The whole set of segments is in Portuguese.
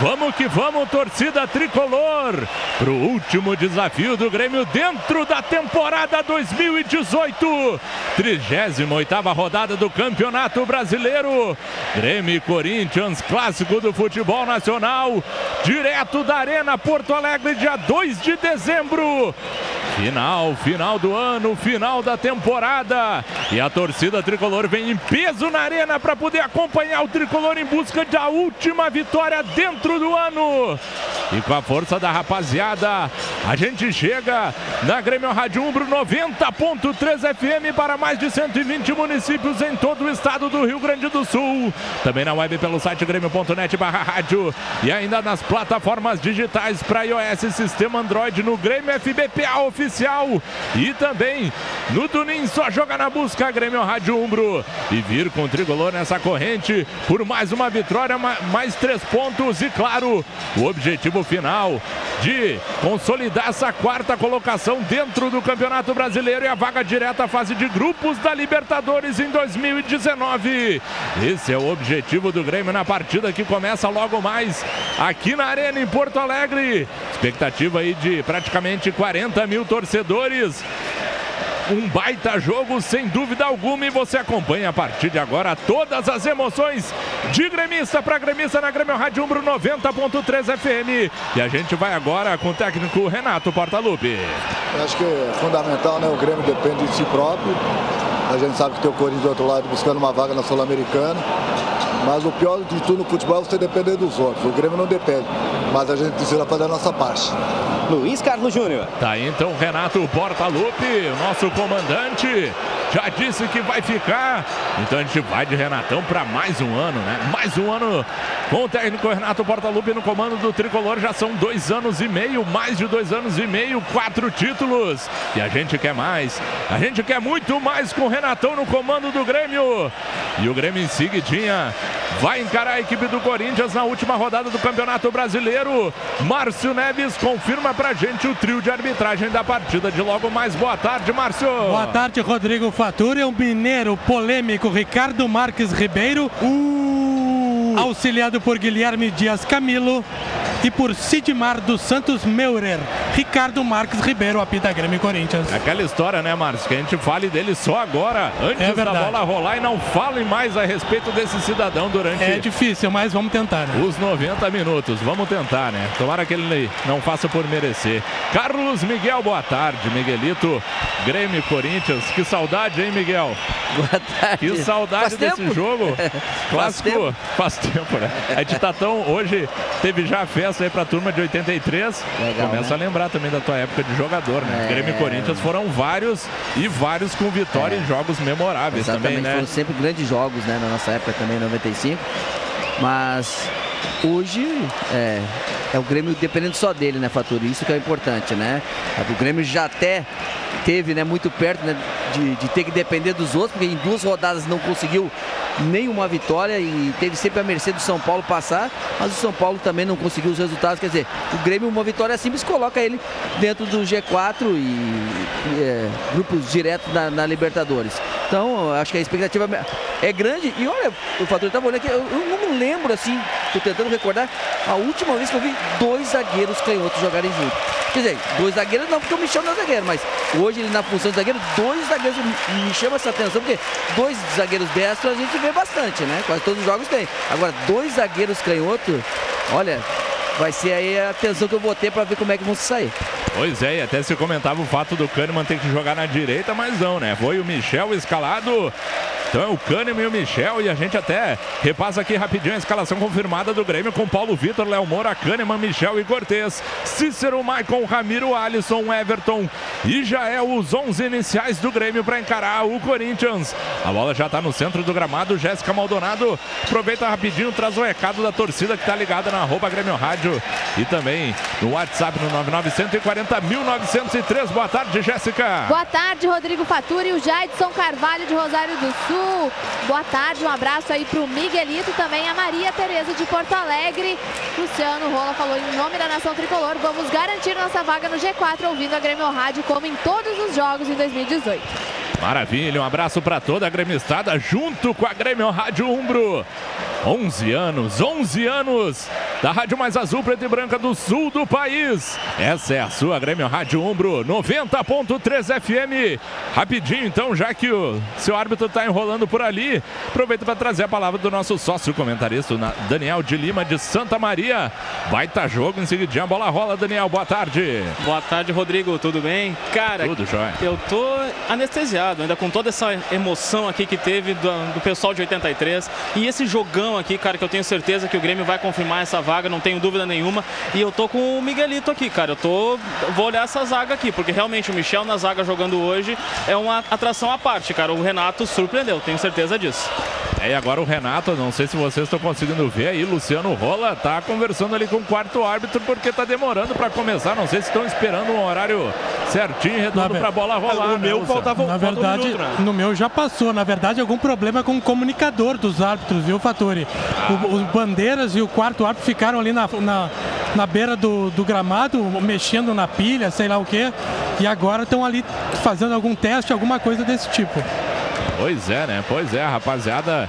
Vamos que vamos, torcida tricolor, pro último desafio do Grêmio dentro da temporada 2018. 38ª rodada do Campeonato Brasileiro. Grêmio Corinthians, clássico do futebol nacional, direto da Arena Porto Alegre, dia 2 de dezembro. Final, final do ano, final da temporada. E a torcida tricolor vem em peso na arena para poder acompanhar o tricolor em busca da última vitória dentro do ano. E com a força da rapaziada, a gente chega na Grêmio Rádio Umbro 90.3 FM para mais de 120 municípios em todo o estado do Rio Grande do Sul. Também na web pelo site grêmio.net barra rádio e ainda nas plataformas digitais para iOS sistema Android no Grêmio FBPA oficial e também no Tunin só joga na busca Grêmio Rádio Umbro e vir com o tricolor nessa corrente por mais uma vitória, mais três pontos e claro, o objetivo final de consolidar essa quarta colocação dentro do Campeonato Brasileiro e a vaga direta à fase de grupos da Libertadores em 2019. Esse é o objetivo do Grêmio na partida que começa logo mais aqui na Arena em Porto Alegre. Expectativa aí de praticamente 40 mil torcedores um baita jogo, sem dúvida alguma, e você acompanha a partir de agora todas as emoções de gremista para gremista na Grêmio Rádio Umbro 90.3 FM. E a gente vai agora com o técnico Renato Portaluppi. Acho que é fundamental, né? O Grêmio depende de si próprio. A gente sabe que tem o Corinthians do outro lado buscando uma vaga na Sul-Americana. Mas o pior de tudo no futebol é você depender dos outros. O Grêmio não depende. Mas a gente precisa fazer a nossa parte. Luiz Carlos Júnior. Tá aí então Renato Portaluppi, nosso comandante, já disse que vai ficar. Então a gente vai de Renatão para mais um ano, né? Mais um ano com o técnico Renato Portaluppi no comando do Tricolor. Já são dois anos e meio, mais de dois anos e meio, quatro títulos. E a gente quer mais. A gente quer muito mais com o Renatão no comando do Grêmio. E o Grêmio em seguidinha vai encarar a equipe do Corinthians na última rodada do Campeonato Brasileiro. Márcio Neves confirma pra gente o trio de arbitragem da partida de logo mais. Boa tarde, Márcio. Boa tarde, Rodrigo Faturi. O mineiro polêmico Ricardo Marques Ribeiro. Uh, auxiliado por Guilherme Dias Camilo e por Sidmar dos Santos Meurer. Ricardo Marques Ribeiro, apita Grêmio Corinthians. Aquela história, né, Marcos? Que a gente fale dele só agora, antes é da bola rolar e não fale mais a respeito desse cidadão durante. É difícil, mas vamos tentar, né? Os 90 minutos. Vamos tentar, né? Tomara que ele não faça por merecer. Carlos Miguel, boa tarde. Miguelito, Grêmio Corinthians. Que saudade, hein, Miguel? Boa tarde. Que saudade Faz desse tempo? jogo. Clássico. Faz tempo. Faz tempo, né? A gente tá tão. Hoje teve já a festa aí pra turma de 83. Legal, Começa né? a lembrar também da tua época de jogador, né? É. Grêmio e Corinthians foram vários e vários com vitória É. em jogos memoráveis Exatamente, também, né? foram sempre grandes jogos, né, na nossa época também, 95. Mas hoje é, é o Grêmio dependendo só dele, né, Faturi? Isso que é importante, né? O Grêmio já até teve, né, muito perto né, de, de ter que depender dos outros, porque em duas rodadas não conseguiu nenhuma vitória e teve sempre a mercê do São Paulo passar, mas o São Paulo também não conseguiu os resultados. Quer dizer, o Grêmio, uma vitória simples, coloca ele dentro do G4 e, é, grupos diretos na, na Libertadores. Então, acho que a expectativa é grande. E olha, o Fator estava olhando aqui, eu, eu não lembro assim, tô tentando recordar, a última vez que eu vi dois zagueiros canhotos jogarem juntos. Quer dizer, dois zagueiros não, porque o Michel não é zagueiro, mas hoje ele na função de zagueiro, dois zagueiros me- chama essa atenção, porque dois zagueiros destros a gente vê bastante, né? Quase todos os jogos tem. Agora, dois zagueiros canhotos, olha, vai ser aí a atenção que eu vou ter para ver como é que vão sair. Pois é, e até se comentava o fato do Kahneman ter que jogar na direita, mas não, né? Foi o Michel escalado. Então é o Kahneman e o Michel, e a gente até repassa aqui rapidinho a escalação confirmada do Grêmio com Paulo Vitor, Léo Moura, Kahneman, Michel e Cortez, Cícero, Maicon, Ramiro, Alisson, Everton e já é os 11 iniciais do Grêmio para encarar o Corinthians. A bola já está no centro do gramado, Jéssica Maldonado aproveita rapidinho, traz o recado da torcida que está ligada na arroba Grêmio Rádio e também no WhatsApp no 99140 1903. Boa tarde, Jéssica. Boa tarde, Rodrigo Faturi e o Jaidson Carvalho de Rosário do Sul. Boa tarde, um abraço aí pro Miguelito, também a Maria Tereza de Porto Alegre. Luciano Rola falou em nome da Nação Tricolor, vamos garantir nossa vaga no G4 ouvindo a Grêmio Rádio como em todos os jogos em 2018. Maravilha, um abraço para toda a gremistada junto com a Grêmio Rádio Umbro. 11 anos, 11 anos da Rádio Mais Azul, Preta e Branca do Sul do país. Essa é a sua Grêmio Rádio Umbro 90.3 FM. Rapidinho, então, já que o seu árbitro está enrolando por ali, aproveito para trazer a palavra do nosso sócio comentarista, Daniel de Lima de Santa Maria. Baita jogo, em seguida a bola rola. Daniel, boa tarde. Boa tarde, Rodrigo, tudo bem? Cara, tudo jóia. Eu tô anestesiado ainda com toda essa emoção aqui que teve do, do pessoal de 83 e esse jogão aqui, cara, que eu tenho certeza que o Grêmio vai confirmar essa vaga, não tenho dúvida nenhuma. E eu tô com o Miguelito aqui, cara. Eu tô vou olhar essa zaga aqui, porque realmente o Michel na zaga jogando hoje é uma atração à parte, cara. O Renato surpreendeu, tenho certeza disso. É, e agora o Renato, não sei se vocês estão conseguindo ver aí, Luciano Rola tá conversando ali com o quarto árbitro porque tá demorando para começar. Não sei se estão esperando um horário certinho, redondo para a bola rolar. No né, meu faltava Na verdade, minuto, né? no meu já passou. Na verdade, algum problema com o comunicador dos árbitros, viu, Fatori? Ah. Os bandeiras e o quarto árbitro ficaram ali na, na, na beira do, do gramado, mexendo na pilha, sei lá o quê. E agora estão ali fazendo algum teste, alguma coisa desse tipo. Pois é, né? Pois é, rapaziada.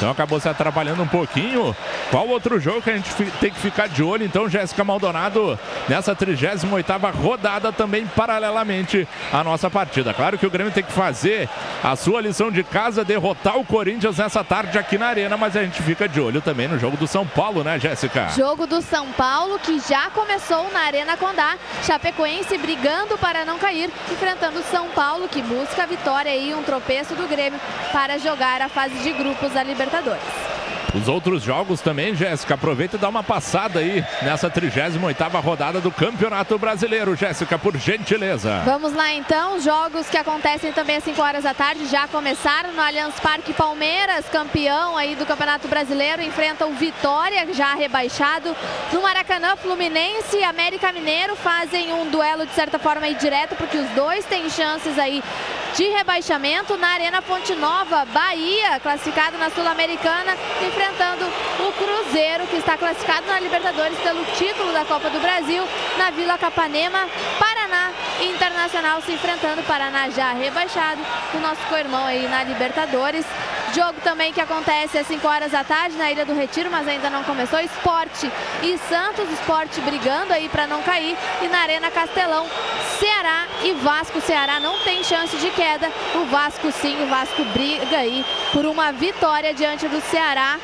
Então acabou se atrapalhando um pouquinho. Qual outro jogo que a gente tem que ficar de olho, então, Jéssica Maldonado, nessa 38ª rodada também, paralelamente à nossa partida. Claro que o Grêmio tem que fazer a sua lição de casa, derrotar o Corinthians nessa tarde aqui na Arena, mas a gente fica de olho também no jogo do São Paulo, né, Jéssica? Jogo do São Paulo que já começou na Arena Condá. Chapecoense brigando para não cair, enfrentando o São Paulo que busca a vitória e um tropeço do Grêmio para jogar a fase de grupos da Libertadores. Libertadores. Os outros jogos também, Jéssica, aproveita e dá uma passada aí nessa 38ª rodada do Campeonato Brasileiro, Jéssica, por gentileza. Vamos lá então, jogos que acontecem também às 5 horas da tarde, já começaram no Allianz Parque Palmeiras, campeão aí do Campeonato Brasileiro, enfrenta o Vitória, já rebaixado. No Maracanã, Fluminense e América Mineiro fazem um duelo de certa forma aí direto, porque os dois têm chances aí de rebaixamento. Na Arena Fonte Nova, Bahia, classificado na Sul-Americana, enfrentando o Cruzeiro, que está classificado na Libertadores pelo título da Copa do Brasil, na Vila Capanema, Paraná Internacional se enfrentando, Paraná já rebaixado, o nosso co-irmão aí na Libertadores. Jogo também que acontece às 5 horas da tarde na Ilha do Retiro, mas ainda não começou. Esporte e Santos, esporte brigando aí para não cair. E na Arena Castelão, Ceará e Vasco. Ceará não tem chance de queda. O Vasco sim, o Vasco briga aí por uma vitória diante do Ceará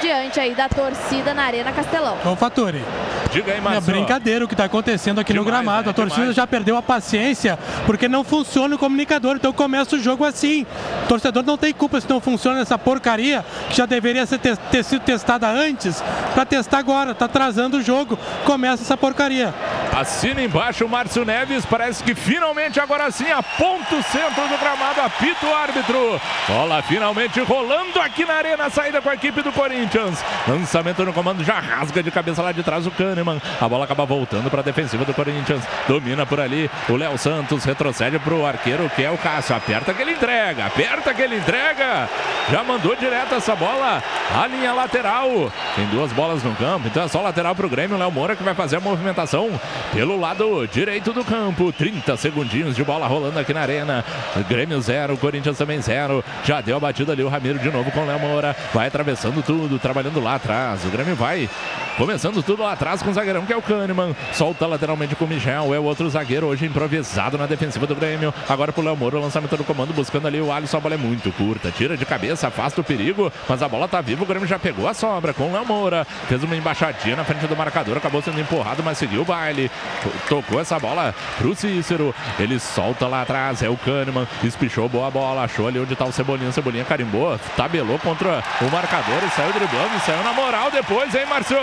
diante aí da torcida na Arena Castelão. Ô, Faturi. Diga aí, É brincadeira o que está acontecendo aqui demais, no gramado. Né? A torcida demais. já perdeu a paciência porque não funciona o comunicador. Então começa o jogo assim. O torcedor não tem culpa se não funciona essa porcaria que já deveria ser ter, ter sido testada antes para testar agora. Está atrasando o jogo. Começa essa porcaria. Assina embaixo o Márcio Neves. Parece que finalmente agora sim aponta o centro do gramado. Apita o árbitro. Bola finalmente rolando aqui na arena. Saída com a equipe do Corinthians. Lançamento no comando já rasga de cabeça lá de trás o. Kahneman. A bola acaba voltando para a defensiva do Corinthians. Domina por ali o Léo Santos. Retrocede para o arqueiro que é o Cássio. Aperta que ele entrega. Aperta que ele entrega. Já mandou direto essa bola. A linha lateral. Tem duas bolas no campo. Então é só lateral para o Grêmio. Léo Moura que vai fazer a movimentação pelo lado direito do campo. 30 segundinhos de bola rolando aqui na arena. Grêmio zero. Corinthians também zero. Já deu a batida ali o Ramiro de novo com o Léo Moura. Vai atravessando tudo. Trabalhando lá atrás. O Grêmio vai começando tudo lá atrás com o zagueirão que é o Kahneman. Solta lateralmente com o Michel. É o outro zagueiro hoje improvisado na defensiva do Grêmio. Agora pro Léo Moura, o lançamento do comando buscando ali o Alisson. A bola é muito curta. Tira de cabeça, afasta o perigo. Mas a bola tá viva. O Grêmio já pegou a sobra com o Léo Moura. Fez uma embaixadinha na frente do marcador. Acabou sendo empurrado, mas seguiu o baile. Tocou essa bola pro Cícero. Ele solta lá atrás. É o Kahneman. Espichou boa bola. Achou ali onde tá o Cebolinha. Cebolinha carimbou. Tabelou contra o marcador e saiu driblando. E saiu na moral depois, hein, Márcio?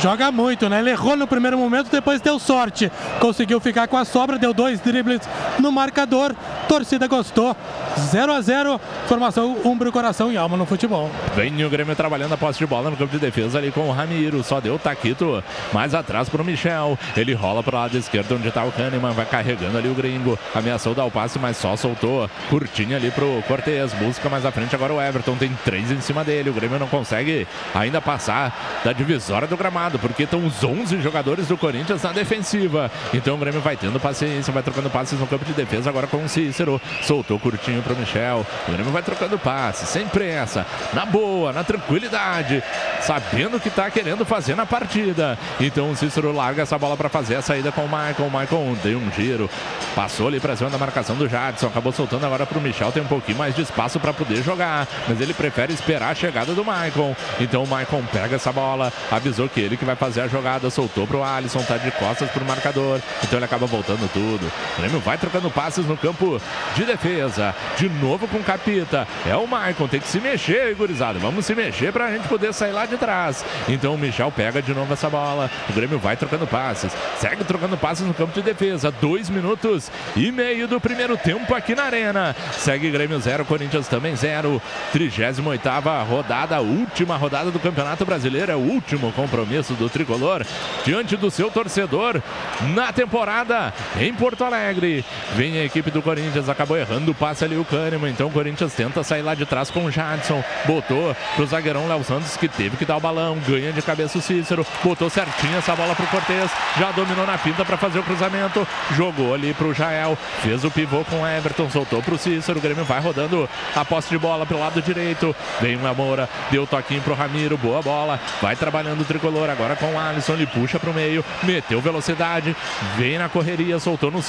Joga muito, né? Ele errou no primeiro momento, depois deu sorte. Conseguiu ficar com a sobra, deu dois dribles no marcador. Torcida gostou. 0 a 0 Formação Umbro, Coração e Alma no futebol. Vem o Grêmio trabalhando a posse de bola no campo de defesa ali com o Ramiro. Só deu o Taquito mais atrás para o Michel. Ele rola para o lado esquerdo onde está o Kahneman. Vai carregando ali o gringo. Ameaçou dar o passe, mas só soltou. Curtinho ali para o Cortez. Busca mais à frente agora o Everton. Tem três em cima dele. O Grêmio não consegue ainda passar da divisória do gramado, porque estão os 11 jogadores do Corinthians na defensiva. Então o Grêmio vai tendo paciência, vai trocando passes no campo de defesa agora com o Cícero. Soltou curtinho para o Michel. O Grêmio vai trocando passes, sem pressa, na boa, na tranquilidade. sabendo o que está querendo fazer na partida. Então o Cícero larga essa bola para fazer a saída com o Michael. O Michael deu um giro, passou ali para cima da marcação do Jadson, acabou soltando agora para o Michel. Tem um pouquinho mais de espaço para poder jogar, mas ele prefere esperar a chegada do Michael. Então o Michael pega essa bola, avisou que ele que vai fazer a jogada, soltou para o Alisson, tá de costas para o marcador. Então ele acaba voltando tudo. O Grêmio vai trocando passes no campo de defesa. De novo com o Capita. É o Michael, tem que se mexer, gurizada. Vamos se mexer para a gente poder sair lá de trás. Então o Michel pega de novo essa bola. O Grêmio vai trocando passes. Segue trocando passes no campo de defesa. Dois minutos e meio do primeiro tempo aqui na Arena. Segue Grêmio 0, Corinthians também 0. 38 rodada, última rodada do Campeonato Brasileiro. É o último compromisso do tricolor diante do seu torcedor na temporada em Porto Alegre. Vem a equipe do Corinthians, acabou errando o passe ali o Kahneman. Então o Corinthians tenta sair lá de trás com o Jadson. Botou pro zagueirão Léo Santos que teve que dar o balão. Ganha de cabeça o Cícero. Botou certinho essa bola pro Cortez. Já dominou na pinta para fazer o cruzamento. Jogou ali pro Jael. Fez o pivô com o Everton. Soltou pro Cícero. O Grêmio vai rodando a posse de bola pelo lado direito. Vem o Moura. Deu toquinho pro Ramiro. Boa bola. Vai trabalhando o tricolor agora com o Alisson. Ele puxa pro meio. Meteu velocidade. Vem na correria. Soltou no,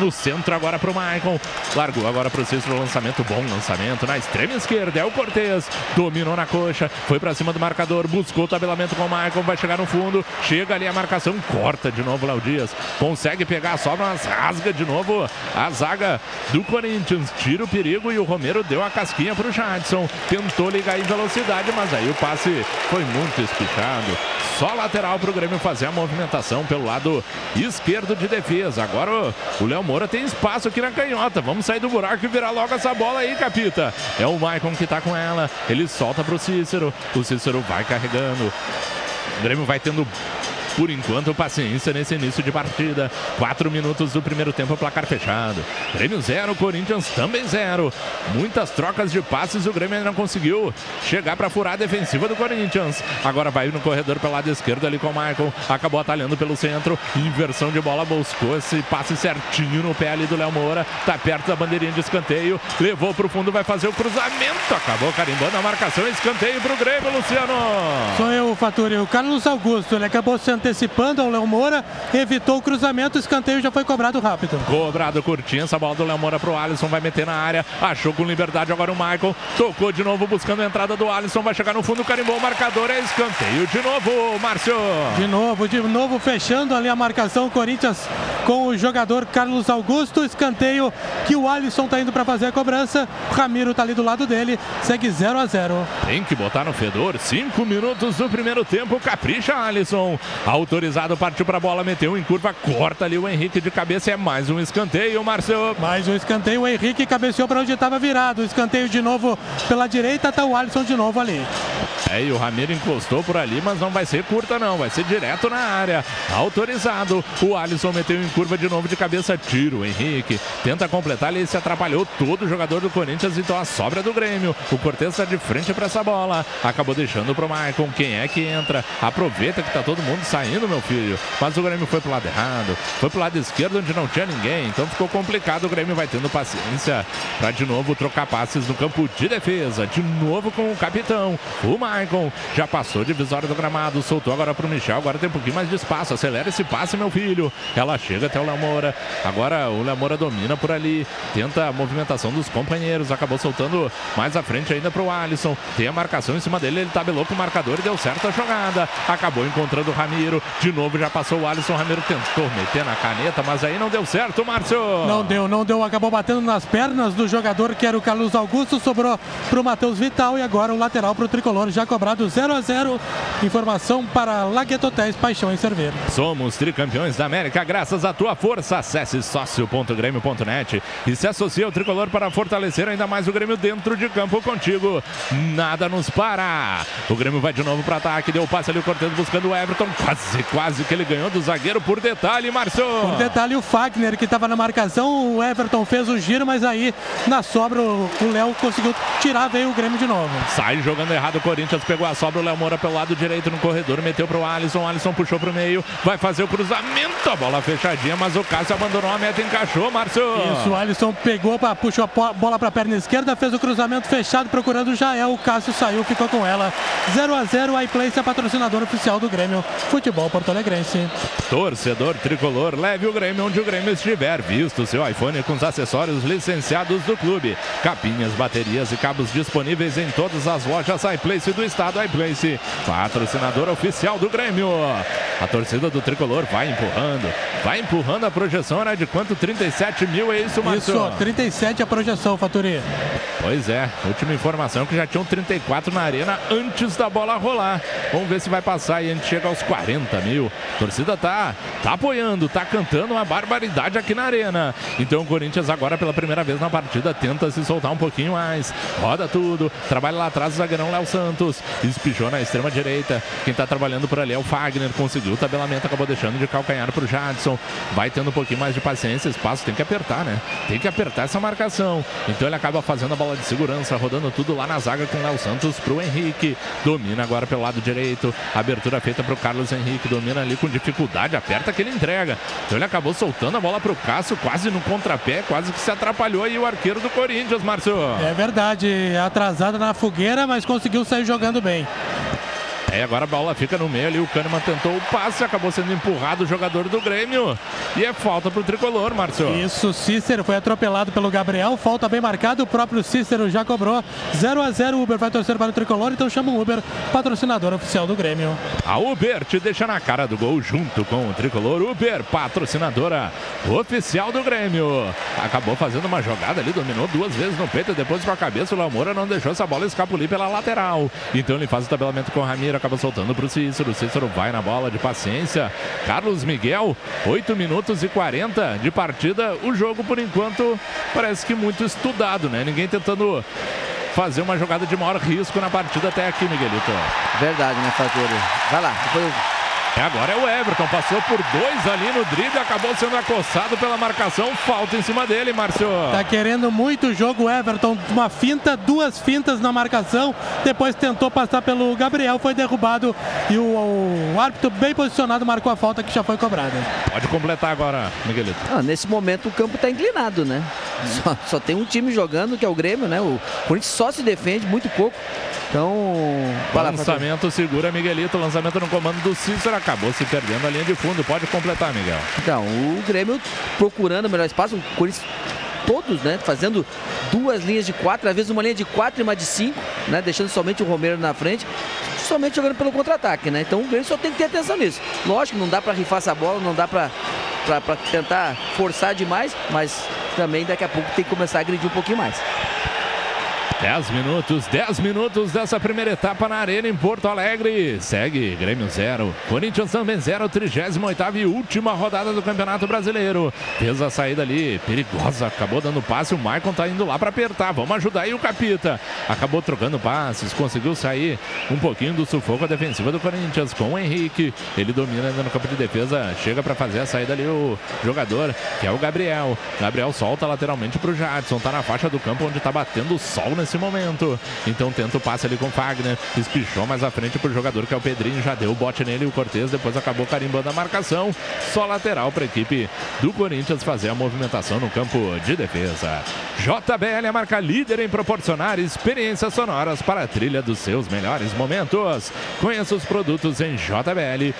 no centro agora pro Michael. Largou agora pro Cícero. Lançamento bom. Lançamento na extrema esquerda. É o Cortez. Dominou na coxa. Foi para cima do marcador. Buscou o tabelamento com o Michael. Vai chegar no fundo. Chega ali a marcação. Corta de novo o Dias. Consegue pegar. Sobra, mas rasga de novo a zaga do Corinthians. Tira o perigo e o Romero deu a casquinha pro Jadson. Tentou ligar em velocidade, mas aí o passe foi muito espichado. Só lateral para o Grêmio fazer a movimentação pelo lado esquerdo de defesa. Agora o Léo Moura tem espaço aqui na canhota. Vamos sair do buraco e virar logo essa bola aí, Capita. É o Maicon que tá com ela. Ele solta para o Cícero. O Cícero vai carregando. O Grêmio vai tendo por enquanto, paciência nesse início de partida. Quatro minutos do primeiro tempo, placar fechado. Grêmio zero, Corinthians também zero. Muitas trocas de passes, o Grêmio ainda não conseguiu chegar para furar a defensiva do Corinthians. Agora vai no corredor pelo lado esquerdo ali com o Michael. Acabou atalhando pelo centro. Inversão de bola, buscou esse passe certinho no pé ali do Léo Moura. Tá perto da bandeirinha de escanteio. Levou pro fundo, vai fazer o cruzamento. Acabou carimbando a marcação. Escanteio pro Grêmio, Luciano. Sou eu, Faturi. O Carlos Augusto, ele acabou sendo antecipando ao Léo Moura, evitou o cruzamento, o escanteio já foi cobrado rápido. Cobrado curtinho, essa bola do Léo Moura pro Alisson, vai meter na área, achou com liberdade agora o Michael, tocou de novo buscando a entrada do Alisson, vai chegar no fundo, carimbou o marcador, é escanteio de novo, Márcio. De novo, de novo fechando ali a marcação, Corinthians com o jogador Carlos Augusto, escanteio que o Alisson tá indo para fazer a cobrança, o Ramiro tá ali do lado dele, segue 0 a 0. Tem que botar no fedor, cinco minutos do primeiro tempo, capricha Alisson, autorizado, partiu para a bola, meteu em curva, corta ali o Henrique de cabeça, é mais um escanteio, Márcio. Mais um escanteio, o Henrique cabeceou para onde estava virado, o escanteio de novo pela direita, tá o Alisson de novo ali. É, e o Ramiro encostou por ali, mas não vai ser curta não, vai ser direto na área. Autorizado, o Alisson meteu em curva de novo de cabeça, tiro, Henrique. Tenta completar, ele se atrapalhou todo o jogador do Corinthians, então a sobra do Grêmio. O Cortez está de frente para essa bola, acabou deixando pro Maicon. Quem é que entra? Aproveita que tá todo mundo saindo, meu filho. Mas o Grêmio foi pro lado errado, foi pro lado esquerdo onde não tinha ninguém, então ficou complicado. O Grêmio vai tendo paciência para de novo trocar passes no campo de defesa. De novo com o capitão, o Maicon. Já passou divisória do gramado, soltou agora pro Michel. Agora tem um pouquinho mais de espaço. Acelera esse passe, meu filho. Ela chega até o Lamora. Agora o Lamora domina por ali, tenta a movimentação dos companheiros. Acabou soltando mais à frente ainda pro Alisson. Tem a marcação em cima dele, ele tabelou pro marcador e deu certo a jogada. Acabou encontrando o Ramiro. De novo já passou o Alisson. Ramiro tentou meter na caneta, mas aí não deu certo, Márcio. Não deu, não deu. Acabou batendo nas pernas do jogador que era o Carlos Augusto. Sobrou pro Matheus Vital e agora o lateral pro tricolor. Já cobrado 0 a 0 Informação para Lagueto Hotéis Paixão em Cerveira. Somos tricampeões da América graças à tua força. Acesse sócio.grêmio.net e se associe ao tricolor para fortalecer ainda mais o Grêmio dentro de campo contigo. Nada nos para. O Grêmio vai de novo para ataque. Deu o passe ali o Cortez buscando o Everton. Quase Quase, quase que ele ganhou do zagueiro por detalhe, Márcio. Por detalhe, o Fagner, que estava na marcação, o Everton fez o giro, mas aí na sobra o Léo conseguiu tirar, veio o Grêmio de novo. Sai jogando errado o Corinthians, pegou a sobra, o Léo Moura pelo lado direito no corredor, meteu pro Alisson, Alisson puxou pro meio, vai fazer o cruzamento, a bola fechadinha, mas o Cássio abandonou a meta, encaixou, Márcio. Isso, o Alisson pegou, pra, puxou a bola para a perna esquerda, fez o cruzamento fechado, procurando o Jael, o Cássio saiu, ficou com ela. 0 a 0 a iPlace, a patrocinadora oficial do Grêmio Futebol Porto Alegrense. Torcedor tricolor, leve o Grêmio onde o Grêmio estiver. Visto seu iPhone com os acessórios licenciados do clube. Capinhas, baterias e cabos disponíveis em todas as lojas iPlace do estado iPlace. Patrocinador oficial do Grêmio. A torcida do tricolor vai empurrando, vai empurrando a projeção. Era de quanto? 37 mil, é isso, Marcos? Isso, 37 a projeção, Faturi. Pois é, última informação que já tinham 34 na arena antes da bola rolar. Vamos ver se vai passar e a gente chega aos 40 mil. A torcida tá, tá apoiando, tá cantando uma barbaridade aqui na arena. Então o Corinthians agora pela primeira vez na partida tenta se soltar um pouquinho mais. Roda tudo, trabalha lá atrás o zagueirão Léo Santos. Espichou na extrema direita. Quem tá trabalhando por ali é o Fagner. Conseguiu o tabelamento, acabou deixando de calcanhar pro Jadson. Vai tendo um pouquinho mais de paciência, espaço, tem que apertar, né? Tem que apertar essa marcação. Então ele acaba fazendo a bola de segurança, rodando tudo lá na zaga com o Léo Santos pro Henrique. Domina agora pelo lado direito. Abertura feita pro Carlos Henrique. Domina ali com dificuldade, aperta que ele entrega. Então ele acabou soltando a bola pro Cássio, quase no contrapé, quase que se atrapalhou aí o arqueiro do Corinthians, Márcio. É verdade, atrasada na fogueira, mas conseguiu sair jogando bem. É, agora a bola fica no meio ali. O Kahneman tentou o passe, acabou sendo empurrado o jogador do Grêmio. E é falta pro tricolor, Márcio. Isso, Cícero foi atropelado pelo Gabriel. Falta bem marcada. O próprio Cícero já cobrou 0 a 0 O Uber vai torcer para o tricolor, então chama o Uber, patrocinador oficial do Grêmio. A Uber te deixa na cara do gol junto com o tricolor. Uber, patrocinadora oficial do Grêmio. Acabou fazendo uma jogada ali, dominou duas vezes no peito, depois com a cabeça. O Léo Moura não deixou essa bola escapulir pela lateral. Então ele faz o tabelamento com o Ramiro acaba soltando para o Cícero. O Cícero vai na bola de paciência. Carlos Miguel, 8 minutos e 40 de partida. O jogo, por enquanto, parece que muito estudado, né? Ninguém tentando fazer uma jogada de maior risco na partida até aqui, Miguelito. Verdade, né, Fatori? Vai lá, depois agora é o Everton, passou por dois ali no drible, acabou sendo acossado pela marcação, falta em cima dele, Márcio. Tá querendo muito o jogo Everton, uma finta, duas fintas na marcação, depois tentou passar pelo Gabriel, foi derrubado e o, o árbitro bem posicionado marcou a falta que já foi cobrada. Pode completar agora, Miguelito. Ah, nesse momento o campo tá inclinado, né? Só, só, tem um time jogando, que é o Grêmio, né? O Corinthians só se defende, muito pouco. Então, lançamento segura Miguelito, lançamento no comando do Cícero, acabou se perdendo a linha de fundo. Pode completar, Miguel. Então, o Grêmio procurando o melhor espaço, o Corinthians todos, né? Fazendo duas linhas de quatro, às vezes uma linha de quatro e uma de cinco, né? Deixando somente o Romero na frente, somente jogando pelo contra-ataque, né? Então o Grêmio só tem que ter atenção nisso. Lógico, não dá para rifar essa bola, não dá para tentar forçar demais, mas também daqui a pouco tem que começar a agredir um pouquinho mais. 10 minutos, 10 minutos dessa primeira etapa na Arena em Porto Alegre. Segue Grêmio 0, Corinthians também 0, 38 e última rodada do Campeonato Brasileiro. Fez a saída ali, perigosa, acabou dando passe. O Maicon tá indo lá para apertar. Vamos ajudar aí o Capita. Acabou trocando passes, conseguiu sair um pouquinho do sufoco defensiva do Corinthians com o Henrique. Ele domina ainda no campo de defesa, chega para fazer a saída ali o jogador, que é o Gabriel. Gabriel solta lateralmente pro Jadson, tá na faixa do campo onde tá batendo o sol nesse nesse momento. Então tenta o passe ali com o Fagner. Espichou mais à frente pro jogador que é o Pedrinho. Já deu o bote nele. O Cortez depois acabou carimbando a marcação. Só lateral para a equipe do Corinthians fazer a movimentação no campo de defesa. JBL é a marca líder em proporcionar experiências sonoras para a trilha dos seus melhores momentos. Conheça os produtos em jbl.com.br.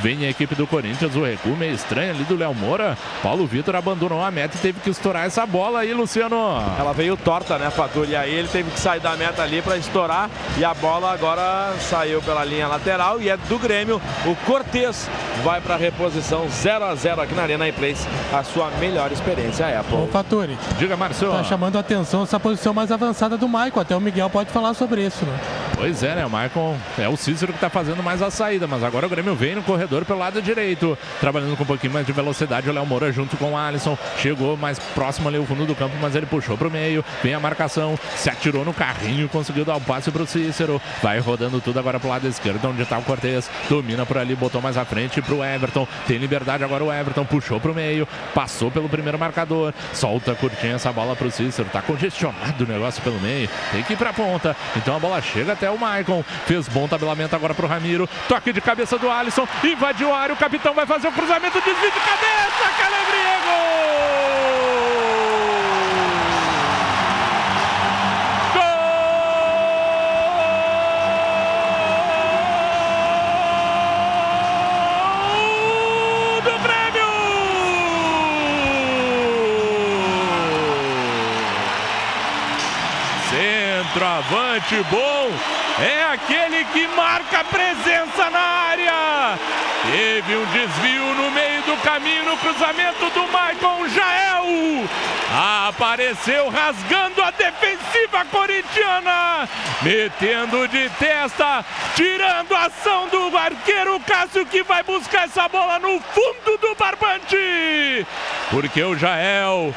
Vem a equipe do Corinthians, o recuo meio estranho ali do Léo Moura. Paulo Vitor abandonou a meta e teve que estourar essa bola aí, Luciano. Ela veio torta, né, Faturi? E aí ele teve que sair da meta ali para estourar e a bola agora saiu pela linha lateral e é do Grêmio. O Cortez vai para a reposição 0 a 0 aqui na Arena Place, a sua melhor experiência Apple. Ô, Faturi. Diga, Marcelo. Tá chamando a atenção essa posição mais avançada do Maicon. Até o Miguel pode falar sobre isso, né? Pois é, né? O Maicon é o Cícero que tá fazendo mais a saída, mas agora o Grêmio vem no corredor pelo lado direito, trabalhando com um pouquinho mais de velocidade. O Léo Moura junto com o Alisson chegou mais próximo ali o fundo do campo, mas ele puxou pro meio. Vem a marcação, se atirou no carrinho, conseguiu dar o passe pro Cícero. Vai rodando tudo agora pro lado esquerdo, onde tá o Cortez. Domina por ali, botou mais à frente pro Everton. Tem liberdade agora o Everton, puxou pro meio, passou pelo primeiro marcador, solta curtinha essa bola pro Cícero. Tá congestionado o negócio pelo meio, tem que ir pra ponta. Então a bola chega até o Maicon. Fez bom tabelamento agora pro Ramiro. Toque de cabeça do Alisson. Invadiu a área. O capitão vai fazer o cruzamento. Desvio de cabeça. Calebria. Gol! Centroavante bom é aquele que marca presença na área. Teve um desvio no meio do caminho no cruzamento do Maicon Jael. Apareceu rasgando a defensiva corintiana, metendo de testa, tirando a ação do arqueiro Cássio que vai buscar essa bola no fundo do barbante. Porque o Jael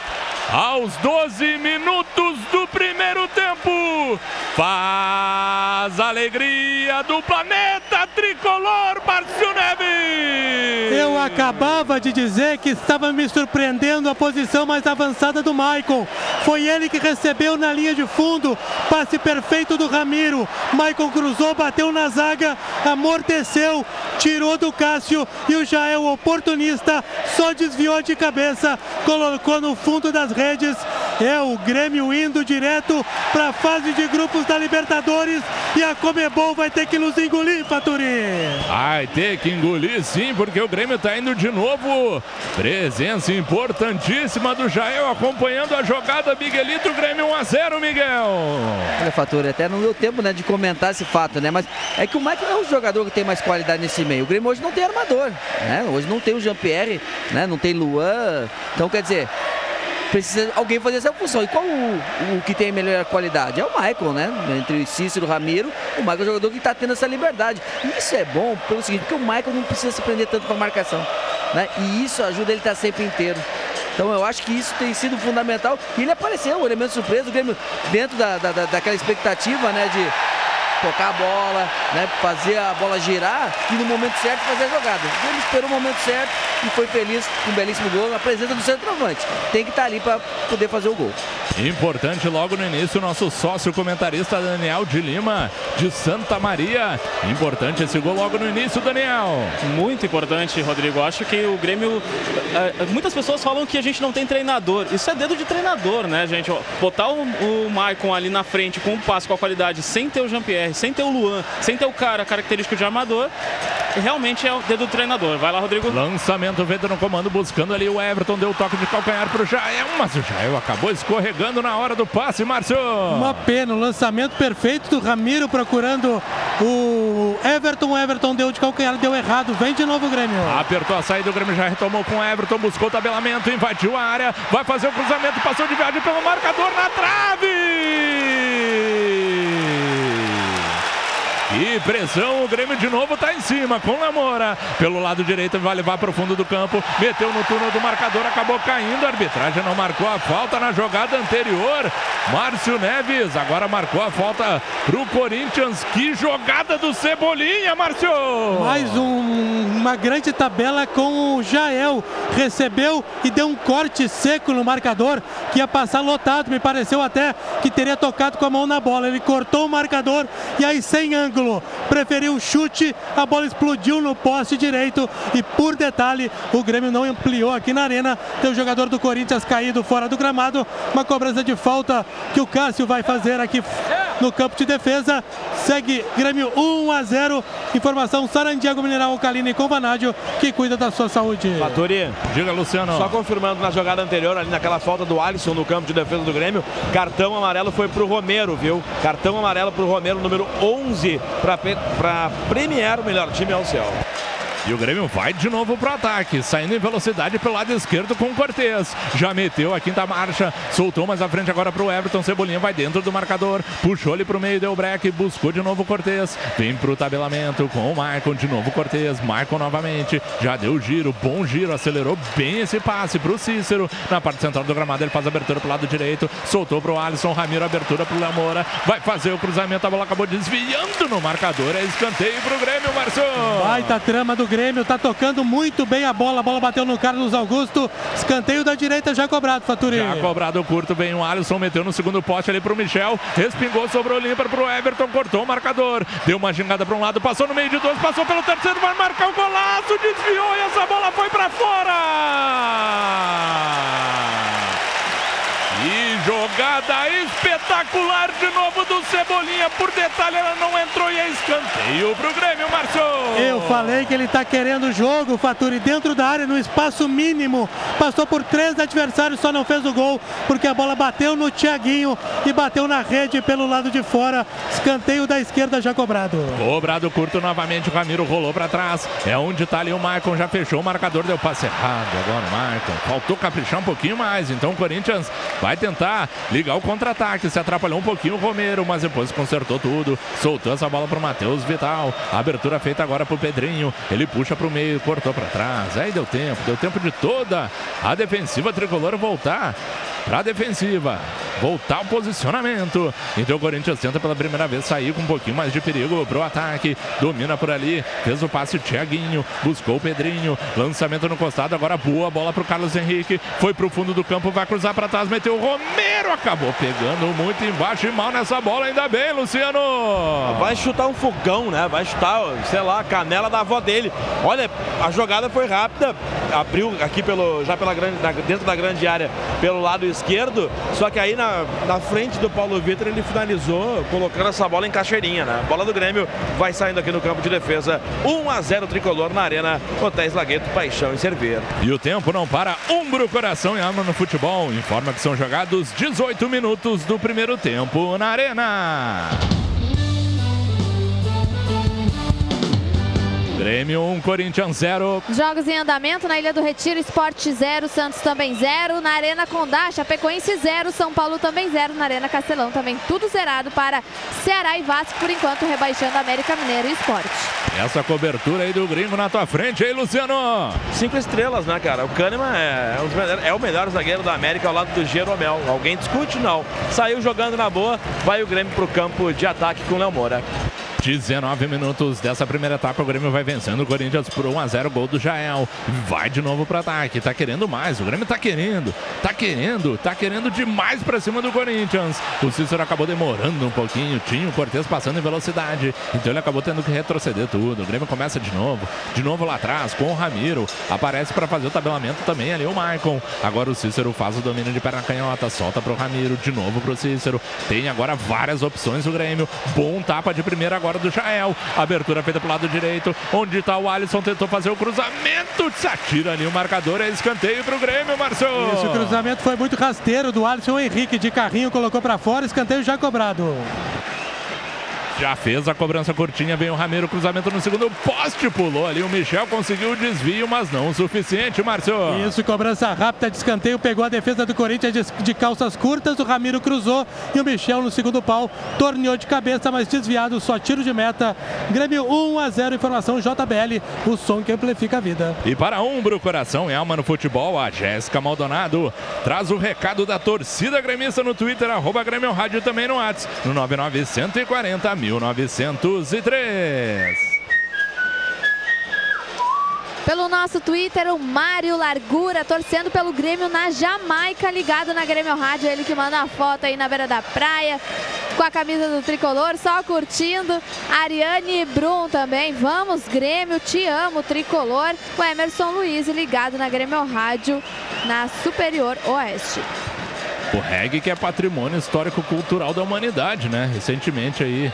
aos 12 minutos do primeiro tempo. Faz a alegria do planeta tricolor, Márcio Neves. Eu acabava de dizer que estava me surpreendendo a posição mais avançada do Maicon. Foi ele que recebeu na linha de fundo, passe perfeito do Ramiro. Maicon cruzou, bateu na zaga, amorteceu, tirou do Cássio e o Jael oportunista só desviou de cabeça, colocou no fundo das redes. É o Grêmio indo direto para a fase de grupos da Libertadores e a Comebol vai ter que nos engolir, Faturi. Vai ter que engolir sim, porque o Grêmio está indo de novo. Presença importantíssima do Jael acompanhando a jogada Miguelito, Grêmio 1 a 0, Miguel. Olha, Faturi, até não deu tempo né, de comentar esse fato, né? Mas é que o Mike é o jogador que tem mais qualidade nesse meio. O Grêmio hoje não tem armador, né? Hoje não tem o Jean-Pierre, né? Não tem Luan. Então, quer dizer, precisa alguém fazer essa função. E qual o, o que tem melhor qualidade? É o Michael, né? Entre Cícero e Ramiro, o Michael é o jogador que está tendo essa liberdade. E isso é bom pelo seguinte, porque o Michael não precisa se prender tanto com a marcação. Né? E isso ajuda ele a estar sempre inteiro. Então eu acho que isso tem sido fundamental. E ele apareceu, um elemento surpresa, o Grêmio dentro da, da, daquela expectativa né, de tocar a bola, né, fazer a bola girar e no momento certo fazer a jogada. Ele esperou o momento certo e foi feliz com um belíssimo gol na presença do centroavante. Tem que estar ali para poder fazer o gol. Importante logo no início, nosso sócio comentarista Daniel de Lima, de Santa Maria. Importante esse gol logo no início, Daniel. Muito importante, Rodrigo. Acho que o Grêmio. eh, Muitas pessoas falam que a gente não tem treinador. Isso é dedo de treinador, né, gente? Botar o, o Maicon ali na frente com um passe com a qualidade, sem ter o Jean-Pierre, sem ter o Luan, sem ter o cara característico de armador, realmente é o dedo do treinador. Vai lá, Rodrigo. Lançamento Veda no comando, buscando ali o Everton, deu toque de calcanhar pro Jael, mas o Jael acabou escorregando na hora do passe, Márcio. Uma pena, o lançamento perfeito do Ramiro procurando o Everton. O Everton deu de calcanhar, deu errado. Vem de novo o Grêmio. Apertou a saída, o Grêmio já retomou com o Everton, buscou o tabelamento, invadiu a área, vai fazer o cruzamento, passou de viagem pelo marcador na trave! E pressão, o Grêmio de novo tá em cima com Lamora. Pelo lado direito vai levar para o fundo do campo. Meteu no túnel do marcador, acabou caindo. A arbitragem não marcou a falta na jogada anterior. Márcio Neves agora marcou a falta pro Corinthians. Que jogada do Cebolinha, Márcio! Mais um- uma grande tabela com o Jael. Recebeu e deu um corte seco no marcador que ia passar lotado. Me pareceu até que teria tocado com a mão na bola. Ele cortou o marcador e aí sem ângulo. Preferiu o chute, a bola explodiu no poste direito e por detalhe o Grêmio não ampliou aqui na arena. Tem o jogador do Corinthians caído fora do gramado. Uma cobrança de falta que o Cássio vai fazer aqui no campo de defesa. Segue Grêmio 1 a 0. Informação Sarandiago Mineral Alcalina e com Vanádio que cuida da sua saúde. Faturi, Diga, Luciano. só confirmando na jogada anterior, ali naquela falta do Alisson no campo de defesa do Grêmio, cartão amarelo foi pro Romero, viu? Cartão amarelo pro Romero, número 11, para premiar o melhor time ao céu. E o Grêmio vai de novo pro ataque, saindo em velocidade pelo lado esquerdo com o Cortez. Já meteu a quinta marcha, soltou mais à frente agora pro Everton. Cebolinha vai dentro do marcador, puxou ele pro meio, deu break, buscou de novo o Cortez. Vem pro tabelamento com o Maicon, de novo Cortez. Maicon novamente, já deu giro, bom giro, acelerou bem esse passe pro Cícero. Na parte central do gramado, ele faz abertura pro lado direito, soltou pro Alisson, Ramiro, abertura pro Léo Moura. Vai fazer o cruzamento, a bola acabou desviando no marcador. É escanteio pro Grêmio, Marçom. Baita trama do Grêmio, tá tocando muito bem a bola. A bola bateu no Carlos Augusto. Escanteio da direita já cobrado, Faturi. Já cobrado curto, vem o Alisson, meteu no segundo poste ali pro Michel. Respingou, sobrou limpa pro Everton, cortou o marcador. Deu uma gingada pra um lado, passou no meio de dois, passou pelo terceiro, vai marcar o golaço, desviou e essa bola foi pra fora. Jogada espetacular de novo do Cebolinha. Por detalhe, ela não entrou e é escanteio pro Grêmio, Márcio. Eu falei que ele tá querendo o jogo, Faturi, dentro da área, no espaço mínimo. Passou por três adversários, só não fez o gol, porque a bola bateu no Thiaguinho e bateu na rede pelo lado de fora. Escanteio da esquerda já cobrado. Cobrado curto novamente, o Ramiro rolou para trás. É onde tá ali o Maicon, já fechou o marcador, deu passe errado agora o Maicon. Faltou caprichar um pouquinho mais, então o Corinthians vai tentar ligar o contra-ataque. Se atrapalhou um pouquinho o Romero, mas depois consertou tudo. Soltou essa bola pro Matheus Vital. Abertura feita agora pro Pedrinho. Ele puxa pro meio, cortou para trás. Aí deu tempo, deu tempo de toda a defensiva tricolor voltar para a defensiva. Voltar ao posicionamento. Então o Corinthians tenta pela primeira vez sair com um pouquinho mais de perigo pro ataque. Domina por ali. Fez o passe o Thiaguinho. Buscou o Pedrinho. Lançamento no costado. Agora boa bola pro Carlos Henrique. Foi pro fundo do campo. Vai cruzar para trás. Meteu o Romero. Acabou pegando muito embaixo e mal nessa bola. Ainda bem, Luciano. Vai chutar um fogão, né? Vai chutar, sei lá, a canela da avó dele. Olha, a jogada foi rápida. Abriu aqui pelo, já pela grande, dentro da grande área pelo lado esquerdo. Só que aí na na, frente do Paulo Vitor, ele finalizou colocando essa bola em caixeirinha, né? Bola do Grêmio vai saindo aqui no campo de defesa. 1 a 0 tricolor na Arena Hotéis Lagueto, Paixão e Cerveira. E o tempo não para. Umbro, coração e alma no futebol. Informa que são jogados 18 minutos do primeiro tempo na Arena. Grêmio 1, um, Corinthians 0. Jogos em andamento na Ilha do Retiro, Esporte 0, Santos também 0. Na Arena Condá, Chapecoense 0, São Paulo também 0. Na Arena Castelão também tudo zerado para Ceará e Vasco, por enquanto rebaixando América Mineiro e Esporte. Essa cobertura aí do gringo na tua frente, aí, Luciano? Cinco estrelas, né, cara? O Kahneman é, é o melhor zagueiro da América ao lado do Jeromel. Alguém discute? Não. Saiu jogando na boa, vai o Grêmio pro campo de ataque com o Léo Moura. 19 minutos dessa primeira etapa, o Grêmio vai vencendo o Corinthians por 1 a 0 gol do Jael. Vai de novo para ataque, tá querendo mais. O Grêmio tá querendo, tá querendo, tá querendo demais para cima do Corinthians. O Cícero acabou demorando um pouquinho, tinha o Cortez passando em velocidade, então ele acabou tendo que retroceder tudo. O Grêmio começa de novo, de novo lá atrás com o Ramiro. Aparece para fazer o tabelamento também ali o Maicon. Agora o Cícero faz o domínio de perna canhota, solta pro Ramiro, de novo pro Cícero. Tem agora várias opções o Grêmio. Bom tapa de primeira agora do Jael. Abertura feita pro lado direito, onde tá o Alisson, tentou fazer o cruzamento, se atira ali o marcador, é escanteio pro Grêmio, Marcelo. Esse cruzamento foi muito rasteiro do Alisson Henrique de carrinho, colocou para fora, escanteio já cobrado. Já fez a cobrança curtinha, vem o Ramiro, cruzamento no segundo poste, pulou ali. O Michel conseguiu o desvio, mas não o suficiente, Márcio. Isso, cobrança rápida de escanteio, pegou a defesa do Corinthians de, de, calças curtas, o Ramiro cruzou e o Michel no segundo pau torneou de cabeça, mas desviado, só tiro de meta. Grêmio 1 a 0, informação JBL, o som que amplifica a vida. E para Umbro, coração e alma no futebol, a Jéssica Maldonado traz o recado da torcida gremista no Twitter, arroba Grêmio Rádio também no WhatsApp, no 99140 mil. 1903. Pelo nosso Twitter, o Mário Largura, torcendo pelo Grêmio na Jamaica, ligado na Grêmio Rádio. Ele que manda a foto aí na beira da praia, com a camisa do tricolor, só curtindo. Ariane Brum também. Vamos, Grêmio, te amo, tricolor. O Emerson Luiz, ligado na Grêmio Rádio, na Superior Oeste. O reggae que é patrimônio histórico-cultural da humanidade, né? Recentemente aí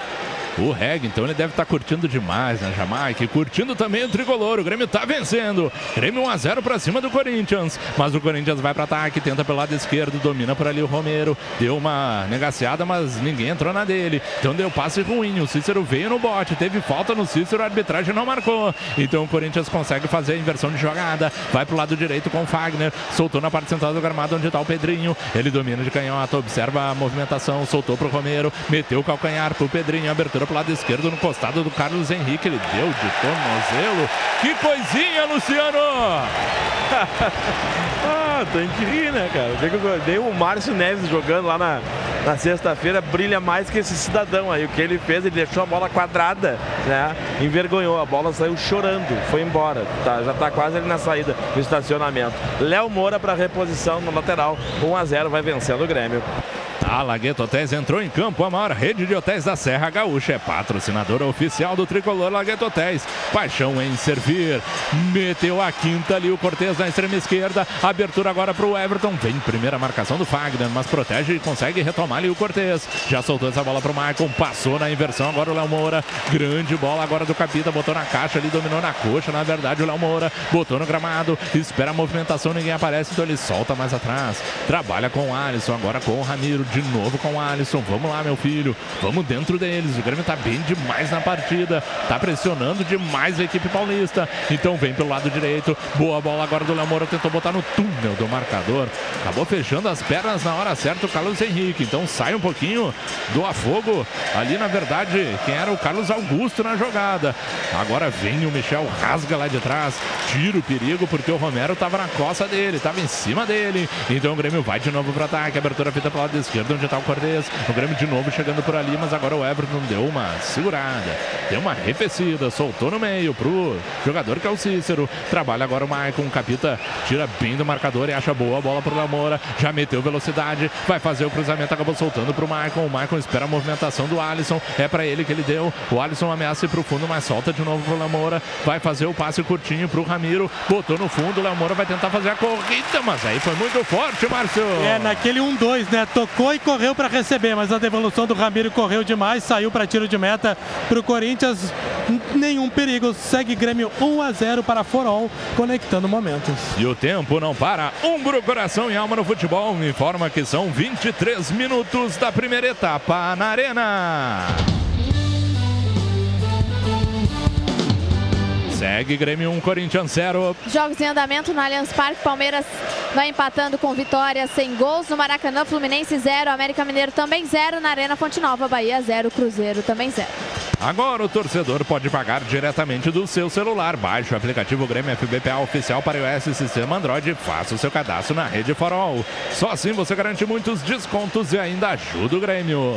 o Reg, então ele deve estar tá curtindo demais na Jamaica, curtindo também o tricolor. O Grêmio está vencendo. Grêmio 1 a 0 para cima do Corinthians, mas o Corinthians vai para ataque, tenta pelo lado esquerdo, domina por ali o Romero, deu uma negaciada, mas ninguém entrou na dele. Então deu passe ruim. O Cícero veio no bote, teve falta no Cícero, a arbitragem não marcou. Então o Corinthians consegue fazer a inversão de jogada, vai pro lado direito com o Fagner, soltou na parte central do gramado onde está o Pedrinho. Ele domina de canhota, observa a movimentação, soltou pro Romero, meteu o calcanhar pro Pedrinho, abertura pro lado esquerdo no costado do Carlos Henrique. Ele deu de tornozelo. Que coisinha, Luciano! ah, tem que rir, né, cara? Nem o Márcio Neves jogando lá na, na sexta-feira brilha mais que esse cidadão aí. O que ele fez, ele deixou a bola quadrada, né? Envergonhou, a bola saiu chorando, foi embora. Tá, já tá quase ali na saída do estacionamento. Léo Moura para reposição no lateral. 1 a 0 vai vencendo o Grêmio. A Lagueto Hotéis entrou em campo, a maior rede de hotéis da Serra Gaúcha. É patrocinadora oficial do tricolor Lagueto Hotéis. Paixão em servir. Meteu a quinta ali o Cortez na extrema esquerda. Abertura agora para o Everton. Vem primeira marcação do Fagner, mas protege e consegue retomar ali o Cortez. Já soltou essa bola para o Maicon. Passou na inversão agora o Léo Moura. Grande bola agora do Capita. Botou na caixa ali, dominou na coxa. Na verdade, o Léo Moura botou no gramado. Espera a movimentação, ninguém aparece. Então ele solta mais atrás. Trabalha com o Alisson, agora com o Ramiro de novo com o Alisson. Vamos lá, meu filho. Vamos dentro deles. O Grêmio tá bem demais na partida. Tá pressionando demais a equipe paulista. Então vem pelo lado direito. Boa bola agora do Léo Moura. Tentou botar no túnel do marcador. Acabou fechando as pernas na hora certa o Carlos Henrique. Então sai um pouquinho do afogo. Ali, na verdade, quem era o Carlos Augusto na jogada. Agora vem o Michel, rasga lá de trás. Tira o perigo porque o Romero tava na costa dele. Tava em cima dele. Então o Grêmio vai de novo para ataque. Abertura feita pelo lado esquerdo onde está o Cortez. O Grêmio de novo chegando por ali, mas agora o Everton deu uma segurada, deu uma arrefecida, soltou no meio pro jogador que é o Cícero. Trabalha agora o Maicon, Capita tira bem do marcador e acha boa a bola pro Lamora. Já meteu velocidade, vai fazer o cruzamento, acabou soltando pro Maicon. O Maicon espera a movimentação do Alisson, é para ele que ele deu. O Alisson ameaça ir pro fundo, mas solta de novo pro Lamora. Vai fazer o passe curtinho pro Ramiro, botou no fundo, o Lamora vai tentar fazer a corrida, mas aí foi muito forte, Márcio. É, naquele 1-2, né? Tocou e correu para receber, mas a devolução do Ramiro correu demais, saiu para tiro de meta para o Corinthians. Nenhum perigo, segue Grêmio 1 a 0 para Forol, conectando momentos. E o tempo não para. Umbro, coração e alma no futebol. Informa que são 23 minutos da primeira etapa na Arena. Segue Grêmio 1, Corinthians 0. Jogos em andamento no Allianz Parque. Palmeiras vai empatando com vitória sem gols. No Maracanã, Fluminense 0. América Mineiro também 0. Na Arena Fonte Nova, Bahia 0. Cruzeiro também 0. Agora o torcedor pode pagar diretamente do seu celular. Baixe o aplicativo Grêmio FBPA oficial para iOS e sistema Android e faça o seu cadastro na rede Farol. Só assim você garante muitos descontos e ainda ajuda o Grêmio.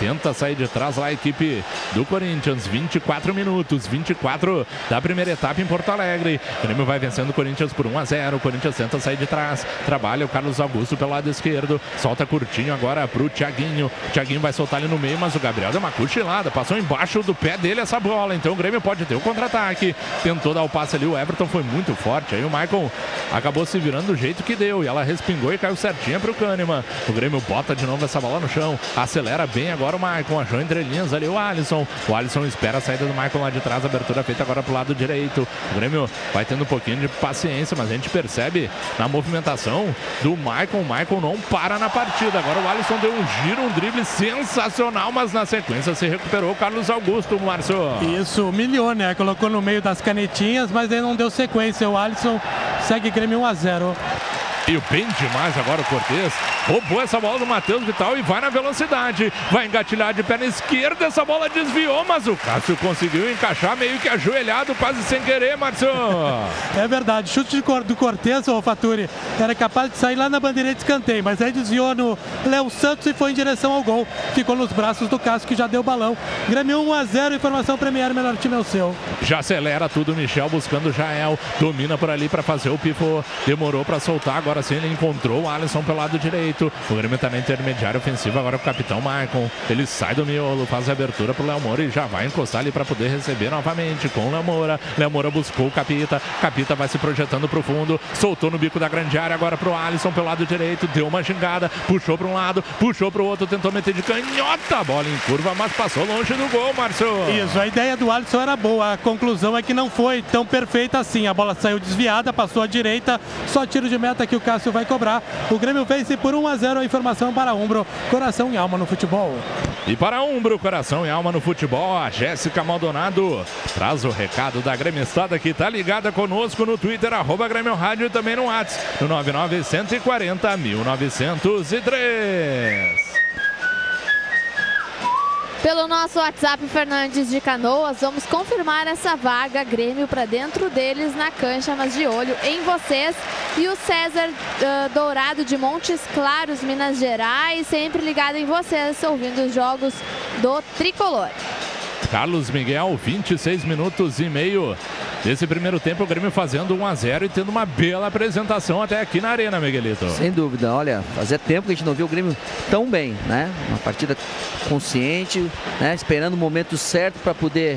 Tenta sair de trás lá a equipe do Corinthians. 24 minutos, 24 da primeira etapa em Porto Alegre. O Grêmio vai vencendo o Corinthians por 1 a 0. O Corinthians tenta sair de trás. Trabalha o Carlos Augusto pelo lado esquerdo. Solta curtinho agora para o Thiaguinho. O Thiaguinho vai soltar ali no meio, mas o Gabriel deu uma cochilada. Passou embaixo do pé dele essa bola. Então o Grêmio pode ter o contra-ataque. Tentou dar o passe ali, o Everton foi muito forte. Aí o Michael acabou se virando do jeito que deu. E ela respingou e caiu certinha para o Kahneman. O Grêmio bota de novo essa bola no chão. Acelera bem agora o Michael. Achou entre linhas ali o Alisson. O Alisson espera a saída do Michael lá de trás. Abertura feita agora pro lado direito. O Grêmio vai tendo um pouquinho de paciência, mas a gente percebe na movimentação do Michael. O Michael não para na partida. Agora o Alisson deu um giro, um drible sensacional, mas na sequência se recuperou o Carlos Augusto. Márcio. Isso, humilhou, né? Colocou no meio das canetinhas, mas aí não deu sequência. O Alisson segue Grêmio 1 a 0. E bem demais agora o Cortez. Roubou essa bola do Matheus Vital e vai na velocidade. Vai engatilhar de perna esquerda. Essa bola desviou, mas o Cássio conseguiu encaixar meio que ajoelhado, quase sem querer, Márcio. É verdade. Chute do Cortez, o Faturi, era capaz de sair lá na bandeira de escanteio, mas aí desviou no Léo Santos e foi em direção ao gol. Ficou nos braços do Cássio que já deu balão. Grêmio 1 a 0. Informação Premier, melhor time é o seu. Já acelera tudo, Michel buscando o Jael. Domina por ali para fazer o pivô. Demorou para soltar agora Agora sim ele encontrou o Alisson pelo lado direito. O Grêmio está na intermediária ofensiva agora com o capitão Maicon. Ele sai do miolo, faz a abertura pro Léo Moura e já vai encostar ali para poder receber novamente com o Léo Moura. Léo Moura buscou o Capita. Capita vai se projetando pro fundo. Soltou no bico da grande área agora pro Alisson pelo lado direito. Deu uma gingada, puxou para um lado, puxou pro outro, tentou meter de canhota. Bola em curva, mas passou longe do gol, Márcio. Isso, a ideia do Alisson era boa. A conclusão é que não foi tão perfeita assim. A bola saiu desviada, passou à direita. Só tiro de meta que o Cássio vai cobrar. O Grêmio vence por 1 a 0 a informação para Umbro. Coração e alma no futebol. E para Umbro, coração e alma no futebol, a Jéssica Maldonado traz o recado da Grêmistada que está ligada conosco no Twitter, arroba Grêmio Rádio e também no WhatsApp, no 99140 1903. Pelo nosso WhatsApp Fernandes de Canoas, vamos confirmar essa vaga Grêmio para dentro deles na cancha, mas de olho em vocês. E o César uh, Dourado de Montes Claros, Minas Gerais, sempre ligado em vocês, ouvindo os jogos do Tricolor. Carlos Miguel, 26 minutos e meio desse primeiro tempo. O Grêmio fazendo 1 a 0 e tendo uma bela apresentação até aqui na Arena, Miguelito. Sem dúvida, olha, fazia tempo que a gente não viu o Grêmio tão bem, né? Uma partida consciente, né? esperando o momento certo para poder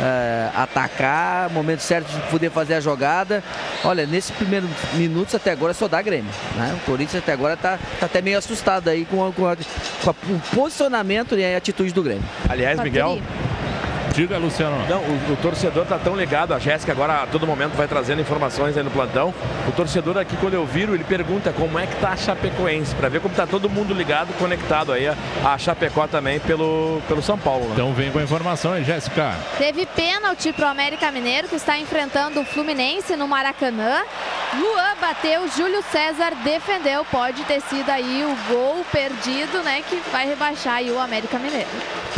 uh, atacar, momento certo de poder fazer a jogada. Olha, nesses primeiros minutos até agora só dá Grêmio. Né? O Corinthians até agora está tá até meio assustado aí com, a, com, a, com a, o posicionamento e a atitude do Grêmio. Aliás, Miguel, Diga, Luciano. Não, o, o torcedor tá tão ligado, a Jéssica agora a todo momento vai trazendo informações aí no plantão. O torcedor aqui, quando eu viro, ele pergunta como é que tá a Chapecoense, para ver como tá todo mundo ligado, conectado aí a, a Chapecó também pelo, pelo São Paulo. Né? Então vem com informações, Jéssica. Teve pênalti pro América Mineiro, que está enfrentando o Fluminense no Maracanã. Luan bateu, Júlio César defendeu. Pode ter sido aí o gol perdido, né? Que vai rebaixar aí o América Mineiro.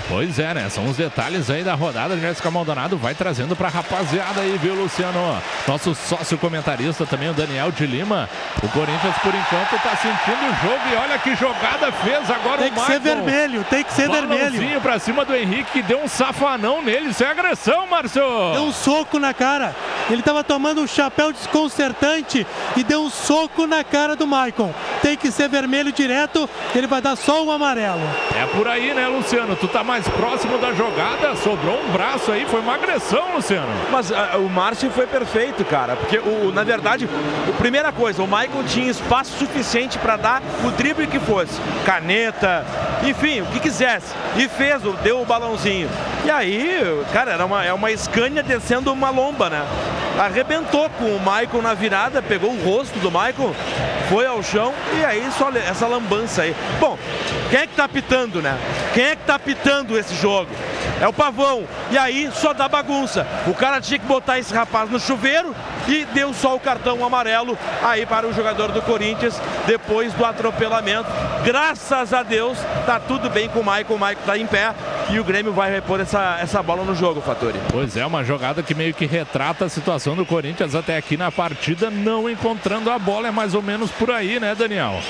Pois é, né? São os detalhes aí da rodada. Jéssica Maldonado vai trazendo pra rapaziada aí, viu, Luciano? Nosso sócio comentarista também, o Daniel de Lima. O Corinthians, por enquanto, tá sentindo o jogo e olha que jogada fez agora tem o Tem que ser vermelho, tem que ser vermelho. pra cima do Henrique, que deu um safanão nele. Isso é agressão, Márcio. Deu um soco na cara. Ele tava tomando um chapéu desconcertante e deu um soco na cara do Maicon. Tem que ser vermelho direto, ele vai dar só um amarelo. É por aí, né, Luciano? Tu tá mais próximo da jogada, sobrou um braço aí, foi uma agressão, Luciano. Mas uh, o Márcio foi perfeito, cara, porque o, na verdade, a primeira coisa, o Michael tinha espaço suficiente para dar o drible que fosse, caneta, enfim, o que quisesse, e fez, deu o balãozinho. E aí, cara, era uma, é uma Scania descendo uma lomba, né? Arrebentou com o Michael na virada, pegou o rosto do Michael, foi ao chão e aí só essa lambança aí. Bom, quem é que tá pitando, né? Quem é que tá pitando esse jogo? É o Pavão. E aí só dá bagunça. O cara tinha que botar esse rapaz no chuveiro e deu só o cartão amarelo aí para o jogador do Corinthians depois do atropelamento. Graças a Deus, tá tudo bem com o Maicon. O Maicon tá em pé e o Grêmio vai repor essa, essa bola no jogo, Fatori. Pois é, uma jogada que meio que retrata a situação do Corinthians até aqui na partida, não encontrando a bola. É mais ou menos por aí, né, Daniel?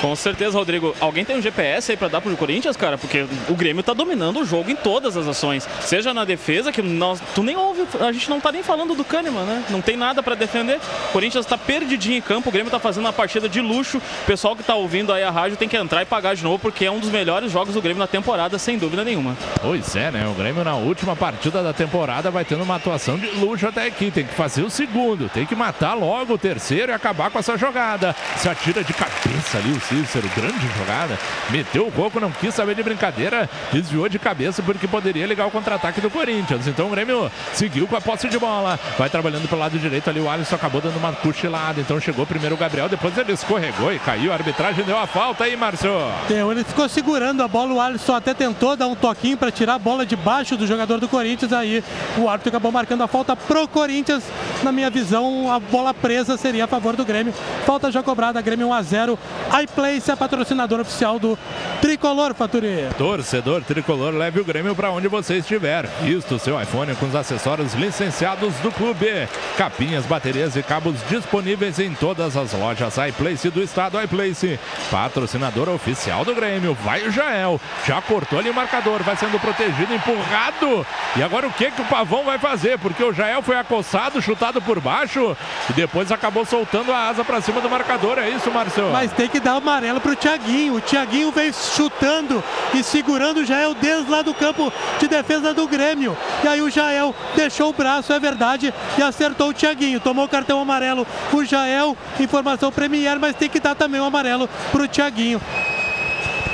Com certeza, Rodrigo. Alguém tem um GPS aí para dar pro Corinthians, cara? Porque o Grêmio tá dominando o jogo em todas as ações. Seja na defesa, que nós, tu nem ouve, a gente não tá nem falando do Kahneman, né? Não tem nada para defender. O Corinthians tá perdidinho em campo, o Grêmio tá fazendo uma partida de luxo. O pessoal que tá ouvindo aí a rádio tem que entrar e pagar de novo, porque é um dos melhores jogos do Grêmio na temporada, sem dúvida nenhuma. Pois é, né? O Grêmio na última partida da temporada vai tendo uma atuação de luxo até aqui. Tem que fazer o segundo, tem que matar logo o terceiro e acabar com essa jogada. Se atira de cabeça ali o Cícero, grande jogada. Meteu o coco, não quis saber de brincadeira, desviou de cabeça porque poderia ligar o contra-ataque do Corinthians. Então o Grêmio seguiu com a posse de bola. Vai trabalhando pelo lado direito ali. O Alisson acabou dando uma cochilada. Então chegou primeiro o Gabriel, depois ele escorregou e caiu. A arbitragem deu a falta aí, Márcio. Deu, ele ficou segurando a bola. O Alisson até tentou dar um toquinho para tirar a bola de baixo do jogador do Corinthians. Aí o árbitro acabou marcando a falta pro Corinthians. Na minha visão, a bola presa seria a favor do Grêmio. Falta já cobrada, Grêmio 1 a 0. iPlace é patrocinador oficial do Tricolor, Faturi. Torcedor Tricolor, leve o Grêmio para onde você estiver. Visto o seu iPhone com os acessórios licenciados do clube. Capinhas, baterias e cabos disponíveis em todas as lojas iPlace do estado iPlace. Patrocinador oficial do Grêmio. Vai o Jael. Já cortou ali o marcador. Vai sendo protegido, empurrado. E agora o que, que o Pavão vai fazer? Porque o Jael foi acossado, chutado por baixo e depois acabou soltando a asa para cima do marcador. É isso, Marcelo? Mas tem que dar amarelo pro Thiaguinho. O Thiaguinho veio chutando e segurando o Jael desde lá do campo de defesa do Grêmio. E aí o Jael deixou o braço, é verdade, e acertou o Thiaguinho. Tomou o cartão amarelo o Jael, informação Premier, mas tem que dar também o amarelo pro Thiaguinho.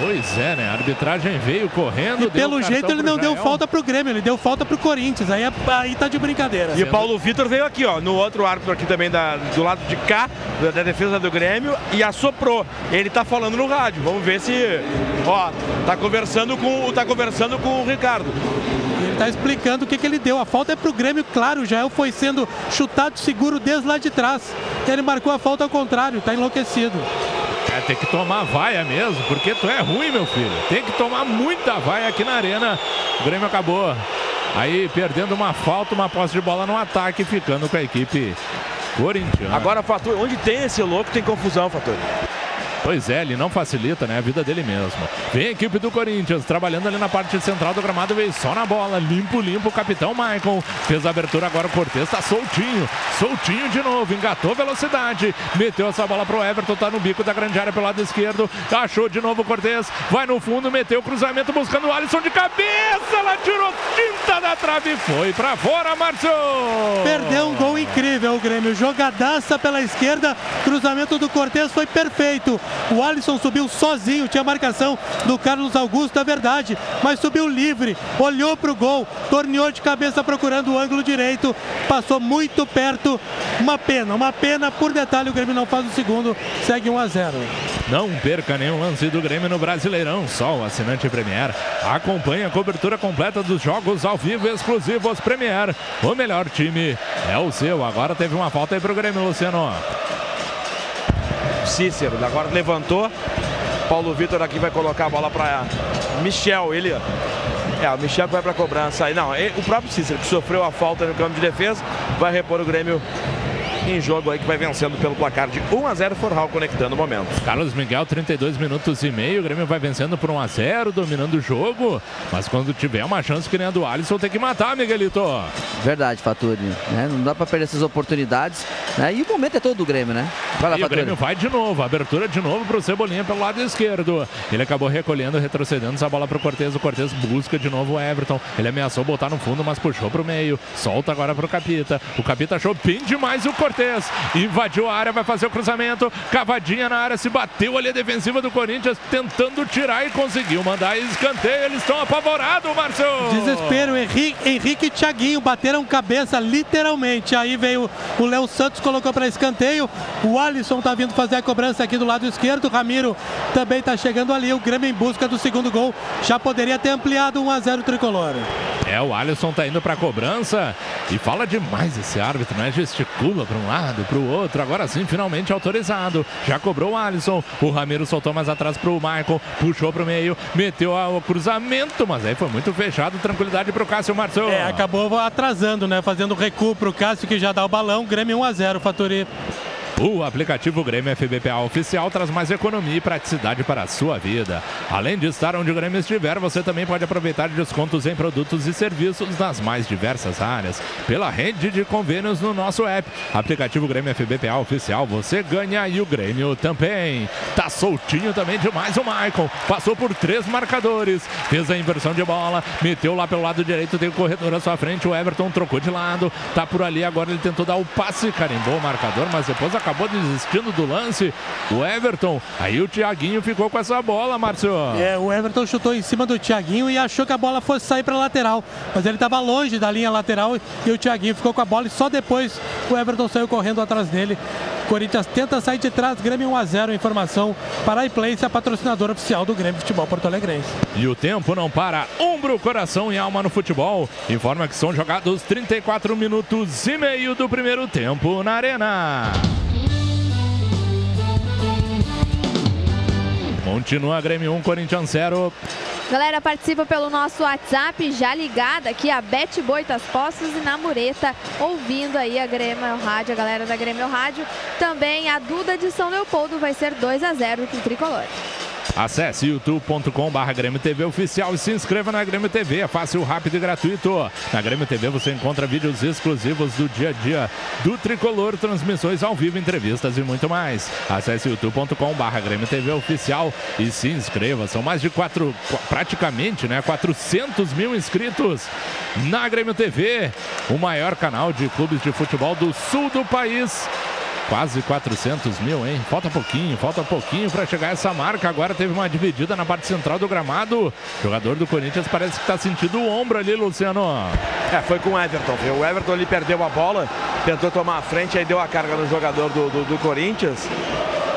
Pois é, né? A arbitragem veio correndo. E pelo jeito ele não deu falta pro Grêmio, ele deu falta pro Corinthians. Aí, é- aí tá de brincadeira. E o Paulo Vitor veio aqui, ó, no outro árbitro aqui também da, do lado de cá, da, da defesa do Grêmio, e assoprou. Ele tá falando no rádio. Vamos ver se. Ó, tá conversando com, tá conversando com o Ricardo. Ele tá explicando o que, que ele deu. A falta é pro Grêmio, claro. O Jael foi sendo chutado seguro desde lá de trás. E ele marcou a falta ao contrário, tá enlouquecido. É, tem que tomar vaia mesmo, porque tu é ruim, meu filho. Tem que tomar muita vaia aqui na arena. O Grêmio acabou aí perdendo uma falta, uma posse de bola no ataque, ficando com a equipe corintiana. Agora, Fator, onde tem esse louco, tem confusão, Fator. Pois é, ele não facilita né, a vida dele mesmo. Vem a equipe do Corinthians trabalhando ali na parte central do gramado, veio só na bola. Limpo, limpo, o capitão Maicon. Fez a abertura agora, o Cortez tá soltinho. Soltinho de novo, engatou velocidade. Meteu essa bola pro Everton, tá no bico da grande área pelo lado esquerdo. Achou de novo o Cortez. Vai no fundo, meteu o cruzamento buscando o Alisson de cabeça. Ela tirou tinta da trave e foi pra fora, Márcio. Perdeu um gol incrível o Grêmio. Jogadaça pela esquerda. Cruzamento do Cortez foi perfeito. O Alisson subiu sozinho, tinha marcação do Carlos Augusto, é verdade, mas subiu livre, olhou para o gol, torneou de cabeça procurando o ângulo direito, passou muito perto. Uma pena, uma pena. Por detalhe, o Grêmio não faz o segundo, segue 1 a 0. Não perca nenhum lance do Grêmio no Brasileirão. Só o assinante Premier. Acompanhe a cobertura completa dos jogos ao vivo exclusivos Premier. O melhor time é o seu. Agora teve uma falta aí pro Grêmio, Luciano. Cícero, agora levantou. Paulo Vitor aqui vai colocar a bola para Michel. Ele. É, o Michel vai para cobrança aí. Não, ele- o próprio Cícero que sofreu a falta no campo de defesa vai repor o Grêmio em jogo aí que vai vencendo pelo placar de 1 a 0 Forral conectando o momento. Carlos Miguel, 32 minutos e meio. O Grêmio vai vencendo por 1 a 0 dominando o jogo. Mas quando tiver uma chance que nem a do Alisson, tem que matar, Miguelito. Verdade, Faturi. Né? Não dá pra perder essas oportunidades. Né? E o momento é todo do Grêmio, né? Vai lá, E o. Grêmio vai de novo, abertura de novo pro Cebolinha pelo lado esquerdo. Ele acabou recolhendo, retrocedendo essa bola pro Cortez. O Cortez busca de novo o Everton. Ele ameaçou botar no fundo, mas puxou pro meio. Solta agora pro Capita. O Capita achou bem demais o Cortez. Invadiu a área, vai fazer o cruzamento. Cavadinha na área, se bateu ali a defensiva do Corinthians, tentando tirar e conseguiu mandar escanteio. Eles estão apavorados, Márcio. Desespero, Henrique, Henrique e Thiaguinho bateram cabeça literalmente. Aí veio o Léo Santos, colocou para escanteio. O Alisson tá vindo fazer a cobrança aqui do lado esquerdo. O Ramiro também tá chegando ali. O Grêmio em busca do segundo gol. Já poderia ter ampliado 1 a 0 tricolor. É, o Alisson tá indo pra cobrança e fala demais esse árbitro, né? Gesticula para um lado, para o outro. Agora sim, finalmente autorizado. Já cobrou o Alisson. O Ramiro soltou mais atrás pro Michael, puxou pro meio, meteu o cruzamento, mas aí foi muito fechado. Tranquilidade pro Cássio Marçom. É, acabou atrasando, né? Fazendo recuo pro Cássio que já dá o balão. Grêmio 1 a 0 Faturi. O aplicativo Grêmio FBPA oficial traz mais economia e praticidade para a sua vida. Além de estar onde o Grêmio estiver, você também pode aproveitar descontos em produtos e serviços nas mais diversas áreas. Pela rede de convênios no nosso app. Aplicativo Grêmio FBPA oficial, você ganha e o Grêmio também. Tá soltinho também demais o Maicon. Passou por três marcadores. Fez a inversão de bola, meteu lá pelo lado direito, tem o corredor à sua frente. O Everton trocou de lado, tá por ali. Agora ele tentou dar o passe, carimbou o marcador, mas depois acabou desistindo do lance. O Everton, aí o Thiaguinho ficou com essa bola, Márcio. É, o Everton chutou em cima do Thiaguinho e achou que a bola fosse sair para lateral. Mas ele estava longe da linha lateral e o Thiaguinho ficou com a bola e só depois o Everton saiu correndo atrás dele. Corinthians tenta sair de trás, Grêmio 1 a 0 Informação para a iPlace, a patrocinadora oficial do Grêmio Futebol Porto Alegrense. E o tempo não para. Ombro, coração e alma no futebol. Informa que são jogados 34 minutos e meio do primeiro tempo na Arena. Continua Grêmio 1, Corinthians 0. Galera, participa pelo nosso WhatsApp, já ligada aqui a Bete Boitas Poços e na Mureta, ouvindo aí a Grêmio Rádio, a galera da Grêmio Rádio. Também a Duda de São Leopoldo vai ser 2 a 0 pro Tricolor. Acesse youtube.com.br Grêmio TV Oficial e se inscreva na Grêmio TV. É fácil, rápido e gratuito. Na Grêmio TV você encontra vídeos exclusivos do dia a dia do Tricolor, transmissões ao vivo, entrevistas e muito mais. Acesse youtube.com.br Grêmio TV Oficial e se inscreva. São mais de quatro, praticamente, né? 400 mil inscritos na Grêmio TV, o maior canal de clubes de futebol do sul do país. Quase 400 mil, hein? Falta pouquinho, falta pouquinho para chegar essa marca. Agora teve uma dividida na parte central do gramado. Jogador do Corinthians parece que está sentindo o ombro ali, Luciano. É, foi com o Everton, viu? O Everton ali perdeu a bola, tentou tomar a frente, aí deu a carga no jogador do, do, do Corinthians.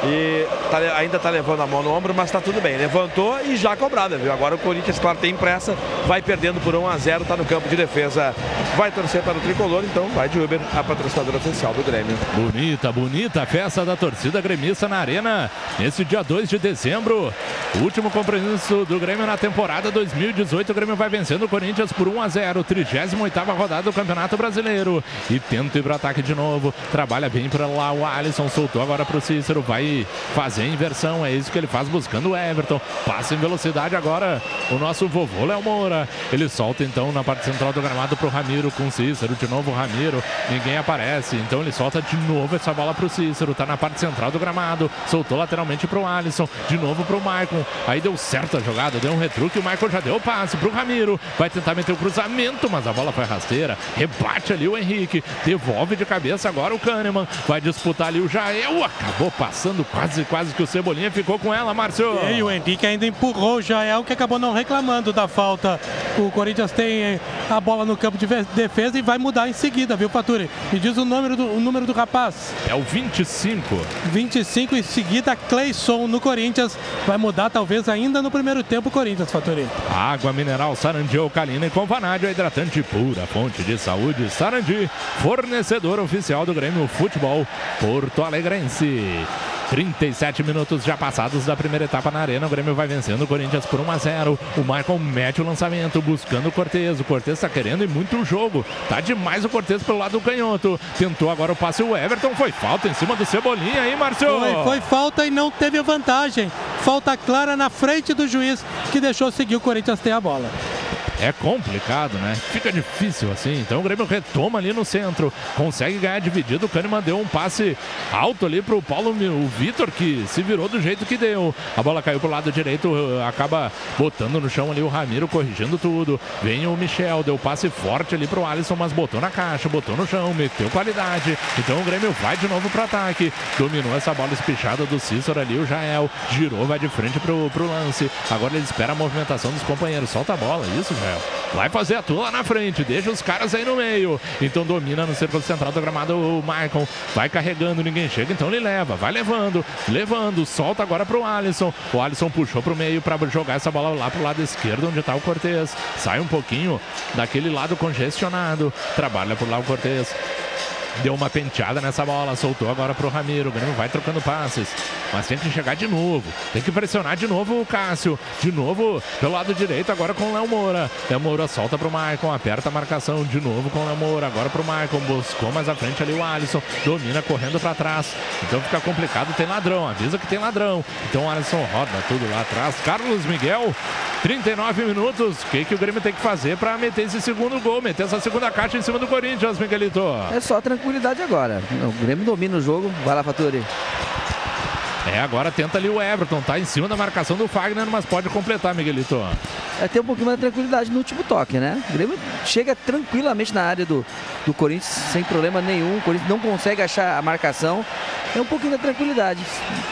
E tá, ainda tá levando a mão no ombro, mas tá tudo bem. Levantou e já cobrada, viu? Agora o Corinthians, claro, tem pressa, vai perdendo por 1 a 0 tá no campo de defesa. Vai torcer para o tricolor, então vai de Uber, a patrocinadora oficial do Grêmio. Bonita, bonita festa da torcida gremista na Arena nesse dia 2 de dezembro. Último compromisso do Grêmio na temporada 2018. O Grêmio vai vencendo o Corinthians por 1 a 0 38 rodada do Campeonato Brasileiro. E tenta ir para ataque de novo. Trabalha bem para lá. O Alisson soltou agora para o Cícero. Vai fazer a inversão. É isso que ele faz buscando o Everton. Passa em velocidade agora o nosso vovô Léo Moura. Ele solta então na parte central do gramado para o Ramiro com o Cícero. De novo o Ramiro. Ninguém aparece. Então ele solta de novo essa bola para o Cícero. Tá na parte central do gramado. Soltou lateralmente para o Alisson. De novo para o Maicon. Aí deu certo a jogada. Deu um retruque. O Maicon já deu o passe para o Ramiro. Vai tentar meter o cruzamento, mas a bola foi rasteira. Rebate ali o Henrique. Devolve de cabeça agora o Kahneman. Vai disputar ali o Jael. Acabou passando quase, quase que o Cebolinha ficou com ela, Márcio. E o Henrique ainda empurrou o Jael, que acabou não reclamando da falta. O Corinthians tem a bola no campo de defesa e vai mudar em seguida, viu, Faturi? Me diz o número do, o número do rapaz. É o 25. 25 em seguida, Cleison no Corinthians. Vai mudar talvez ainda no primeiro tempo o Corinthians, Faturi. Água mineral Sarandi Alcalina e com vanádio hidratante pura, fonte de saúde Sarandi, fornecedor oficial do Grêmio Futebol Porto Alegrense. 37 minutos já passados da primeira etapa na arena. O Grêmio vai vencendo o Corinthians por 1 a 0. O Michael mete o lançamento, buscando o Cortez. O Cortez está querendo e muito o jogo. Tá demais o Cortez pelo lado do canhoto. Tentou agora o passe o Everton. Foi falta em cima do Cebolinha aí, Márcio. Foi, foi falta e não teve vantagem. Falta clara na frente do juiz que deixou seguir o Corinthians ter a bola é complicado, né? Fica difícil assim. Então o Grêmio retoma ali no centro, consegue ganhar dividido. O Kahneman deu um passe alto ali pro Paulo, o Vitor, que se virou do jeito que deu. A bola caiu pro lado direito, acaba botando no chão ali o Ramiro, corrigindo tudo. Vem o Michel, deu passe forte ali pro Alisson, mas botou na caixa, botou no chão, meteu qualidade. Então o Grêmio vai de novo pro ataque. Dominou essa bola espichada do Cícero ali, o Jael. Girou, vai de frente pro, pro lance. Agora ele espera a movimentação dos companheiros. Solta a bola, isso, Jael. Vai fazer a tua lá na frente, deixa os caras aí no meio. Então domina no círculo central do gramado o Michael. Vai carregando, ninguém chega, então ele leva, vai levando, levando, solta agora pro Alisson. O Alisson puxou pro meio para jogar essa bola lá pro lado esquerdo, onde tá o Cortez. Sai um pouquinho daquele lado congestionado. Trabalha por lá o Cortez deu uma penteada nessa bola, soltou agora pro Ramiro. O Grêmio vai trocando passes, mas tem que chegar de novo, tem que pressionar de novo o Cássio, de novo pelo lado direito, agora com o Léo Moura. Léo Moura solta pro Maicon, aperta a marcação de novo com o Léo Moura, agora pro Maicon, buscou mais à frente ali o Alisson, domina correndo para trás. Então fica complicado, tem ladrão, avisa que tem ladrão. Então o Alisson roda tudo lá atrás. Carlos Miguel, 39 minutos. O que, que o Grêmio tem que fazer para meter esse segundo gol, meter essa segunda caixa em cima do Corinthians, Miguelito? É só tranquilo agora. O Grêmio domina o jogo. Vai lá, Faturi. É, agora tenta ali o Everton, tá em cima da marcação do Fagner, mas pode completar, Miguelito. É ter um pouquinho mais de tranquilidade no último toque, né? O Grêmio chega tranquilamente na área do, do Corinthians, sem problema nenhum. O Corinthians não consegue achar a marcação. É um pouquinho da tranquilidade.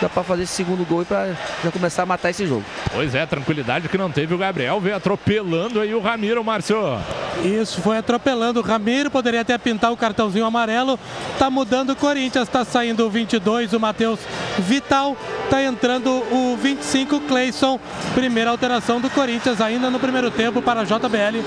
Dá para fazer esse segundo gol e para já começar a matar esse jogo. Pois é, tranquilidade que não teve o Gabriel, veio atropelando aí o Ramiro, Márcio. Isso, foi atropelando o Ramiro, poderia até pintar o cartãozinho amarelo. Tá mudando o Corinthians, tá saindo o 22, o Matheus Vital, tá entrando o 25, Cleison. Primeira alteração do Corinthians ainda no primeiro tempo para jbl.com.br.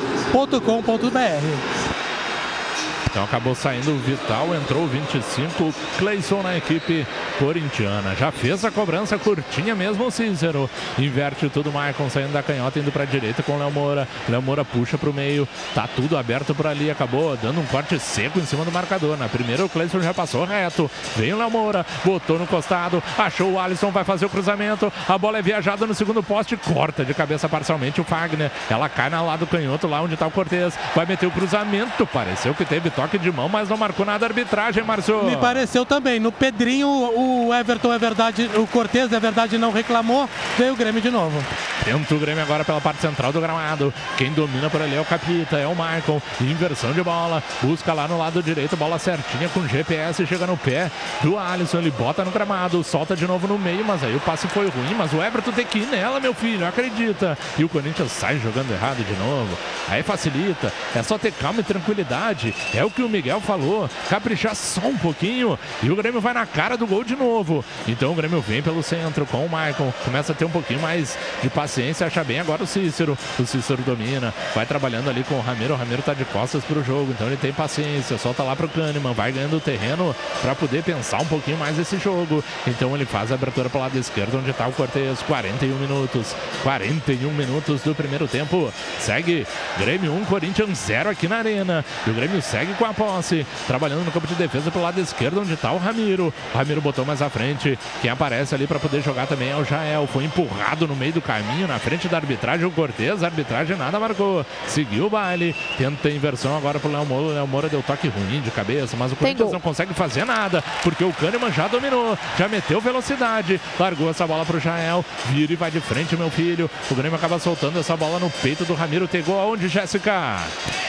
Então acabou saindo o Vital, entrou o 25, Cleison na equipe corintiana. Já fez a cobrança curtinha mesmo o Cícero. Inverte tudo, Maicon saindo da canhota, indo para a direita com o Léo Moura. Léo Moura puxa para o meio, tá tudo aberto por ali, acabou dando um corte seco em cima do marcador. Na primeira o Cleison já passou reto, vem o Léo Moura, botou no costado, achou o Alisson, vai fazer o cruzamento, a bola é viajada no segundo poste, corta de cabeça parcialmente o Fagner. Ela cai na lado canhoto, lá onde está o Cortez, vai meter o cruzamento, pareceu que teve toque de mão, mas não marcou nada a arbitragem, Márcio. Me pareceu também. No Pedrinho, o Everton é verdade, o Cortez é verdade não reclamou, veio o Grêmio de novo. Tenta o Grêmio agora pela parte central do gramado. Quem domina por ali é o Capita, é o Michael. Inversão de bola, busca lá no lado direito, bola certinha com GPS, chega no pé do Alisson, ele bota no gramado, solta de novo no meio, mas aí o passe foi ruim, mas o Everton tem que ir nela, meu filho, acredita. E o Corinthians sai jogando errado de novo. Aí facilita, é só ter calma e tranquilidade. É o que o Miguel falou, caprichar só um pouquinho e o Grêmio vai na cara do gol de novo. Então o Grêmio vem pelo centro com o Michael, começa a ter um pouquinho mais de paciência, acha bem agora o Cícero. O Cícero domina, vai trabalhando ali com o Ramiro. O Ramiro tá de costas pro jogo, então ele tem paciência, solta lá pro Kahneman, vai ganhando o terreno para poder pensar um pouquinho mais esse jogo. Então ele faz a abertura pro lado esquerdo, onde tá o Cortez. 41 minutos, 41 minutos do primeiro tempo. Segue Grêmio 1, Corinthians 0 aqui na Arena. E o Grêmio segue com a posse, trabalhando no campo de defesa pelo lado esquerdo, onde está o Ramiro. O Ramiro botou mais à frente. Quem aparece ali para poder jogar também é o Jael. Foi empurrado no meio do caminho, na frente da arbitragem. O Cortez, a arbitragem nada marcou. Seguiu o baile. Tenta a inversão agora pro Léo Moura. O Léo Moura deu toque ruim de cabeça, mas o Corinthians não consegue fazer nada, porque o Kahneman já dominou, já meteu velocidade. Largou essa bola pro Jael. Vira e vai de frente, meu filho. O Grêmio acaba soltando essa bola no peito do Ramiro. Tem gol aonde, Jéssica?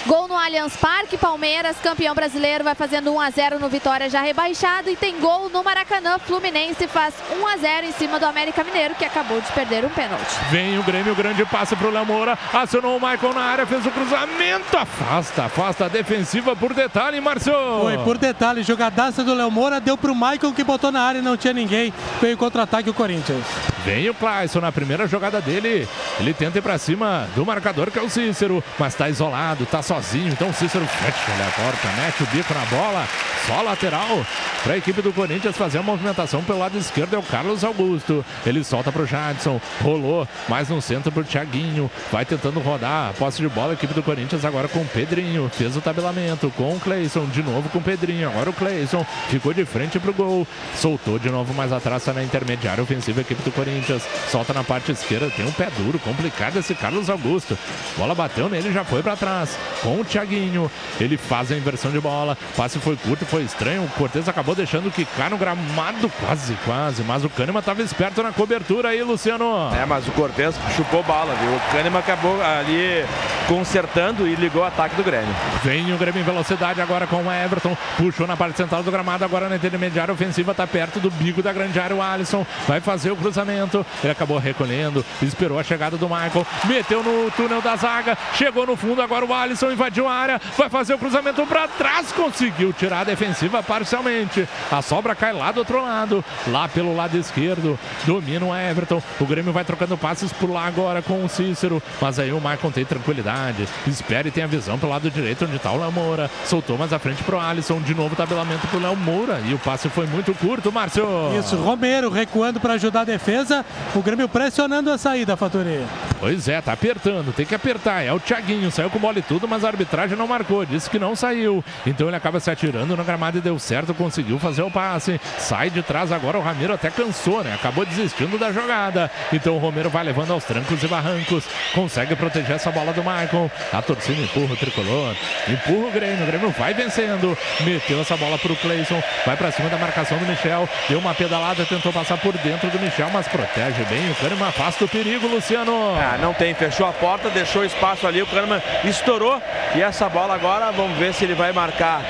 Gol no Allianz Parque, Palmeiras, campeão brasileiro, vai fazendo 1 a 0 no Vitória já rebaixado e tem gol no Maracanã, Fluminense faz 1 a 0 em cima do América Mineiro que acabou de perder um pênalti. Vem o Grêmio, grande passe pro Léo Moura, acionou o Michael na área, fez o cruzamento, afasta, afasta a defensiva por detalhe, Márcio. Foi por detalhe, jogadaça do Léo Moura, deu pro Michael que botou na área e não tinha ninguém, veio contra-ataque o Corinthians. Vem o Clayson na primeira jogada dele, ele tenta ir pra cima do marcador que é o Cícero, mas tá isolado, tá sozinho, então o Cícero fecha a porta, mete o bico na bola, só lateral. Para a equipe do Corinthians fazer a movimentação pelo lado esquerdo é o Carlos Augusto. Ele solta para o Jadson, rolou mais no centro para o Thiaguinho, vai tentando rodar, posse de bola, a equipe do Corinthians agora com o Pedrinho, fez o tabelamento com o Cleison, de novo com o Pedrinho, agora o Cleison ficou de frente para o gol, soltou de novo mais atrás, na intermediária ofensiva a equipe do Corinthians, solta na parte esquerda, tem um pé duro, complicado esse Carlos Augusto, bola bateu nele, já foi para trás, com o Thiaguinho, ele faz a inversão de bola, passe foi curto, foi estranho, o Cortez acabou deixando quicar no gramado, quase, quase, mas o Kahneman estava esperto na cobertura aí, Luciano. É, mas o Cortez chupou bala, viu? O Kahneman acabou ali consertando e ligou o ataque do Grêmio. Vem o Grêmio em velocidade agora com o Everton, puxou na parte central do gramado, agora na intermediária ofensiva, tá perto do bico da grande área, o Alisson. Vai fazer o cruzamento, ele acabou recolhendo, esperou a chegada do Michael, meteu no túnel da zaga, chegou no fundo, agora o Alisson invadiu a área, vai fazer o cruzamento para trás, conseguiu tirar a defensiva parcialmente, a sobra cai lá do outro lado, lá pelo lado esquerdo, domina o Everton, o Grêmio vai trocando passes por lá agora com o Cícero, mas aí o Michael tem tranquilidade, espera e tem a visão pelo lado direito onde está o Léo Moura, soltou mais à frente pro Alisson, de novo tabelamento pro Léo Moura. E o passe foi muito curto, Márcio. Isso, Romero recuando para ajudar a defesa, o Grêmio pressionando a saída, Faturi. Pois é, tá apertando, tem que apertar, é o Thiaguinho, saiu com bola e tudo, mas a arbitragem não marcou, disse que não saiu, então ele acaba se atirando no gramado e deu certo, conseguiu fazer o passe, sai de trás agora, o Ramiro até cansou, né, acabou desistindo da jogada, então o Romero vai levando aos trancos e barrancos, consegue proteger essa bola do Michael, a torcida empurra o tricolor, empurra o Grêmio, o Grêmio vai vencendo, meteu essa bola pro Cleison, vai para cima da marcação do Michel, deu uma pedalada, tentou passar por dentro do Michel, mas protege bem, o Kahneman afasta o perigo, Luciano. Ah, não tem, fechou a porta, deixou espaço ali, o Kahneman estourou. E essa bola agora, vamos ver se ele vai marcar.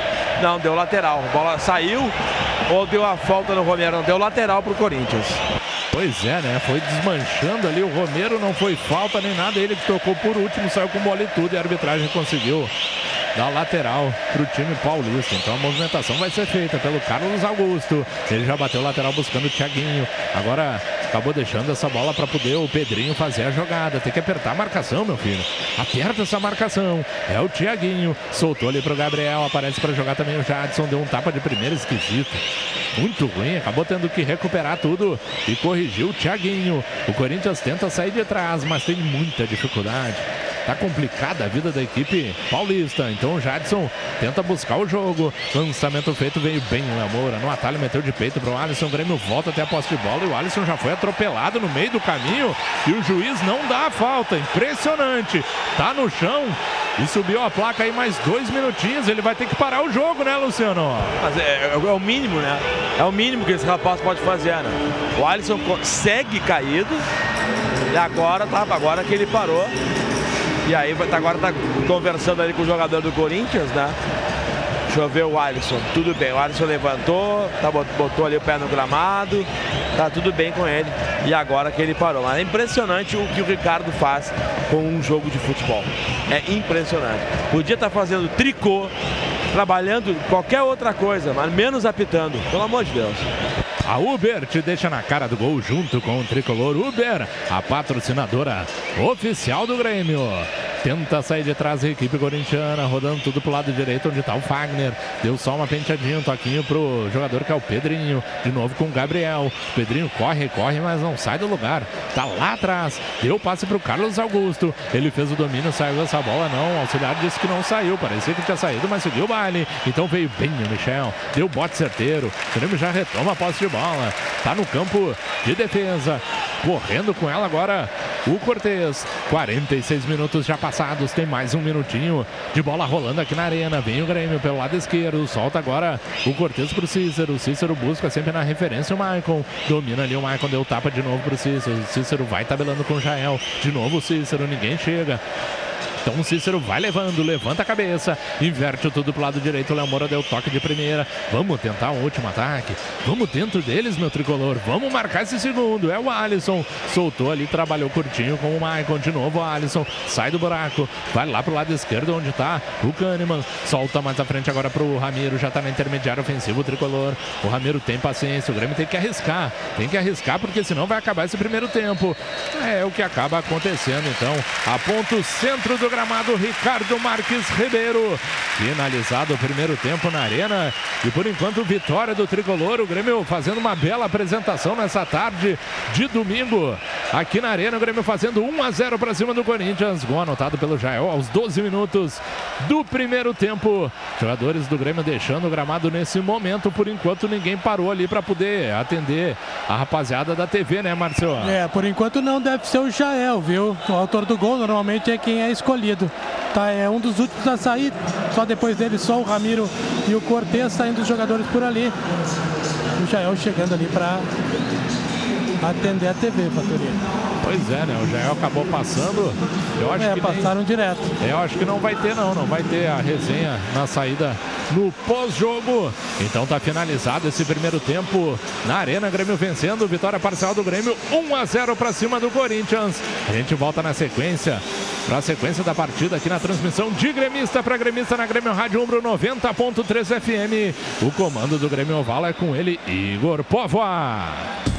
Não, deu lateral, a bola saiu ou deu a falta no Romero, não, deu lateral pro Corinthians. Pois é, né? Foi desmanchando ali. O Romero não foi falta nem nada. Ele tocou por último, saiu com bola e tudo. E a arbitragem conseguiu dar lateral para o time paulista. Então a movimentação vai ser feita pelo Carlos Augusto. Ele já bateu lateral buscando o Thiaguinho. Agora acabou deixando essa bola para poder o Pedrinho fazer a jogada. Tem que apertar a marcação, meu filho. Aperta essa marcação. É o Tiaguinho. Soltou ali pro Gabriel. Aparece para jogar também o Jadson. Deu um tapa de primeira esquisito. Muito ruim. Acabou tendo que recuperar tudo e corrigiu o Tiaguinho. O Corinthians tenta sair de trás, mas tem muita dificuldade. Tá complicada a vida da equipe paulista. Então o Jadson tenta buscar o jogo. Lançamento feito, veio bem o Léo Moura. No atalho, meteu de peito pro Alisson. O Grêmio volta até a posse de bola. E o Alisson já foi atropelado no meio do caminho. E o juiz não dá a falta. Impressionante. Tá no chão. E subiu a placa aí mais dois minutinhos. Ele vai ter que parar o jogo, né, Luciano? Mas é, é o mínimo, né? É o mínimo que esse rapaz pode fazer, né? O Alisson segue caído. E agora, tá, agora que ele parou, e aí tá, agora tá conversando ali com o jogador do Corinthians, né? Deixa eu ver o Alisson. Tudo bem, o Alisson levantou, tá, botou ali o pé no gramado, tá tudo bem com ele. E agora que ele parou. Mas é impressionante o que o Ricardo faz com um jogo de futebol. É impressionante. Podia estar tá fazendo tricô, trabalhando qualquer outra coisa, mas menos apitando. Pelo amor de Deus. A Uber te deixa na cara do gol junto com o tricolor Uber, a patrocinadora oficial do Grêmio. Tenta sair de trás a equipe corintiana, rodando tudo pro lado direito, onde tá o Fagner. Deu só uma penteadinha, um toquinho pro jogador que é o Pedrinho. De novo com o Gabriel. Pedrinho corre, corre, mas não sai do lugar. Tá lá atrás. Deu passe pro Carlos Augusto. Ele fez o domínio, saiu essa bola, não. O auxiliar disse que não saiu. Parecia que tinha saído, mas seguiu o baile. Então veio bem o Michel. Deu bote certeiro. O Grêmio já retoma a posse de bola. Tá no campo de defesa. Correndo com ela agora o Cortez. 46 minutos já passados, tem mais um minutinho de bola rolando aqui na arena. Vem o Grêmio pelo lado esquerdo, solta agora o Cortez pro Cícero. O Cícero busca sempre na referência o Maicon. Domina ali o Maicon, deu tapa de novo pro Cícero. O Cícero vai tabelando com o Jael. De novo o Cícero, ninguém chega. Então o Cícero vai levando, levanta a cabeça, inverte tudo pro lado direito. O Léo Moura deu toque de primeira. Vamos tentar um último ataque. Vamos dentro deles, meu tricolor. Vamos marcar esse segundo. É o Alisson. Soltou ali, trabalhou curtinho com o Maicon. De novo o Alisson. Sai do buraco. Vai lá pro lado esquerdo onde tá o Kahneman. Solta mais à frente agora pro Ramiro. Já tá na intermediária ofensiva o tricolor. O Ramiro tem paciência. O Grêmio tem que arriscar. Tem que arriscar porque senão vai acabar esse primeiro tempo. É o que acaba acontecendo então. Aponta o centro do gramado Ricardo Marques Ribeiro. Finalizado o primeiro tempo na arena. E por enquanto, vitória do tricolor. O Grêmio fazendo uma bela apresentação nessa tarde de domingo. Aqui na arena, o Grêmio fazendo 1 a 0 para cima do Corinthians. Gol anotado pelo Jael aos 12 minutos do primeiro tempo. Jogadores do Grêmio deixando o gramado nesse momento. Por enquanto, ninguém parou ali para poder atender a rapaziada da TV, né, Marcelo? É, por enquanto não deve ser o Jael, viu? O autor do gol normalmente é quem é escolhido. Tá, é um dos últimos a sair, só depois dele só o Ramiro e o Cortez saindo os jogadores por ali. O Jael chegando ali para atender a TV, Fatoria. Pois é, né? O Jael acabou passando. Eu acho é, que passaram nem... direto. Eu acho que não vai ter, não. Não vai ter a resenha na saída no pós-jogo. Então tá finalizado esse primeiro tempo na Arena. Grêmio vencendo. Vitória parcial do Grêmio. 1 a 0 para cima do Corinthians. A gente volta na sequência. Para a sequência da partida aqui na transmissão de gremista para gremista na Grêmio Rádio Umbro 90.3 FM. O comando do Grêmio Oval é com ele, Igor Povoa.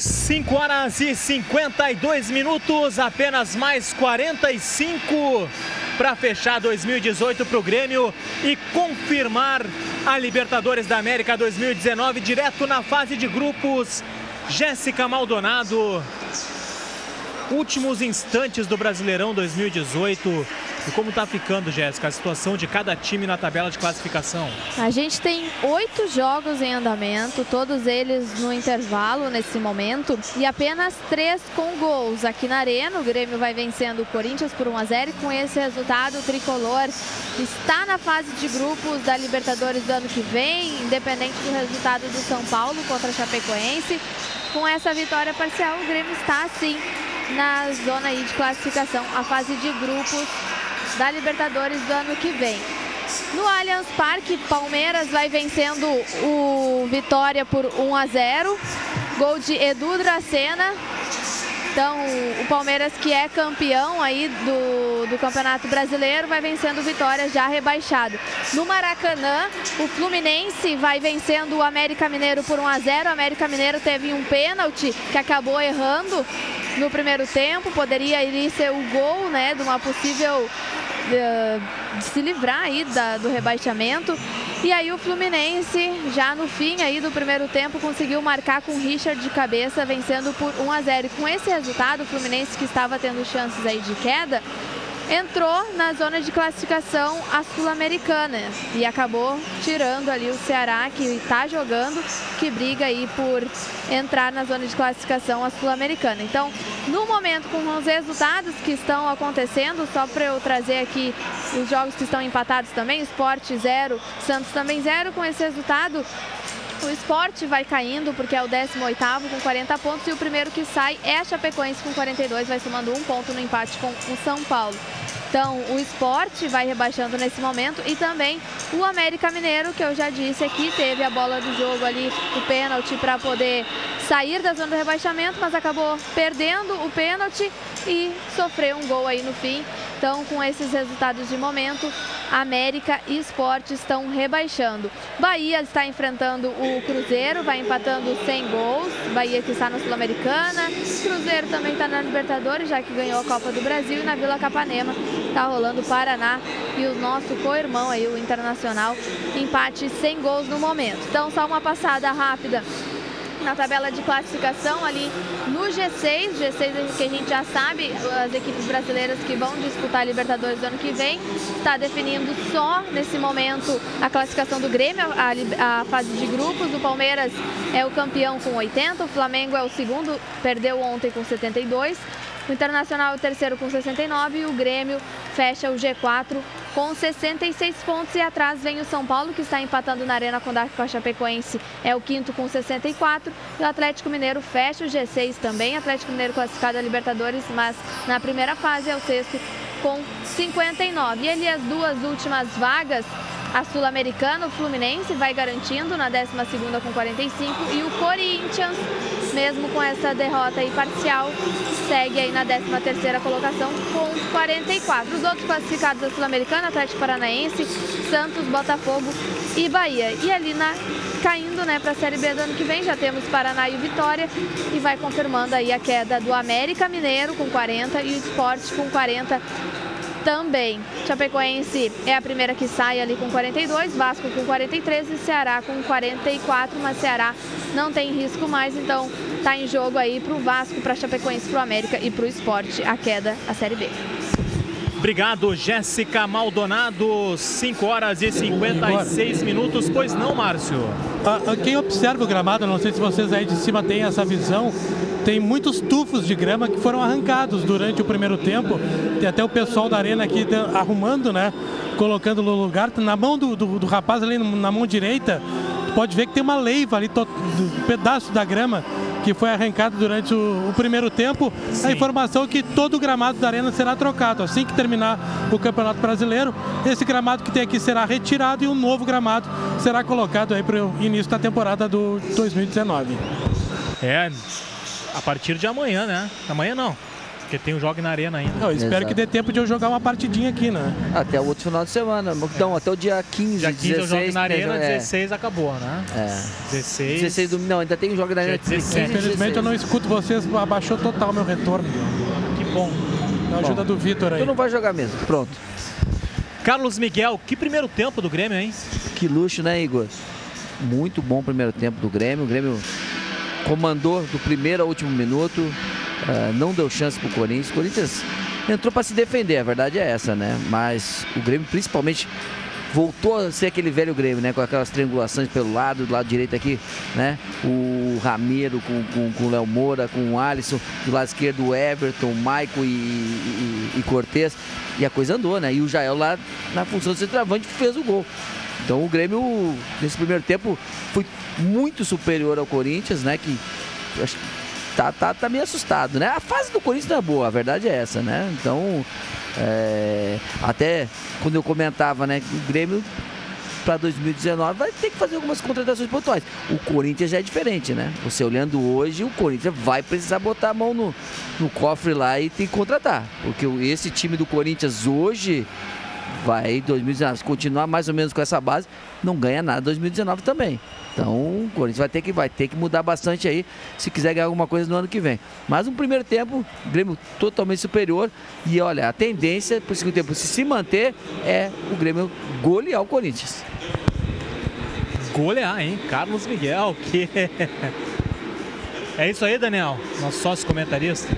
5 horas e 52 minutos, apenas mais 45 para fechar 2018 para o Grêmio e confirmar a Libertadores da América 2019 direto na fase de grupos. Jéssica Maldonado, últimos instantes do Brasileirão 2018. E como está ficando, Jéssica, a situação de cada time na tabela de classificação? A gente tem oito jogos em andamento, todos eles no intervalo nesse momento, e apenas três com gols. Aqui na Arena, o Grêmio vai vencendo o Corinthians por 1 a 0 e com esse resultado, o Tricolor está na fase de grupos da Libertadores do ano que vem, independente do resultado do São Paulo contra a Chapecoense. com essa vitória parcial, o Grêmio está sim na zona aí de classificação, a fase de grupos da Libertadores do ano que vem. No Allianz Parque, Palmeiras vai vencendo o Vitória por 1 a 0. Gol de Edu Dracena. Então, o Palmeiras, que é campeão aí do, do Campeonato Brasileiro, vai vencendo Vitória já rebaixado. No Maracanã, o Fluminense vai vencendo o América Mineiro por 1 a 0. O América Mineiro teve um pênalti que acabou errando no primeiro tempo. Poderia ir ser o gol, né, de uma possível de, se livrar aí da, do rebaixamento. E aí o Fluminense, já no fim aí do primeiro tempo, conseguiu marcar com o Richard de cabeça, vencendo por 1 a 0. E com esse resultado, o Fluminense que estava tendo chances aí de queda, entrou na zona de classificação a Sul-Americana e acabou tirando ali o Ceará, que está jogando, que briga aí por entrar na zona de classificação a Sul-Americana. Então, no momento, com os resultados que estão acontecendo, só para eu trazer aqui os jogos que estão empatados também, Sport 0, Santos também 0, com esse resultado, o esporte vai caindo porque é o 18º com 40 pontos e o primeiro que sai é a Chapecoense com 42, vai somando um ponto no empate com o São Paulo. Então, o esporte vai rebaixando nesse momento e também o América Mineiro, que eu já disse aqui, teve a bola do jogo ali, o pênalti para poder sair da zona do rebaixamento, mas acabou perdendo o pênalti e sofreu um gol aí no fim. Então, com esses resultados de momento, América e Esporte estão rebaixando. Bahia está enfrentando o Cruzeiro, vai empatando sem gols. Bahia que está na Sul-Americana. Cruzeiro também está na Libertadores, já que ganhou a Copa do Brasil. E na Vila Capanema está rolando o Paraná e o nosso co-irmão aí, o Internacional, empate sem gols no momento. Então, só uma passada rápida na tabela de classificação ali no G6, G6 que a gente já sabe, as equipes brasileiras que vão disputar a Libertadores do ano que vem, está definindo só nesse momento a classificação do Grêmio, a, a, fase de grupos, o Palmeiras é o campeão com 80, o Flamengo é o segundo, perdeu ontem com 72, o Internacional é o terceiro com 69 e o Grêmio fecha o G4 com 66 pontos e atrás vem o São Paulo que está empatando na Arena com a Chapecoense, é o quinto com 64 e o Atlético Mineiro fecha o G6 também, Atlético Mineiro classificado a Libertadores, mas na primeira fase é o sexto com 59. E ali as duas últimas vagas a Sul-Americana, o Fluminense vai garantindo na 12ª com 45 e o Corinthians, mesmo com essa derrota aí parcial, segue aí na 13ª colocação com 44. Os outros classificados da Sul-Americana, Atlético Paranaense, Santos, Botafogo e Bahia. E ali na caindo, né, para a Série B do ano que vem, já temos Paraná e Vitória e vai confirmando aí a queda do América Mineiro com 40 e o Esporte com 40 também. Chapecoense é a primeira que sai ali com 42, Vasco com 43 e Ceará com 44, mas Ceará não tem risco mais, então tá em jogo aí para o Vasco, para Chapecoense, para o América e para o Esporte a queda, a Série B. Obrigado, Jéssica Maldonado. 5 horas e 56 minutos. Pois não, Márcio? Ah, quem observa o gramado, não sei se vocês aí de cima têm essa visão, tem muitos tufos de grama que foram arrancados durante o primeiro tempo. Tem até o pessoal da arena aqui arrumando, né? Colocando no lugar. Na mão do, do, do rapaz ali, na mão direita, pode ver que tem uma leiva ali, um pedaço da grama que foi arrancado durante o, o primeiro tempo. Sim. A informação é que todo o gramado da arena será trocado. Assim que terminar o Campeonato Brasileiro, esse gramado que tem aqui será retirado e um novo gramado será colocado aí para o início da temporada do 2019. É, a partir de amanhã, né? Amanhã não. Porque tem um jogo na arena ainda. Eu espero Exato. que dê tempo de eu jogar uma partidinha aqui, né? Até o outro final de semana. Então, até o dia 15, dia 15 16, eu jogo na arena, é. 16 acabou, né? É. 16. 16 do... Não, ainda tem um jogo na arena. 16. Infelizmente eu não escuto vocês, abaixou total meu retorno. Que bom. A ajuda do Vitor aí. Tu não vai jogar mesmo, pronto. Carlos Miguel, que primeiro tempo do Grêmio, hein? Que luxo, né, Igor? Muito bom primeiro tempo do Grêmio. O Grêmio comandou do primeiro ao último minuto. Uh, não deu chance para o Corinthians. O Corinthians entrou para se defender, a verdade é essa, né? Mas o Grêmio, principalmente, voltou a ser aquele velho Grêmio, né? Com aquelas triangulações pelo lado, do lado direito aqui, né? O Ramiro com, com, com o Léo Moura, com o Alisson, do lado esquerdo o Everton, Maico e, e, e Cortez. E a coisa andou, né? E o Jael lá na função de centroavante fez o gol. Então o Grêmio, nesse primeiro tempo, foi muito superior ao Corinthians, né? Que acho que tá, tá, tá meio assustado, né? A fase do Corinthians não é boa, a verdade é essa, né? Então, é, até quando eu comentava, né, que o Grêmio para 2019 vai ter que fazer algumas contratações pontuais. O Corinthians já é diferente, né? Você olhando hoje, o Corinthians vai precisar botar a mão no, no cofre lá e tem que contratar. Porque esse time do Corinthians hoje vai 2019, se continuar mais ou menos com essa base, não ganha nada 2019 também. Então o Corinthians vai ter que, vai ter que mudar bastante aí se quiser ganhar alguma coisa no ano que vem. Mas um primeiro tempo, Grêmio totalmente superior. E olha, a tendência para o segundo tempo, se se manter, é o Grêmio golear o Corinthians. Golear, hein? Carlos Miguel, que. É isso aí, Daniel, nosso sócio comentarista.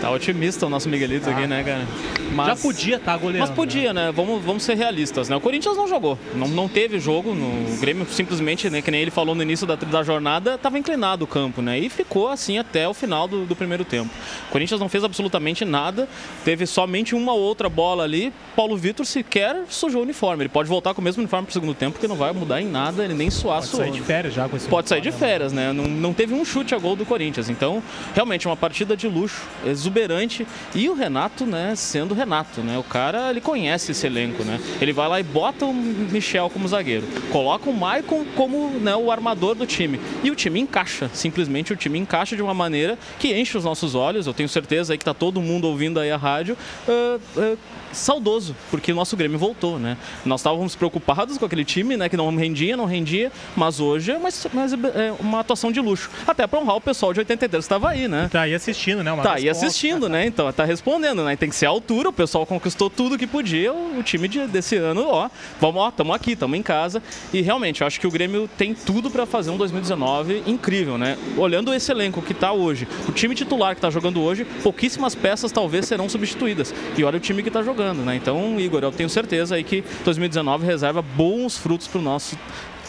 Tá otimista o nosso Miguelito ah. aqui, né, cara? Mas, Já podia estar tá goleando. Mas podia, né? né? Vamos, vamos ser realistas, né? O Corinthians não jogou, não, não teve jogo. No, o Grêmio simplesmente, né, que nem ele falou no início da, da jornada, estava inclinado o campo, né? E ficou assim até o final do, do, primeiro tempo. O Corinthians não fez absolutamente nada, teve somente uma outra bola ali. Paulo Vitor sequer sujou o uniforme. Ele pode voltar com o mesmo uniforme pro segundo tempo, porque não vai mudar em nada, ele nem suar Pode sair de férias já com esse Pode sair de férias, né? Não, não teve um chute a gol do Corinthians. Então, realmente, uma partida de luxo, exuberante. E o Renato, né, sendo Renato, né? O cara, ele conhece esse elenco, né? Ele vai lá e bota o Michel como zagueiro, coloca o Maicon como né, o armador do time. E o time encaixa, simplesmente o time encaixa de uma maneira que enche os nossos olhos. Eu tenho certeza aí que tá todo mundo ouvindo aí a rádio. Uh, uh, saudoso, porque o nosso Grêmio voltou, né? Nós estávamos preocupados com aquele time, né, que não rendia, não rendia, mas hoje é uma, é uma atuação de luxo. Até para honrar o pessoal de 83 estava aí, né? Tá aí assistindo, né? Uma tá aí assistindo, né? Então tá respondendo, né? Tem que ser a altura, o pessoal conquistou tudo que podia, o time de, desse ano, ó, vamos, ó, estamos aqui, estamos em casa e realmente eu acho que o Grêmio tem tudo para fazer um 2019 incrível, né? Olhando esse elenco que está hoje, o time titular que está jogando hoje, pouquíssimas peças talvez serão substituídas. E olha o time que está jogando jogando, né? Então, Igor, eu tenho certeza aí que 2019 reserva bons frutos para o nosso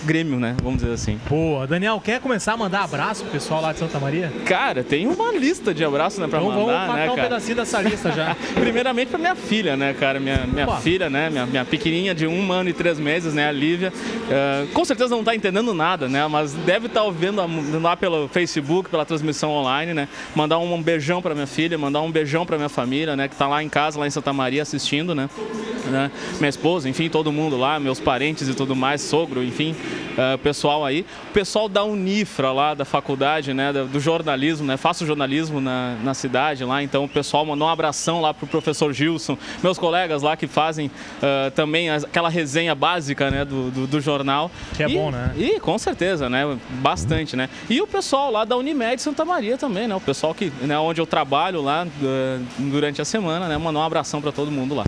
Grêmio, né? Vamos dizer assim. Boa. Daniel, quer começar a mandar abraço pro pessoal lá de Santa Maria? Cara, tem uma lista de abraços, né, pra então, mandar, vamos né, um pedacinho dessa lista já. Primeiramente pra minha filha, né, cara? Minha, minha filha, né? Minha, minha pequenininha de um ano e três meses, né? A Lívia. Uh, com certeza não tá entendendo nada, né? Mas deve estar tá ouvindo lá pelo Facebook, pela transmissão online, né? Mandar um, beijão pra minha filha, mandar um beijão pra minha família, né? Que tá lá em casa, lá em Santa Maria, assistindo, né? né? Minha esposa, enfim, todo mundo lá, meus parentes e tudo mais, sogro, enfim, uh, pessoal aí. O pessoal da Unifra lá, da faculdade, né, do jornalismo, né, faço jornalismo na, na cidade lá, então o pessoal mandou um abração lá pro professor Gilson, meus colegas lá que fazem uh, também aquela resenha básica, né, do, do, do jornal. Que é e, bom, né? E com certeza, né, bastante, né. E o pessoal lá da Unimed Santa Maria também, né, o pessoal que, né, onde eu trabalho lá uh, durante a semana, né, mandou um abração para todo mundo lá.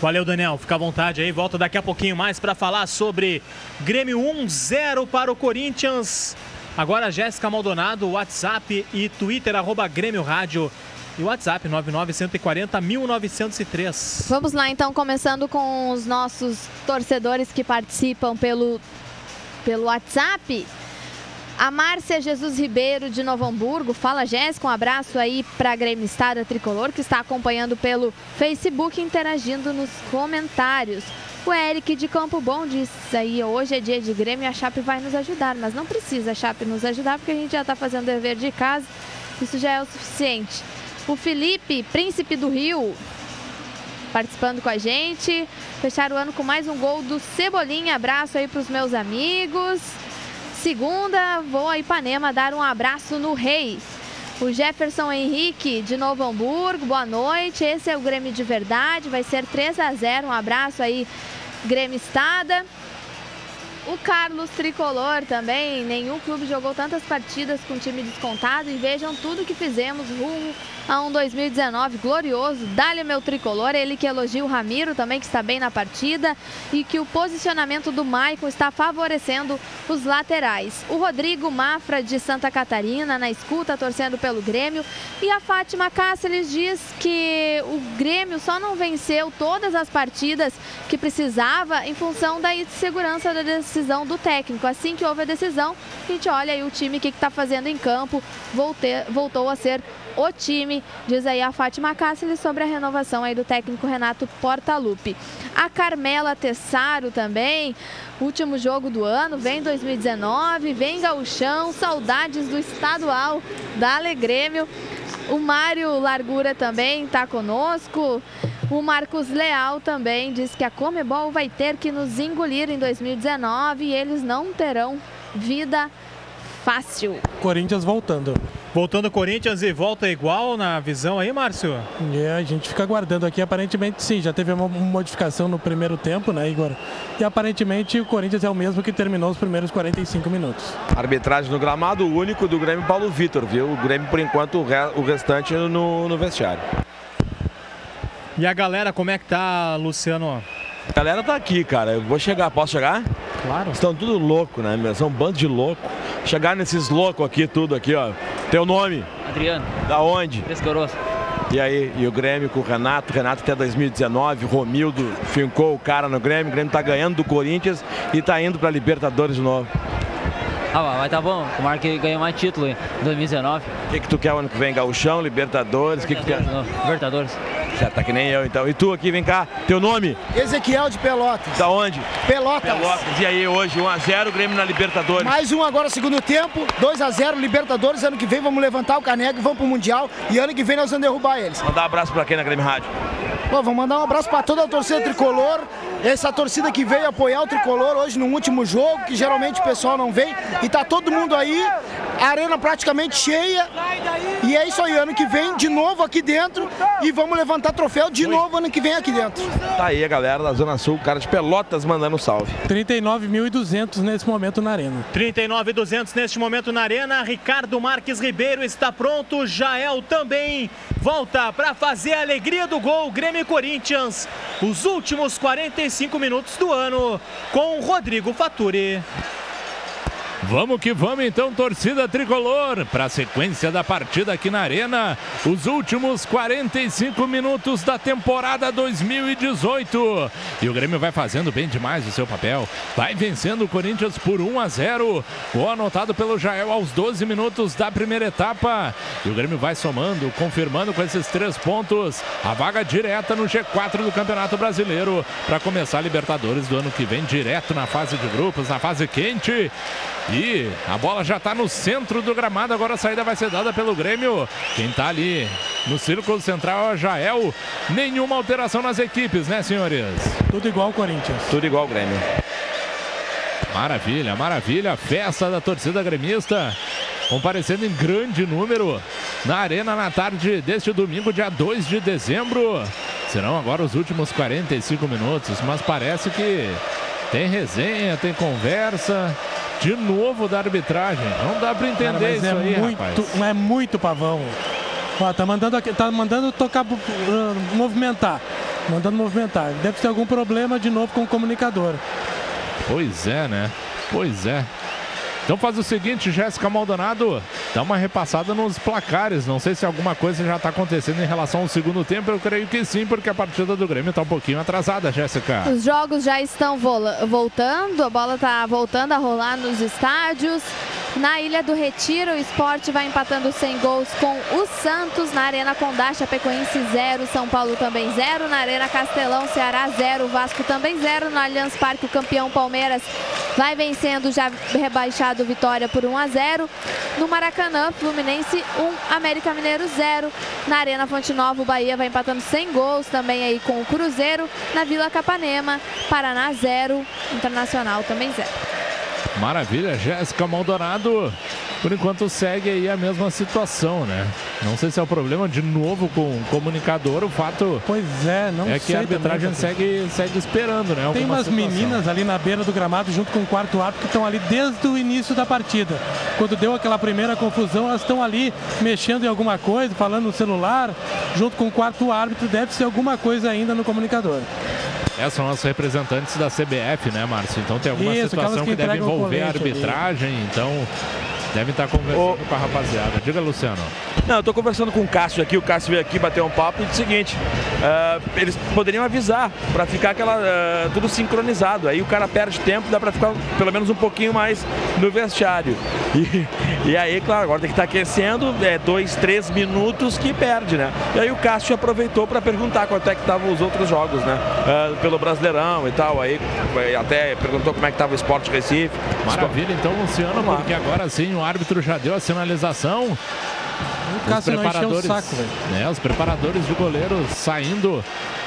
Valeu, Daniel. Fica à vontade aí. Volta daqui a pouquinho mais para falar sobre Grêmio 1-0 para o Corinthians. Agora, Jéssica Maldonado, WhatsApp e Twitter, arroba Grêmio Rádio. E o WhatsApp 99140 1903. Vamos lá então, começando com os nossos torcedores que participam pelo, pelo WhatsApp. A Márcia Jesus Ribeiro de Novo Hamburgo, fala Jéssica, um abraço aí para a gremistada tricolor que está acompanhando pelo Facebook interagindo nos comentários. O Eric de Campo. Bom disse aí, hoje é dia de Grêmio e a Chape vai nos ajudar, mas não precisa a Chape nos ajudar porque a gente já está fazendo dever de casa, isso já é o suficiente. O Felipe, príncipe do Rio, participando com a gente, fechar o ano com mais um gol do Cebolinha, abraço aí para os meus amigos. Segunda, vou a Ipanema dar um abraço no Rei. O Jefferson Henrique, de Novo Hamburgo, boa noite. Esse é o Grêmio de verdade, vai ser 3 a 0 Um abraço aí, Grêmio Estada. O Carlos Tricolor também, nenhum clube jogou tantas partidas com time descontado e vejam tudo que fizemos rumo a um 2019 glorioso. Dá-lhe meu tricolor, ele que elogia o Ramiro também, que está bem na partida e que o posicionamento do Maicon está favorecendo os laterais. O Rodrigo Mafra de Santa Catarina na escuta, torcendo pelo Grêmio. E a Fátima Cáceres diz que o Grêmio só não venceu todas as partidas que precisava em função da insegurança da decisão do técnico. Assim que houve a decisão, a gente olha aí o time que está fazendo em campo, voltou a ser o time, diz aí a Fátima Cáceres sobre a renovação aí do técnico Renato Portaluppi. A Carmela Tessaro também, último jogo do ano, vem 2019, vem gauchão, saudades do estadual da Alegrêmio. O Mário Largura também está conosco. O Marcos Leal também diz que a Comebol vai ter que nos engolir em 2019 e eles não terão vida fácil. Corinthians voltando. Voltando o Corinthians e volta igual na visão aí, Márcio? É, a gente fica aguardando aqui. Aparentemente, sim, já teve uma modificação no primeiro tempo, né, Igor? E aparentemente o Corinthians é o mesmo que terminou os primeiros 45 minutos. Arbitragem no gramado, o único do Grêmio Paulo Vitor, viu? O Grêmio, por enquanto, o, re... o restante no, no vestiário. E a galera, como é que tá, Luciano? A galera tá aqui, cara. Eu vou chegar. Posso chegar? Claro. Estão tudo louco, né? meu? São um bando de louco. Chegar nesses loucos aqui, tudo aqui, ó. Teu nome? Adriano. Da onde? Pescoroso. E aí, e o Grêmio com o Renato, Renato até 2019, Romildo fincou o cara no Grêmio, o Grêmio tá ganhando do Corinthians e tá indo pra Libertadores de novo. Ah, mas tá bom, o Marco ganhou mais título em 2019. O que, que tu quer o ano que vem? Gauchão, Libertadores? O que, que tu quer? Libertadores. Já tá que nem eu então. E tu aqui, vem cá, teu nome? Ezequiel de Pelotas. Da onde? Pelotas. Pelotas. E aí, hoje, 1x0, Grêmio na Libertadores. Mais um agora, segundo tempo, 2x0, Libertadores. Ano que vem vamos levantar o caneco, vamos pro Mundial. E ano que vem nós vamos derrubar eles. Mandar um abraço pra quem na Grêmio Rádio? Pô, vamos mandar um abraço para toda a torcida tricolor, essa torcida que veio apoiar o tricolor hoje no último jogo, que geralmente o pessoal não vem, e tá todo mundo aí, a arena praticamente cheia. E é isso aí, ano que vem de novo aqui dentro e vamos levantar troféu de novo ano que vem aqui dentro. Tá aí a galera da Zona Sul, cara de Pelotas mandando um salve. 39.200 nesse momento na arena. 39.200 neste momento na arena. Ricardo Marques Ribeiro está pronto, Jael também volta para fazer a alegria do gol Grêmio Corinthians. Os últimos 45 minutos do ano com Rodrigo Faturi. Vamos que vamos então, torcida tricolor, para a sequência da partida aqui na Arena. Os últimos 45 minutos da temporada 2018. E o Grêmio vai fazendo bem demais o seu papel. Vai vencendo o Corinthians por 1 a 0. Gol anotado pelo Jael aos 12 minutos da primeira etapa. E o Grêmio vai somando, confirmando com esses três pontos a vaga direta no G4 do Campeonato Brasileiro para começar a Libertadores do ano que vem, direto na fase de grupos, na fase quente. E a bola já está no centro do gramado. Agora a saída vai ser dada pelo Grêmio. Quem está ali no círculo central é o Jael. Nenhuma alteração nas equipes, né, senhores? Tudo igual Corinthians. Tudo igual Grêmio. Maravilha, maravilha. Festa da torcida gremista. Comparecendo em grande número na Arena na tarde deste domingo, dia 2 de dezembro. Serão agora os últimos 45 minutos, mas parece que tem resenha, tem conversa de novo da arbitragem. Não dá para entender Cara, isso é aí, muito, rapaz. É muito pavão. Ó, tá mandando, tá mandando tocar, uh, movimentar. Mandando movimentar. Deve ter algum problema de novo com o comunicador. Pois é, né? Pois é. Então faz o seguinte, Jéssica Maldonado, dá uma repassada nos placares. Não sei se alguma coisa já está acontecendo em relação ao segundo tempo. Eu creio que sim, porque a partida do Grêmio está um pouquinho atrasada, Jéssica. Os jogos já estão voltando, a bola está voltando a rolar nos estádios. Na Ilha do Retiro, o esporte vai empatando sem gols com o Santos. Na Arena Condá, Chapecoense 0, São Paulo também 0. Na Arena Castelão, Ceará 0, Vasco também 0. No Allianz Parque, o campeão Palmeiras vai vencendo, já rebaixado Vitória por 1 a 0. No Maracanã, Fluminense 1, América Mineiro 0. Na Arena Fonte Nova, o Bahia vai empatando sem gols também aí com o Cruzeiro. Na Vila Capanema, Paraná 0, Internacional também 0. Maravilha, Jéssica Maldonado. Por enquanto segue aí a mesma situação, né? Não sei se é o problema de novo com o comunicador. O fato Pois é, não é que a arbitragem também, segue, segue esperando, né? Tem umas situação. meninas ali na beira do gramado junto com o quarto árbitro que estão ali desde o início da partida. Quando deu aquela primeira confusão, elas estão ali mexendo em alguma coisa, falando no celular, junto com o quarto árbitro. Deve ser alguma coisa ainda no comunicador. Essas são as representantes da CBF, né, Márcio? Então tem alguma Isso, situação que que, deve envolver a colete ali. arbitragem, então devem estar conversando com a rapaziada. Diga, Luciano. Não, eu tô conversando com o Cássio aqui, o Cássio veio aqui bater um papo e disse o seguinte, uh, eles poderiam avisar para ficar aquela uh, tudo sincronizado. Aí o cara perde tempo, dá para ficar pelo menos um pouquinho mais no vestiário. E, e aí, claro, agora tem que estar tá aquecendo, é dois, três minutos que perde, né? E aí o Cássio aproveitou para perguntar quanto é que estavam os outros jogos, né? Uh, pelo Brasileirão e tal. Aí até perguntou como é que estava o Esporte Recife. Maravilha, então, Luciano, porque agora sim o árbitro já deu a sinalização. O Cássio os preparadores, não o saco, né, os preparadores de goleiro saindo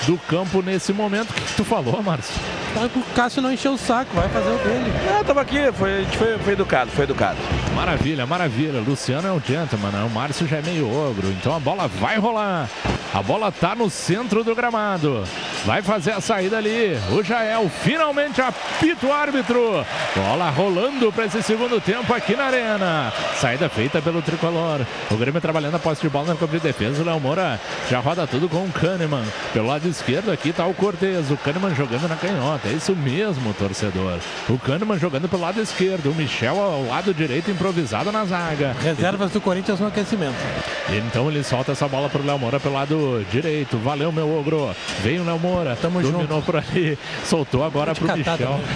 do campo nesse momento. O que, que tu falou, Márcio? Tá, o Cássio não encheu o saco, vai fazer o dele. É, tava aqui, foi, a gente foi, foi educado, foi educado. Maravilha, maravilha. Luciano é um gentleman, né? o Márcio já é meio ogro. Então a bola vai rolar. A bola tá no centro do gramado. Vai fazer a saída ali. O Jael finalmente apita o árbitro. Bola rolando para esse segundo tempo aqui na arena. Saída feita pelo tricolor. O Grêmio trabalhando a posse de bola no campo de defesa. O Léo Moura já roda tudo com o Kahneman. Pelo lado esquerdo aqui tá o Cortez. O Kahneman jogando na canhota. É isso mesmo, torcedor. O Kahneman jogando pelo lado esquerdo. O Michel ao lado direito improvisado na zaga. Reservas do Corinthians no aquecimento. Então ele solta essa bola pro Léo Moura pelo lado direito. Valeu, meu ogro. Vem o Léo Moura. Tamo Dominou junto. por ali. Soltou agora pro Michel.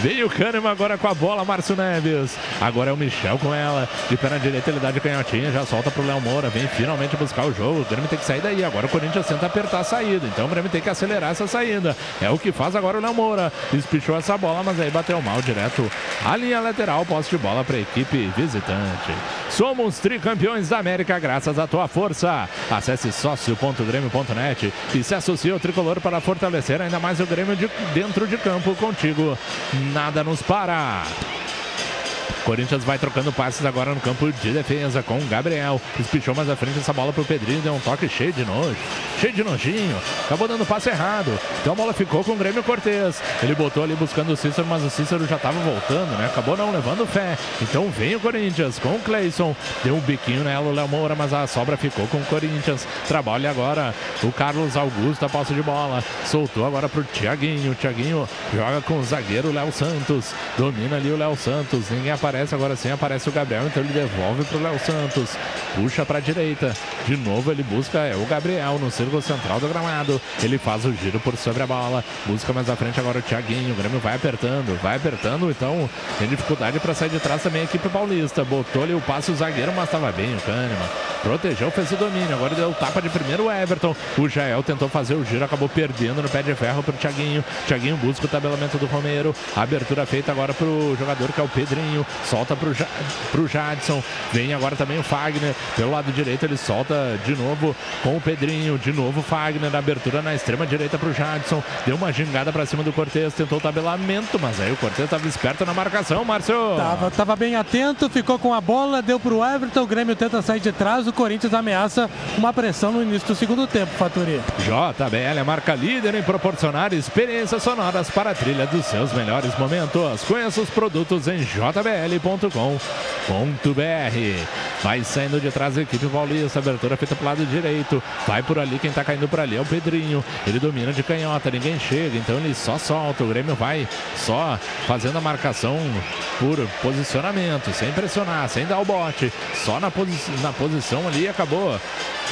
Veio o Kahneman agora com a bola, Márcio Neves. Agora é o Michel com ela. De perna direita ele dá de canhotinha, já solta pro Léo Moura. Vem finalmente buscar o jogo. O Grêmio tem que sair daí. Agora o Corinthians tenta apertar a saída. Então o Grêmio tem que acelerar essa saída. É o que faz agora o Léo Moura. Espichou essa bola, mas aí bateu mal direto. A linha lateral, posse de bola para a equipe visitante. Somos tricampeões da América graças à tua força. Acesse sócio.grêmio.net e se associe ao tricolor para fortalecer ainda mais o Grêmio de dentro de campo contigo nada nos para. Corinthians vai trocando passes agora no campo de defesa com o Gabriel. Espichou mais à frente essa bola pro Pedrinho. Deu um toque cheio de nojo. Cheio de nojinho. Acabou dando passe errado. Então a bola ficou com o Grêmio Cortez. Ele botou ali buscando o Cícero, mas o Cícero já estava voltando, né? Acabou não levando fé. Então vem o Corinthians com o Cleison. Deu um biquinho nela o Léo Moura, mas a sobra ficou com o Corinthians. Trabalha agora o Carlos Augusto, a posse de bola. Soltou agora pro Thiaguinho. O Thiaguinho joga com o zagueiro Léo Santos. Domina ali o Léo Santos. Ninguém aparece aparece, agora sim aparece o Gabriel, então ele devolve para o Léo Santos. Puxa para a direita. De novo ele busca é o Gabriel no círculo central do gramado. Ele faz o giro por sobre a bola. Busca mais à frente agora o Thiaguinho. O Grêmio vai apertando, vai apertando. Então tem dificuldade para sair de trás também a equipe paulista. Botou ali o passe o zagueiro, mas estava bem o Kahneman. Protegeu, fez o domínio. Agora deu tapa de primeiro o Everton. O Jael tentou fazer o giro, acabou perdendo no pé de ferro para o Thiaguinho. Thiaguinho busca o tabelamento do Romero. Abertura feita agora para o jogador que é o Pedrinho. Solta para o Jadson. Vem agora também o Fagner. Pelo lado direito ele solta de novo com o Pedrinho. De novo o Fagner. Na abertura na extrema direita para o Jadson. Deu uma gingada para cima do Cortez. Tentou o tabelamento, mas aí o Cortez estava esperto na marcação, Márcio. Tava, tava bem atento, ficou com a bola, deu para o Everton. O Grêmio tenta sair de trás. O Corinthians ameaça uma pressão no início do segundo tempo, Faturi. JBL é marca líder em proporcionar experiências sonoras para a trilha dos seus melhores momentos. Conheça os produtos em JBL jbl.com.br. Vai saindo de trás a equipe paulista, abertura feita pro lado direito. Vai por ali, quem tá caindo por ali é o Pedrinho. Ele domina de canhota, ninguém chega, então ele só solta. O Grêmio vai só fazendo a marcação por posicionamento, sem pressionar, sem dar o bote. Só na, posi na posição ali acabou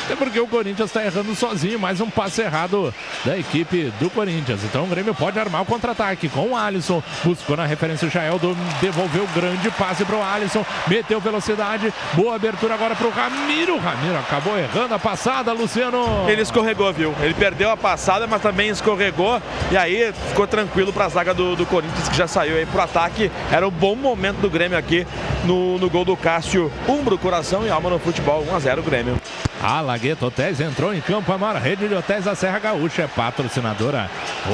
até porque o Corinthians está errando sozinho. Mais um passe errado da equipe do Corinthians. Então o Grêmio pode armar o contra-ataque com o Alisson. Buscou na referência o Jael. Devolveu grande passe para o Alisson. Meteu velocidade. Boa abertura agora para o Ramiro. Ramiro acabou errando a passada, Luciano. Ele escorregou, viu? Ele perdeu a passada, mas também escorregou. E aí ficou tranquilo para a zaga do, do Corinthians, que já saiu aí para o ataque. Era um bom momento do Grêmio aqui no, no gol do Cássio. Umbro, coração e alma no futebol. 1 a 0 Grêmio. A Lagueto Hotéis entrou em campo. A maior rede de hotéis da Serra Gaúcha é patrocinadora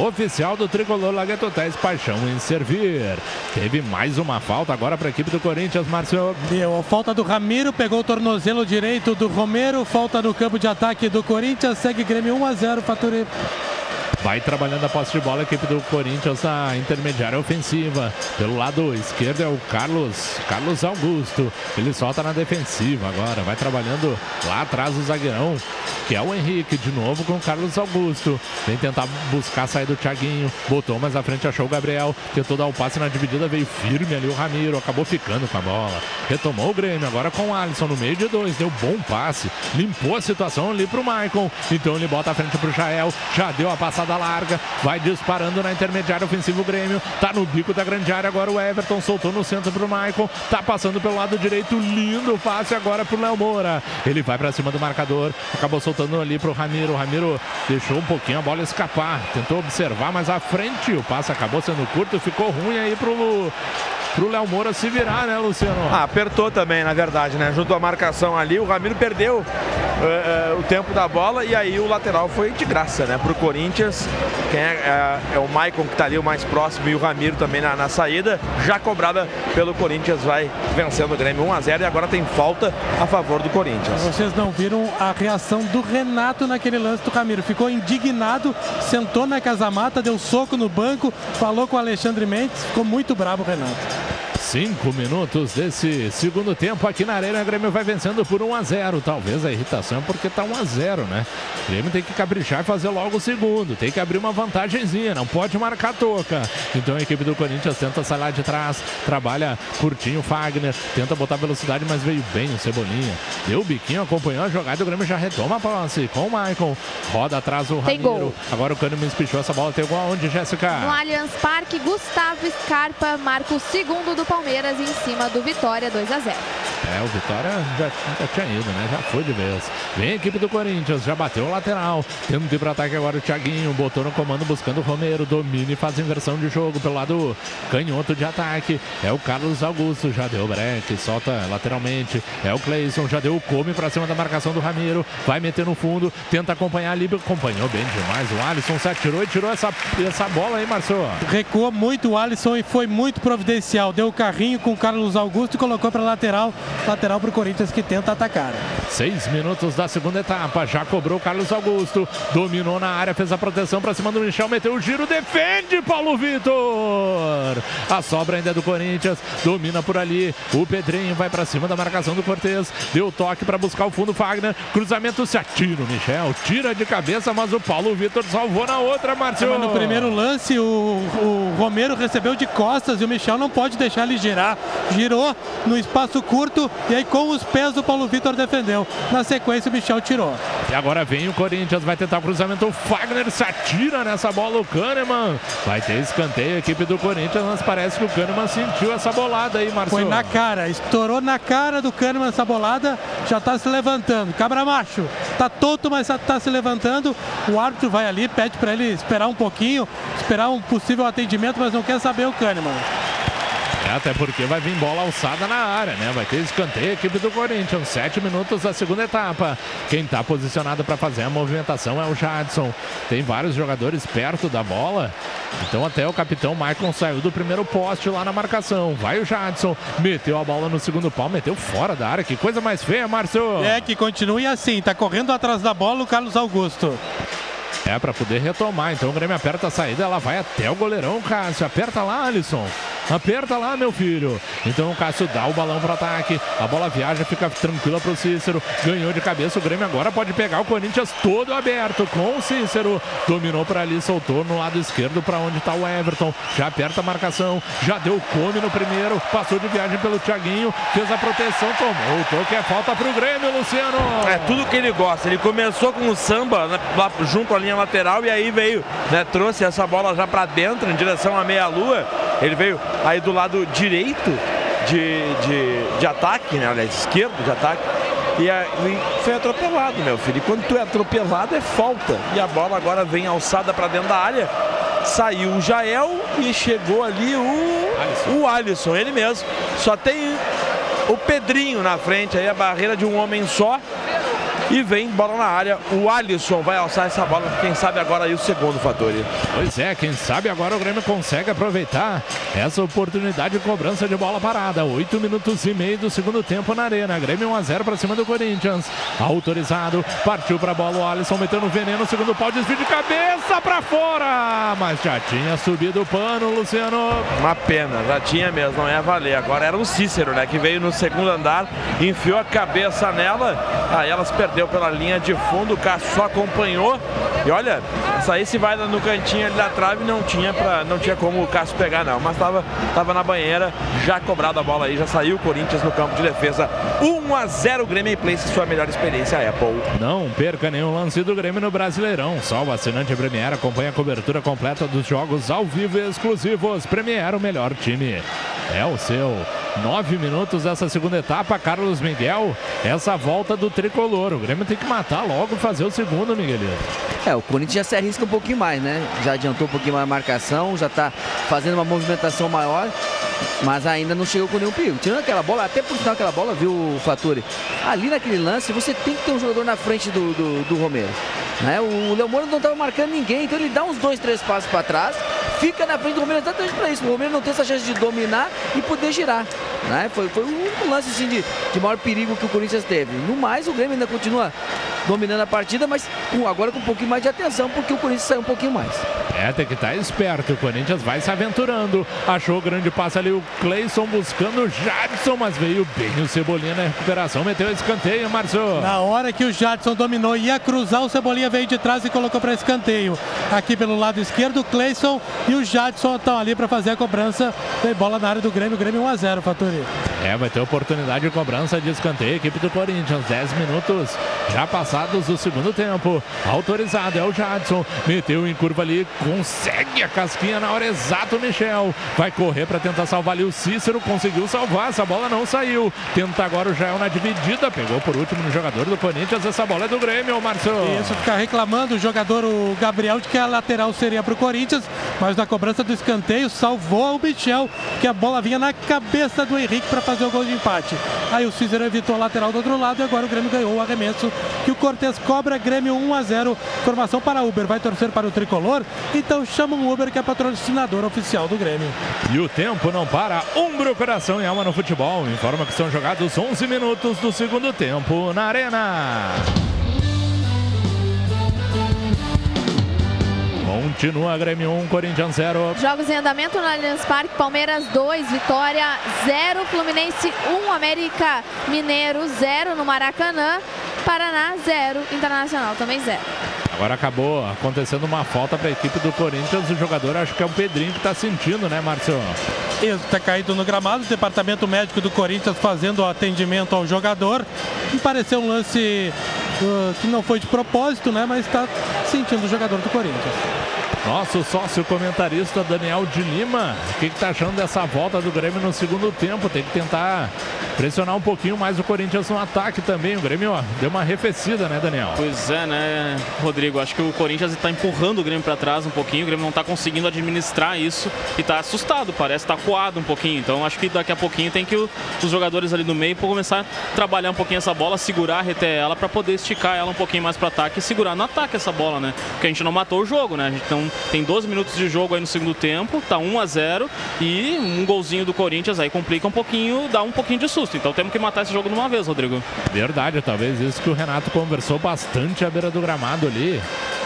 oficial do tricolor Lagueto Hotéis. Paixão em servir. Teve mais uma falta agora para a equipe do Corinthians, Márcio. Deu falta do Ramiro, pegou o tornozelo direito do Romero. Falta no campo de ataque do Corinthians. Segue Grêmio 1 a 0. Fature. Vai trabalhando a posse de bola a equipe do Corinthians na intermediária ofensiva. Pelo lado esquerdo é o Carlos, Carlos Augusto. Ele solta na defensiva agora. Vai trabalhando lá atrás o zagueirão que é o Henrique, de novo com o Carlos Augusto. Vem tentar buscar sair do Thiaguinho, botou mais à frente, achou o Gabriel, tentou dar o passe na dividida, veio firme ali o Ramiro, acabou ficando com a bola. Retomou o Grêmio, agora com o Alisson no meio de dois, deu bom passe, limpou a situação ali pro Maicon. Então ele bota a frente pro Jael, já deu a passada larga, vai disparando na intermediária ofensivo Grêmio, tá no bico da grande área agora o Everton, soltou no centro pro Maicon, tá passando pelo lado direito, lindo passe agora pro Léo Moura. Ele vai para cima do marcador, acabou soltando ali pro Ramiro, o Ramiro deixou um pouquinho a bola escapar, tentou observar mais à frente, o passe acabou sendo curto, ficou ruim aí pro pro Léo Moura se virar, né, Luciano? Ah, apertou também, na verdade, né? Junto à marcação ali, o Ramiro perdeu uh, uh, o tempo da bola e aí o lateral foi de graça, né? Pro Corinthians, quem é, é, é o Maicon que tá ali o mais próximo e o Ramiro também na, na, saída, já cobrada pelo Corinthians, vai vencendo o Grêmio 1 a 0 e agora tem falta a favor do Corinthians. Vocês não viram a reação do Renato naquele lance do Ramiro, ficou indignado, sentou na casamata, deu soco no banco, falou com o Alexandre Mendes, ficou muito bravo o Renato. Cinco minutos desse segundo tempo aqui na Arena. O Grêmio vai vencendo por 1 a 0. Talvez a irritação é porque tá 1 a 0, né? O Grêmio tem que caprichar e fazer logo o segundo. Tem que abrir uma vantagemzinha, não pode marcar toca. Então a equipe do Corinthians tenta sair lá de trás, trabalha curtinho Fagner, tenta botar velocidade, mas veio bem o Cebolinha. Deu o biquinho, acompanhou a jogada. O Grêmio já retoma a posse com o Maicon. Roda atrás o Ramiro. Agora o Kahneman espichou essa bola. Tem gol aonde, Jéssica? No Allianz Parque, Gustavo Scarpa marca o segundo do Palmeiras em cima do Vitória 2 a 0. É, o Vitória já, já, tinha ido, né? Já foi de vez. Vem a equipe do Corinthians, já bateu o lateral. Tendo ir para ataque agora o Thiaguinho. Botou no comando buscando o Romero. Domina e faz inversão de jogo pelo lado canhoto de ataque. É o Carlos Augusto, já deu o break, solta lateralmente. É o Cleison, já deu o come para cima da marcação do Ramiro. Vai meter no fundo, tenta acompanhar ali. Acompanhou bem demais. O Alisson se atirou e tirou essa, essa bola aí, Marcelo. Recuou muito o Alisson e foi muito providencial. Deu o carrinho com o Carlos Augusto e colocou para lateral. Lateral para o Corinthians que tenta atacar. Seis minutos da segunda etapa. Já cobrou o Carlos Augusto. Dominou na área, fez a proteção para cima do Michel. Meteu o giro, defende Paulo Vitor. A sobra ainda é do Corinthians. Domina por ali. O Pedrinho vai para cima da marcação do Cortez. Deu toque para buscar o fundo Fagner. Cruzamento se atira o Michel. Tira de cabeça, mas o Paulo Vitor salvou na outra, Marcelo. No primeiro lance, o, o Romero recebeu de costas e o Michel não pode deixar ele girar. Girou no espaço curto e aí com os pés o Paulo Vitor defendeu. Na sequência o Michel tirou. E agora vem o Corinthians, vai tentar o cruzamento. O Fagner se atira nessa bola. O Kahneman vai ter escanteio a equipe do Corinthians, mas parece que o Kahneman sentiu essa bolada aí, Marcelo. Foi na cara, estourou na cara do Kahneman essa bolada, já tá se levantando. Cabra macho, tá tonto, mas tá se levantando. O árbitro vai ali, pede para ele esperar um pouquinho, esperar um possível atendimento, mas não quer saber o Kahneman. É, até porque vai vir bola alçada na área, né? Vai ter escanteio a equipe do Corinthians. Sete minutos da segunda etapa. Quem está posicionado para fazer a movimentação é o Jadson. Tem vários jogadores perto da bola. Então até o capitão Maicon saiu do primeiro poste lá na marcação. Vai o Jadson. Meteu a bola no segundo pau, meteu fora da área. Que coisa mais feia, Márcio. É, que continue assim. Tá correndo atrás da bola o Carlos Augusto. É, para poder retomar. Então o Grêmio aperta a saída, ela vai até o goleirão, Cássio. Aperta lá, Alisson. Aperta lá, meu filho. Então o Cássio dá o balão para ataque. A bola viaja, fica tranquila para o Cícero. Ganhou de cabeça. O Grêmio agora pode pegar o Corinthians todo aberto com o Cícero. Dominou para ali, soltou no lado esquerdo para onde está o Everton. Já aperta a marcação. Já deu come no primeiro. Passou de viagem pelo Thiaguinho. Fez a proteção, tomou o toque. É falta para o Grêmio, Luciano. É tudo que ele gosta. Ele começou com o samba né, lá junto à linha lateral e aí veio, né, trouxe essa bola já para dentro em direção à meia-lua. Ele veio aí do lado direito de, de, de ataque, né? Aliás, esquerdo de ataque. E, a, e, foi atropelado, meu filho. E quando tu é atropelado é falta. E a bola agora vem alçada para dentro da área. Saiu o Jael e chegou ali o Alisson. o Alisson, ele mesmo. Só tem o Pedrinho na frente aí, a barreira de um homem só. E vem bola na área. O Alisson vai alçar essa bola. Quem sabe agora aí o segundo fator. Pois é, quem sabe agora o Grêmio consegue aproveitar essa oportunidade de cobrança de bola parada. Oito minutos e meio do segundo tempo na arena. Grêmio 1 a 0 para cima do Corinthians. Autorizado. Partiu para a bola. O Alisson metendo veneno. Segundo pau, desvio de cabeça para fora. Mas já tinha subido o pano, Luciano. Uma pena, já tinha mesmo. Não ia valer. Agora era o Cícero, né? Que veio no segundo andar, enfiou a cabeça nela. Aí elas perderam bateu pela linha de fundo, o Cássio só acompanhou. E olha, essa se vai no cantinho ali da trave, não tinha, pra, não tinha como o Cássio pegar não. Mas estava tava na banheira, já cobrado a bola aí, já saiu o Corinthians no campo de defesa. 1 a 0 Grêmio Place, sua melhor experiência Apple. Não perca nenhum lance do Grêmio no Brasileirão. Só o assinante Premier acompanha a cobertura completa dos jogos ao vivo e exclusivos. Premier, o melhor time. É o seu. Nove minutos dessa segunda etapa, Carlos Miguel. Essa volta do tricolor. O Grêmio tem que matar logo fazer o segundo, Miguelito. É, o Corinthians já se arrisca um pouquinho mais, né? Já adiantou um pouquinho mais a marcação, já tá fazendo uma movimentação maior, mas ainda não chegou com nenhum perigo. Tirando aquela bola, até por sinal aquela bola, viu, Faturi? Ali naquele lance, você tem que ter um jogador na frente do, do, do Romero. Né? O Léo não estava marcando ninguém, então ele dá uns dois, três passos para trás, fica na frente do Romero exatamente para isso. O Romero não tem essa chance de dominar e poder girar. Né? Foi, foi único lance assim, de, de maior perigo que o Corinthians teve. No mais, o Grêmio ainda continua dominando a partida, mas com, agora com um pouquinho mais de atenção, porque o Corinthians saiu um pouquinho mais. É, tem que estar esperto. O Corinthians vai se aventurando. Achou o grande passe ali o Cleison buscando o Jadson, mas veio bem o Cebolinha na recuperação. Meteu escanteio, Márcio. Na hora que o Jadson dominou, ia cruzar, o Cebolinha veio de trás e colocou para escanteio. Aqui pelo lado esquerdo, o Cleison e o Jadson estão ali para fazer a cobrança. Tem bola na área do Grêmio, Grêmio 1 a 0 Faturi. É, vai ter oportunidade de cobrança de escanteio. Equipe do Corinthians, 10 minutos já passados do segundo tempo. Autorizado é o Jadson. Meteu em curva ali, consegue a casquinha na hora exata o Michel. Vai correr para tentar salvar ali o Cícero. Conseguiu salvar, essa bola não saiu. Tenta agora o Jael na dividida. Pegou por último no jogador do Corinthians. Essa bola é do Grêmio, Márcio. Isso, fica reclamando o jogador, o Gabriel, de que a lateral seria para o Corinthians. Mas na cobrança do escanteio, salvou o Michel, que a bola vinha na cabeça do Henrique para fazer o gol de empate. Aí o Cícero evitou a lateral do outro lado e agora o Grêmio ganhou o arremesso que o Cortez cobra Grêmio 1 a 0. Formação para Uber, vai torcer para o tricolor, então chama o Uber que é patrocinador oficial do Grêmio. E o tempo não para. Umbro, coração e alma no futebol. Informa que são jogados 11 minutos do segundo tempo na Arena. Continua Grêmio 1, Corinthians 0. Jogos em andamento no Allianz Parque, Palmeiras 2, Vitória 0, Fluminense 1, América Mineiro 0 no Maracanã, Paraná 0, Internacional também 0. Agora acabou acontecendo uma falta para a equipe do Corinthians. O jogador, acho que é o Pedrinho que está sentindo, né, Márcio? Isso, está caído no gramado. O departamento médico do Corinthians fazendo o atendimento ao jogador. Me pareceu um lance uh, que não foi de propósito, né? Mas está sentindo o jogador do Corinthians. Nosso sócio comentarista Daniel de Lima, o que está achando dessa volta do Grêmio no segundo tempo? Tem que tentar pressionar um pouquinho mais o Corinthians no ataque também. O Grêmio ó, deu uma arrefecida, né, Daniel? Pois é, né, Rodrigo? Acho que o Corinthians está empurrando o Grêmio para trás um pouquinho. O Grêmio não está conseguindo administrar isso e está assustado, parece estar tá coado um pouquinho. Então acho que daqui a pouquinho tem que o, os jogadores ali no meio começar a trabalhar um pouquinho essa bola, segurar, reter ela para poder esticar ela um pouquinho mais para ataque e segurar no ataque essa bola, né? Porque a gente não matou o jogo, né? A gente não tem 12 minutos de jogo aí no segundo tempo, tá 1 a 0 e um golzinho do Corinthians aí complica um pouquinho, dá um pouquinho de susto. Então temos que matar esse jogo de uma vez, Rodrigo. Verdade, talvez isso que o Renato conversou bastante à beira do gramado ali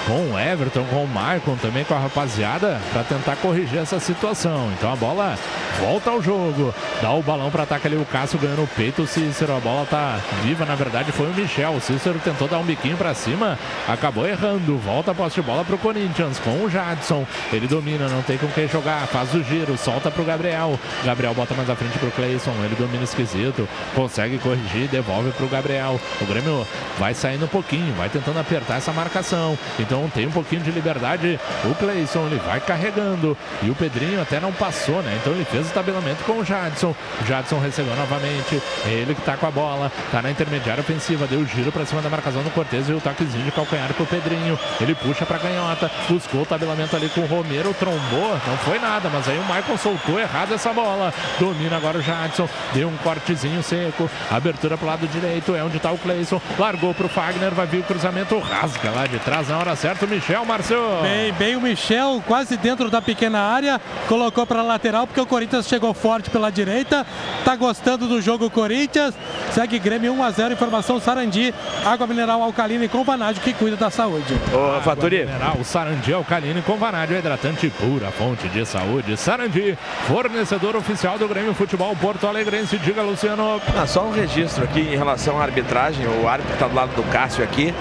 com o Everton, com o Maicon, também com a rapaziada, para tentar corrigir essa situação. Então a bola volta ao jogo, dá o balão para ataque ali o Cássio ganhando o peito, o Cícero, a bola tá viva, na verdade foi o Michel, o Cícero tentou dar um biquinho para cima, acabou errando, volta a posse de bola pro Corinthians com o Jadson, ele domina, não tem com quem jogar, faz o giro, solta pro Gabriel, Gabriel bota mais à frente pro Cleison, ele domina esquisito, consegue corrigir, devolve pro Gabriel, o Grêmio vai saindo um pouquinho, vai tentando apertar essa marcação, então então tem um pouquinho de liberdade. O Cleison, ele vai carregando. E o Pedrinho até não passou, né? Então ele fez o tabelamento com o Jadson. O Jadson recebeu novamente. Ele que tá com a bola. Tá na intermediária ofensiva. Deu o giro para cima da marcação do Cortez e o toquezinho de calcanhar pro Pedrinho. Ele puxa pra canhota. Buscou o tabelamento ali com o Romero. Trombou. Não foi nada. Mas aí o Michael soltou errado essa bola. Domina agora o Jadson. Deu um cortezinho seco. Abertura pro lado direito. É onde tá o Cleison. Largou pro Fagner. Vai vir o cruzamento. Rasga lá de trás na hora certo o Michel, Márcio. Bem, bem o Michel, quase dentro da pequena área, colocou para lateral porque o Corinthians chegou forte pela direita. Tá gostando do jogo Corinthians. Segue Grêmio 1 a 0, informação Sarandi, água mineral alcalina e com vanádio que cuida da saúde. Ô, Faturi. Mineral, Sarandi Alcalino com vanádio hidratante pura, fonte de saúde. Sarandi, fornecedor oficial do Grêmio Futebol Porto Alegrense. Diga, Luciano. Ah, só um registro aqui em relação à arbitragem. O árbitro está do lado do Cássio aqui.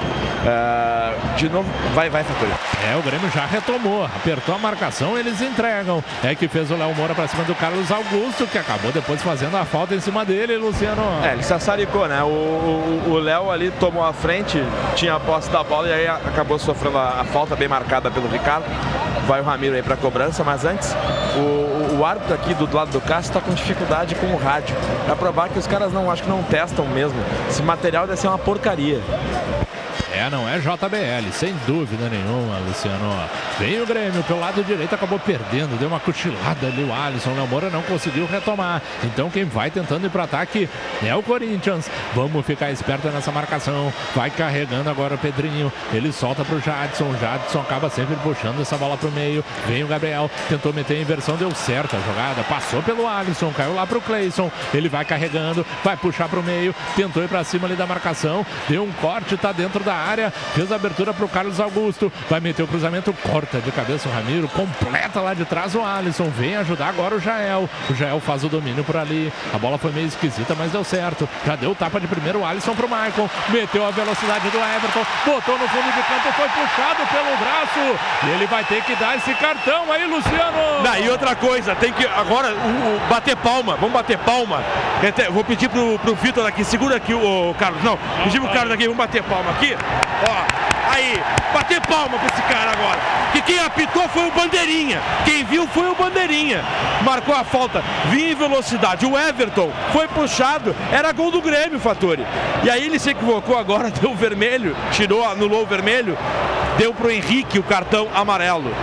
Ah, de novo, vai, vai, Faturi. É, o Grêmio já retomou, apertou a marcação, eles entregam. É que fez o Léo Moura para cima do Carlos Augusto, que acabou depois fazendo a falta em cima dele, Luciano. É, ele sassaricou, né? O- O o Léo ali tomou a frente, tinha a posse da bola e aí acabou sofrendo a, a falta bem marcada pelo Ricardo. Vai o Ramiro aí pra cobrança, mas antes o, o- árbitro aqui do lado do Cássio está com dificuldade com o rádio. Pra provar que os caras não, acho que não testam mesmo. Esse material deve ser uma porcaria. É, não é JBL, sem dúvida nenhuma, Luciano. Vem o Grêmio pelo lado direito, acabou perdendo, deu uma cochilada ali o Alisson. Léo Moura não conseguiu retomar. Então quem vai tentando ir para ataque é o Corinthians. Vamos ficar esperto nessa marcação. Vai carregando agora o Pedrinho. Ele solta pro Jadson. O Jadson acaba sempre puxando essa bola pro meio. Vem o Gabriel, tentou meter a inversão, deu certo a jogada. Passou pelo Alisson, caiu lá pro Cleison. Ele vai carregando, vai puxar pro meio, tentou ir para cima ali da marcação. Deu um corte, tá dentro da área. Fez a abertura pro Carlos Augusto. Vai meter o cruzamento, corta de cabeça o Ramiro, completa lá de trás o Alisson. Vem ajudar agora o Jael. O Jael faz o domínio por ali. A bola foi meio esquisita, mas deu certo. Já deu tapa de primeiro o Alisson pro Michael. Meteu a velocidade do Everton. Botou no fundo de campo, foi puxado pelo braço. E ele vai ter que dar esse cartão aí, Luciano. E outra coisa, tem que agora o, o bater palma, vamos bater palma. Vou pedir pro, pro Vitor aqui, segura aqui o, o Carlos. Não, pedir pro Carlos aqui, vamos bater palma aqui. Ó, aí, bater palma pra esse cara agora. Que quem apitou foi o Bandeirinha. Quem viu foi o Bandeirinha. Marcou a falta, vinha em velocidade. O Everton foi puxado, era gol do Grêmio, Fattori. E aí ele se equivocou agora, deu o vermelho, tirou, anulou o vermelho, deu pro Henrique o cartão amarelo.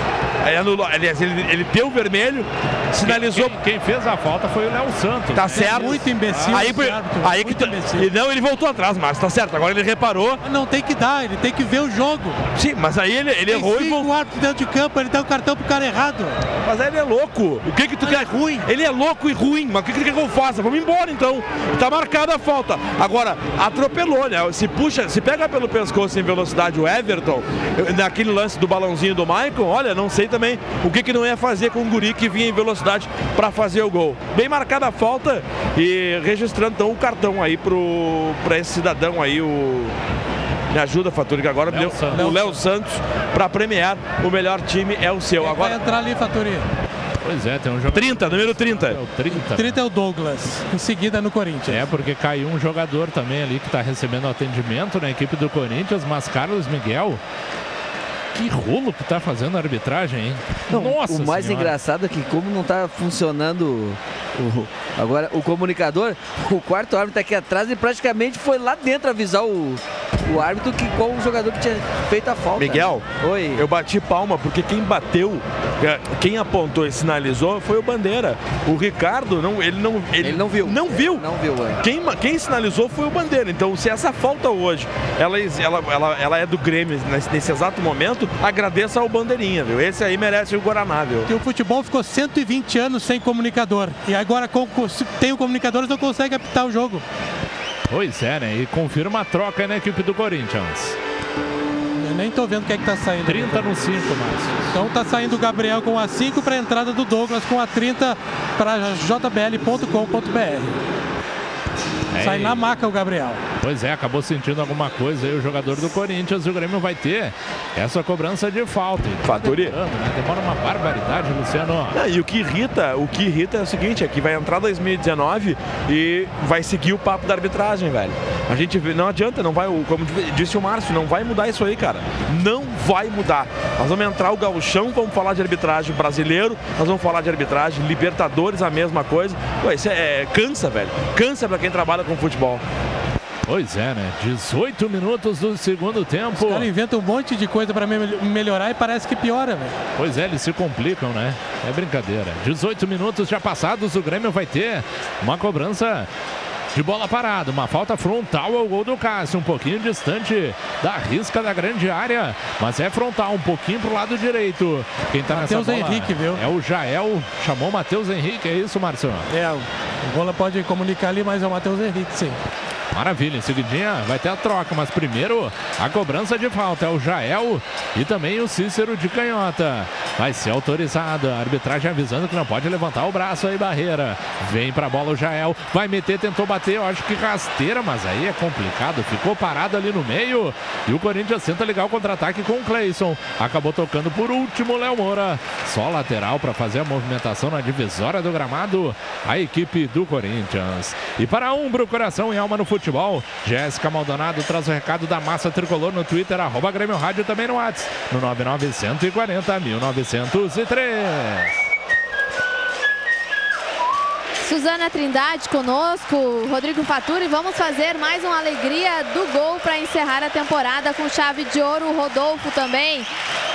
Aí anulou, aliás, ele, ele deu o vermelho, sinalizou. Quem, quem fez a falta foi o Léo Santos. Tá certo. muito imbecil Aí, árbitro, aí que muito tá- imbecil. e não, ele voltou atrás, Márcio, tá certo. Agora ele reparou. Não tem que dar, ele tem que ver o jogo. Sim, mas aí ele, ele Tem errou e voltou. árbitros dentro de campo, ele dá o cartão pro cara errado. Mas aí ele é louco. O que que tu quer? ruim. Ele é louco e ruim. Mas o que que tu quer que eu faça? Vamos embora então. Tá marcada a falta. Agora, atropelou, né? Se puxa, se pega pelo pescoço em velocidade o Everton, naquele lance do balãozinho do Maicon, olha, não sei também o que que não ia fazer com o guri que vinha em velocidade para fazer o gol. Bem marcada a falta e registrando então o cartão aí pro para esse cidadão aí o me ajuda, Faturi, que agora Léo deu Santos. o Léo Santos para premiar o melhor time é o seu. Vai Agora entrar ali, Faturi. Pois é, tem um jogador. 30, número 30. É o 30. 30 é o Douglas, em seguida no Corinthians. É, porque caiu um jogador também ali que está recebendo atendimento na equipe do Corinthians, mas Carlos Miguel. Que rolo que tá fazendo a arbitragem, hein? Não, Nossa o mais Senhora. engraçado é que como não tá funcionando o, agora o comunicador, o quarto árbitro tá aqui atrás e praticamente foi lá dentro avisar o, o árbitro que qual o jogador que tinha feito a falta. Miguel, Oi. eu bati palma porque quem bateu, é, quem apontou e sinalizou foi o Bandeira. O Ricardo, não, ele não. Ele, Ele não viu. Não viu. Não viu, é. Quem, quem sinalizou foi o Bandeira. Então, se essa falta hoje ela, ela, ela, ela é do Grêmio nesse, nesse exato momento, agradeça ao Bandeirinha, viu? Esse aí merece o Guaraná, viu? Que o futebol ficou 120 anos sem comunicador. E agora com, com- se tem o comunicador, eles não conseguem apitar o jogo. Pois é, né? E confirma a troca aí na equipe do Corinthians. Eu nem tô vendo o que é que tá saindo. 30 no 5, Márcio. Então tá saindo o Gabriel com a 5 para a entrada do Douglas com a 30 para jbl.com.br. É, Sai na maca o Gabriel. Pois é, acabou sentindo alguma coisa aí o jogador do Corinthians e o Grêmio vai ter essa cobrança de falta. Tá Faturi. demorando, né? Demora uma barbaridade, Luciano. Não, e o que irrita, o que irrita é o seguinte, é que vai entrar 2019 e vai seguir o papo da arbitragem, velho. A gente vê- não adianta, não vai, como disse o Márcio, não vai mudar isso aí, cara. Não vai mudar. Nós vamos entrar o gauchão, vamos falar de arbitragem brasileiro, nós vamos falar de arbitragem Libertadores, a mesma coisa. Pô, isso é, é- cansa, velho. Cansa pra quem trabalha com futebol. Pois é, né? 18 minutos do segundo tempo. Os caras inventam um monte de coisa para melhorar e parece que piora, velho. Pois é, eles se complicam, né? É brincadeira. 18 minutos já passados, o Grêmio vai ter uma cobrança de bola parada. Uma falta frontal ao gol do Cássio, um pouquinho distante da risca da grande área, mas é frontal, um pouquinho pro lado direito. Quem tá Matheus nessa bola Henrique, viu? é o Jael, chamou Matheus Henrique, é isso, Marcelo? É, o Gola pode comunicar ali, mas é o Matheus Henrique, sim. Maravilha, em seguidinha vai ter a troca, mas primeiro a cobrança de falta é o Jael e também o Cícero de canhota. Vai ser autorizada, a arbitragem avisando que não pode levantar o braço aí, barreira. Vem pra bola o Jael, vai meter, tentou bater, eu acho que rasteira, mas aí é complicado, ficou parado ali no meio e o Corinthians tenta ligar o contra-ataque com o Cleison. Acabou tocando por último Léo Moura, só lateral para fazer a movimentação na divisória do gramado, a equipe do Corinthians. E para Umbro, coração e alma no futebol, Jéssica Maldonado traz o recado da massa tricolor no Twitter, arroba Grêmio Rádio também no WhatsApp, no 99140 1903. Suzana Trindade conosco, Rodrigo Faturi. Vamos fazer mais uma alegria do gol para encerrar a temporada com chave de ouro. O Rodolfo também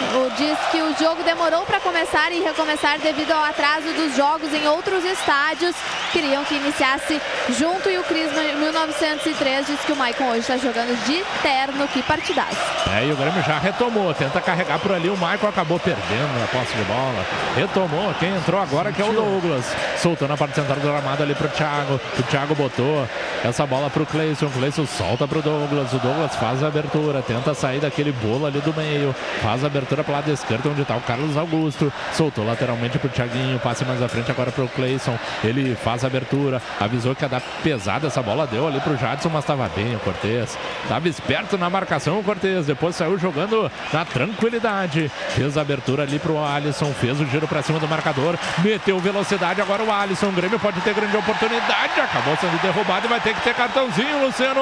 o, diz que o jogo demorou para começar e recomeçar devido ao atraso dos jogos em outros estádios. Queriam que iniciasse junto e o Cris 1903 diz que o Maicon hoje está jogando de terno. Que partidaço. É, e o Grêmio já retomou, tenta carregar por ali. O Maicon acabou perdendo a posse de bola. Retomou, quem entrou agora que é o Douglas. Soltou na parte central gramado ali pro Thiago. O Thiago botou essa bola pro Cleison. O Cleison solta pro Douglas. O Douglas faz a abertura, tenta sair daquele bolo ali do meio. Faz a abertura pro lado esquerdo, onde tá o Carlos Augusto. Soltou lateralmente pro Thiaguinho. Passe mais à frente agora pro Cleison. Ele faz a abertura. Avisou que ia dar pesada essa bola. Deu ali pro Jadson, mas tava bem o Cortez. Tava esperto na marcação o Cortez. Depois saiu jogando na tranquilidade. Fez a abertura ali pro Alisson. Fez o giro pra cima do marcador. Meteu velocidade. Agora o Alisson. O Grêmio pode ter grande oportunidade. Acabou sendo derrubado e vai ter que ter cartãozinho, Luciano.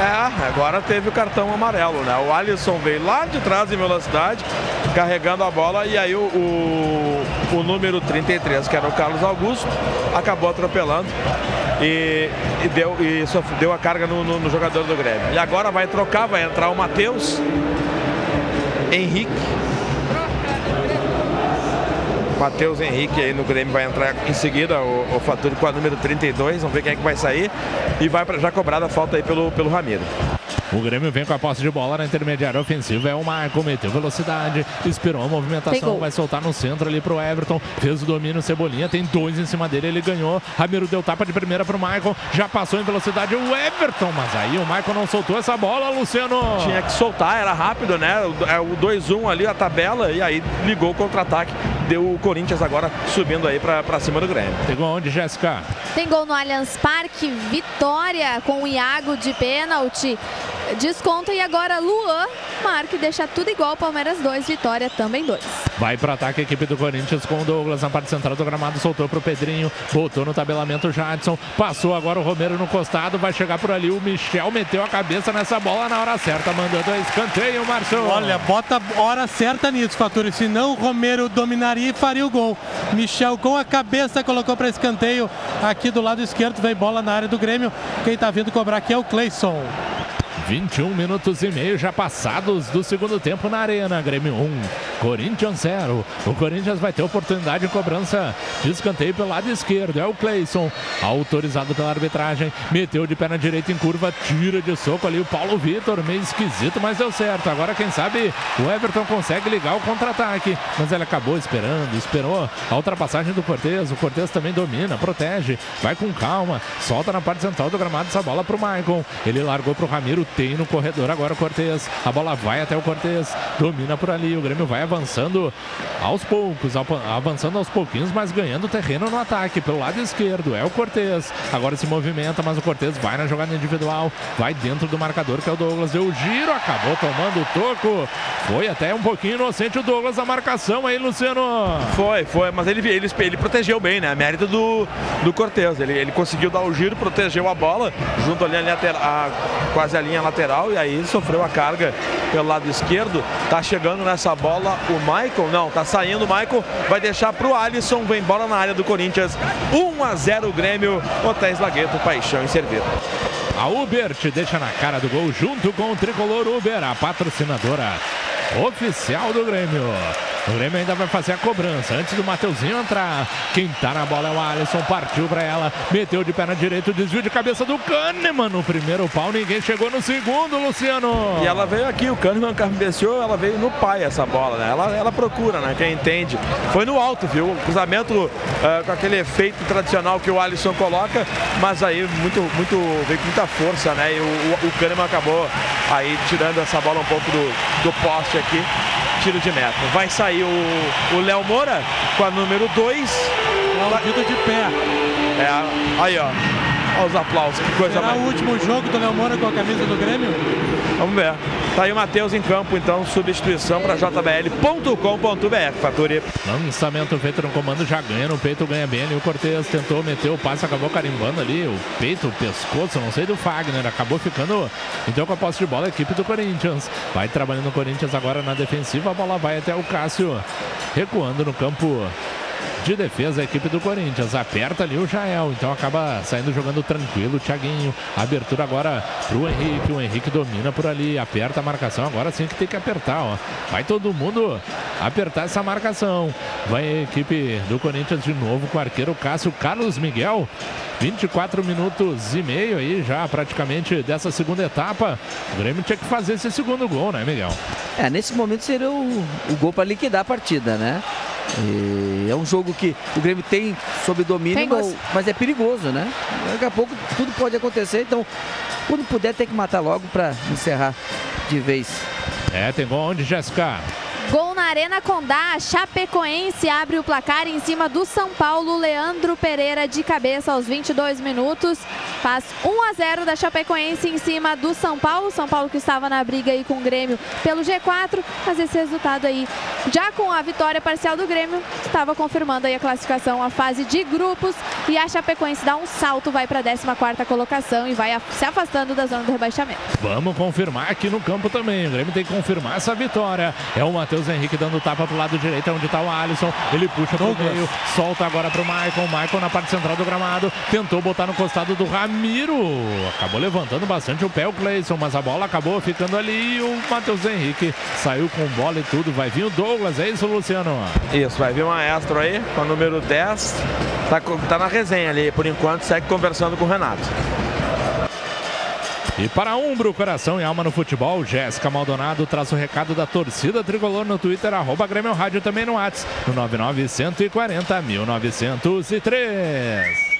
É, agora teve o cartão amarelo, né? O Alisson veio lá de trás em velocidade, carregando a bola, e aí o, o, o número 33, que era o Carlos Augusto, acabou atropelando e, e deu, e deu a carga no, no- no jogador do Grêmio. E agora vai trocar, vai entrar o Matheus Henrique. Matheus Henrique aí no Grêmio vai entrar em seguida, o, o Faturi com a número 32, vamos ver quem é que vai sair. E vai pra, já cobrada a falta aí pelo, pelo Ramiro. O Grêmio vem com a posse de bola na intermediária ofensiva. É o Marco, meteu velocidade, esperou a Tem movimentação, gol. vai soltar no centro ali pro Everton. Fez o domínio, Cebolinha, tem dois em cima dele, ele ganhou. Ramiro deu tapa de primeira pro Michael, já passou em velocidade o Everton, mas aí o Michael não soltou essa bola, Luciano. Tinha que soltar, era rápido, né? O- É o 2-1 ali, a tabela, e aí ligou o contra-ataque. Deu o Corinthians agora subindo aí pra, pra cima do Grêmio. Pegou onde, Jéssica? Tem gol no Allianz Parque, vitória com o Iago de pênalti. Desconto e agora Luan marca e deixa tudo igual. Palmeiras 2, Vitória também 2. Vai pro ataque a equipe do Corinthians com o Douglas na parte central do gramado, soltou pro Pedrinho, botou no tabelamento o Jadson, passou agora o Romero no costado, vai chegar por ali o Michel, meteu a cabeça nessa bola na hora certa, mandando a escanteio, Márcio. Olha, bota a hora certa nisso, Faturi. Senão o Romero dominaria e faria o gol. Michel com a cabeça colocou para escanteio. Aqui do lado esquerdo vem bola na área do Grêmio. Quem tá vindo cobrar aqui é o Cleison. 21 minutos e meio já passados do segundo tempo na Arena. Grêmio 1, Corinthians 0. O Corinthians vai ter oportunidade de cobrança de escanteio pelo lado esquerdo. É o Cleison, autorizado pela arbitragem. Meteu de perna direita em curva, tira de soco ali o Paulo Vitor. Meio esquisito, mas deu certo. Agora, quem sabe, o Everton consegue ligar o contra-ataque. Mas ele acabou esperando, esperou a ultrapassagem do Cortez. O Cortez também domina, protege, vai com calma, solta na parte central do gramado essa bola pro Maicon. Ele largou pro Ramiro, tem no corredor agora o Cortez. A bola vai até o Cortez, domina por ali. O Grêmio vai avançando aos poucos, avançando aos pouquinhos, mas ganhando terreno no ataque pelo lado esquerdo. É o Cortez. Agora se movimenta, mas o Cortez vai na jogada individual, vai dentro do marcador que é o Douglas. Deu o giro, acabou tomando o toco. Foi até um pouquinho inocente o Douglas a marcação aí, Luciano. Foi, foi, mas ele, ele, ele protegeu bem, né? Mérito do, do Cortez. Ele, ele conseguiu dar o giro, protegeu a bola, junto ali a a- quase a linha lateral, e aí sofreu a carga pelo lado esquerdo. Tá chegando nessa bola o Michael, não, tá saindo o Michael, vai deixar pro Alisson, vem bola na área do Corinthians. 1 a 0 Grêmio, Hotéis Lagueto, paixão em servir. A Uber te deixa na cara do gol junto com o tricolor Uber, a patrocinadora oficial do Grêmio. O Grêmio ainda vai fazer a cobrança antes do Mateuzinho entrar. Quem tá na bola é o Alisson, partiu pra ela, meteu de perna direita, desvio de cabeça do Kahneman no primeiro pau, ninguém chegou no segundo, Luciano. E ela veio aqui, o Kahneman cabeceou, ela veio no pai essa bola, né? Ela, ela procura, né? Quem entende. Foi no alto, viu? O cruzamento eh, com aquele efeito tradicional que o Alisson coloca, mas aí muito, muito, veio com muita força, né? E o, o, o Kahneman acabou aí tirando essa bola um pouco do, do poste aqui. Tiro de meta. Vai sair o, o Léo Moura com a número 2. Aplaudido de pé. É, aí ó. Olha os aplausos, que coisa Será mais. o último jogo do Léo Moura com a camisa do Grêmio? Vamos ver. Tá aí o Matheus em campo, então, substituição para jbl.com.br. Faturi. Lançamento feito no comando, já ganha no peito, ganha bem ali. O Cortez tentou meter o passe, acabou carimbando ali o peito, o pescoço, não sei do Fagner. Acabou ficando então com a posse de bola a equipe do Corinthians. Vai trabalhando o Corinthians agora na defensiva, a bola vai até o Cássio, recuando no campo de defesa a equipe do Corinthians. Aperta ali o Jael, então acaba saindo jogando tranquilo o Thiaguinho. Abertura agora pro Henrique, o Henrique domina por ali, aperta a marcação. Agora sim que tem que apertar, ó. Vai todo mundo apertar essa marcação. Vai a equipe do Corinthians de novo com o arqueiro Cássio Carlos Miguel. 24 minutos e meio aí já praticamente dessa segunda etapa. O Grêmio tinha que fazer esse segundo gol, né, Miguel? É, nesse momento seria o, o gol para liquidar a partida, né? E é um jogo que o Grêmio tem sob domínio, Tem gosto. mas é perigoso, né? Daqui a pouco tudo pode acontecer, então quando puder tem que matar logo para encerrar de vez. É, tem gol onde, Jéssica? Gol na Arena Condá, Chapecoense abre o placar em cima do São Paulo. Leandro Pereira de cabeça aos 22 minutos. Faz 1 a 0 da Chapecoense em cima do São Paulo. São Paulo que estava na briga aí com o Grêmio pelo G4. Mas esse resultado aí, já com a vitória parcial do Grêmio, estava confirmando aí a classificação, a fase de grupos. E a Chapecoense dá um salto, vai para a 14ª colocação e vai se afastando da zona do rebaixamento. Vamos confirmar aqui no campo também. O Grêmio tem que confirmar essa vitória. É o Matheus Henrique dando tapa pro lado direito, onde tá o Alisson. Ele puxa pro Douglas. meio, solta agora pro Michael. Michael na parte central do gramado. Tentou botar no costado do Ramiro. Acabou levantando bastante o pé o Cleison, mas a bola acabou ficando ali. E o Matheus Henrique saiu com bola e tudo. Vai vir o Douglas, é isso, Luciano? Isso, vai vir o maestro aí, com o número 10. Tá, tá na resenha ali, por enquanto, segue conversando com o Renato. E para Umbro, coração e alma no futebol, Jéssica Maldonado traz o recado da torcida tricolor no Twitter, arroba Grêmio Rádio também no WhatsApp, no 99 1903.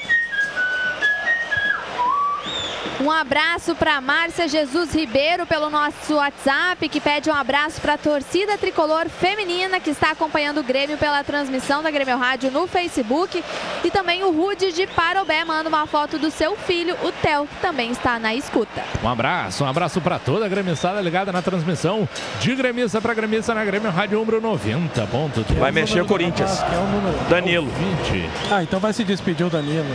Um abraço para Márcia Jesus Ribeiro pelo nosso WhatsApp, que pede um abraço para a torcida tricolor feminina que está acompanhando o Grêmio pela transmissão da Grêmio Rádio no Facebook. E também o Rude de Parobé manda uma foto do seu filho, o Theo, que também está na escuta. Um abraço, um abraço para toda a gremissada ligada na transmissão de gremista para gremista na Grêmio Rádio Umbro 90.3. Vai mexer o Corinthians. É. Danilo. 20. Ah, então vai se despedir o Danilo.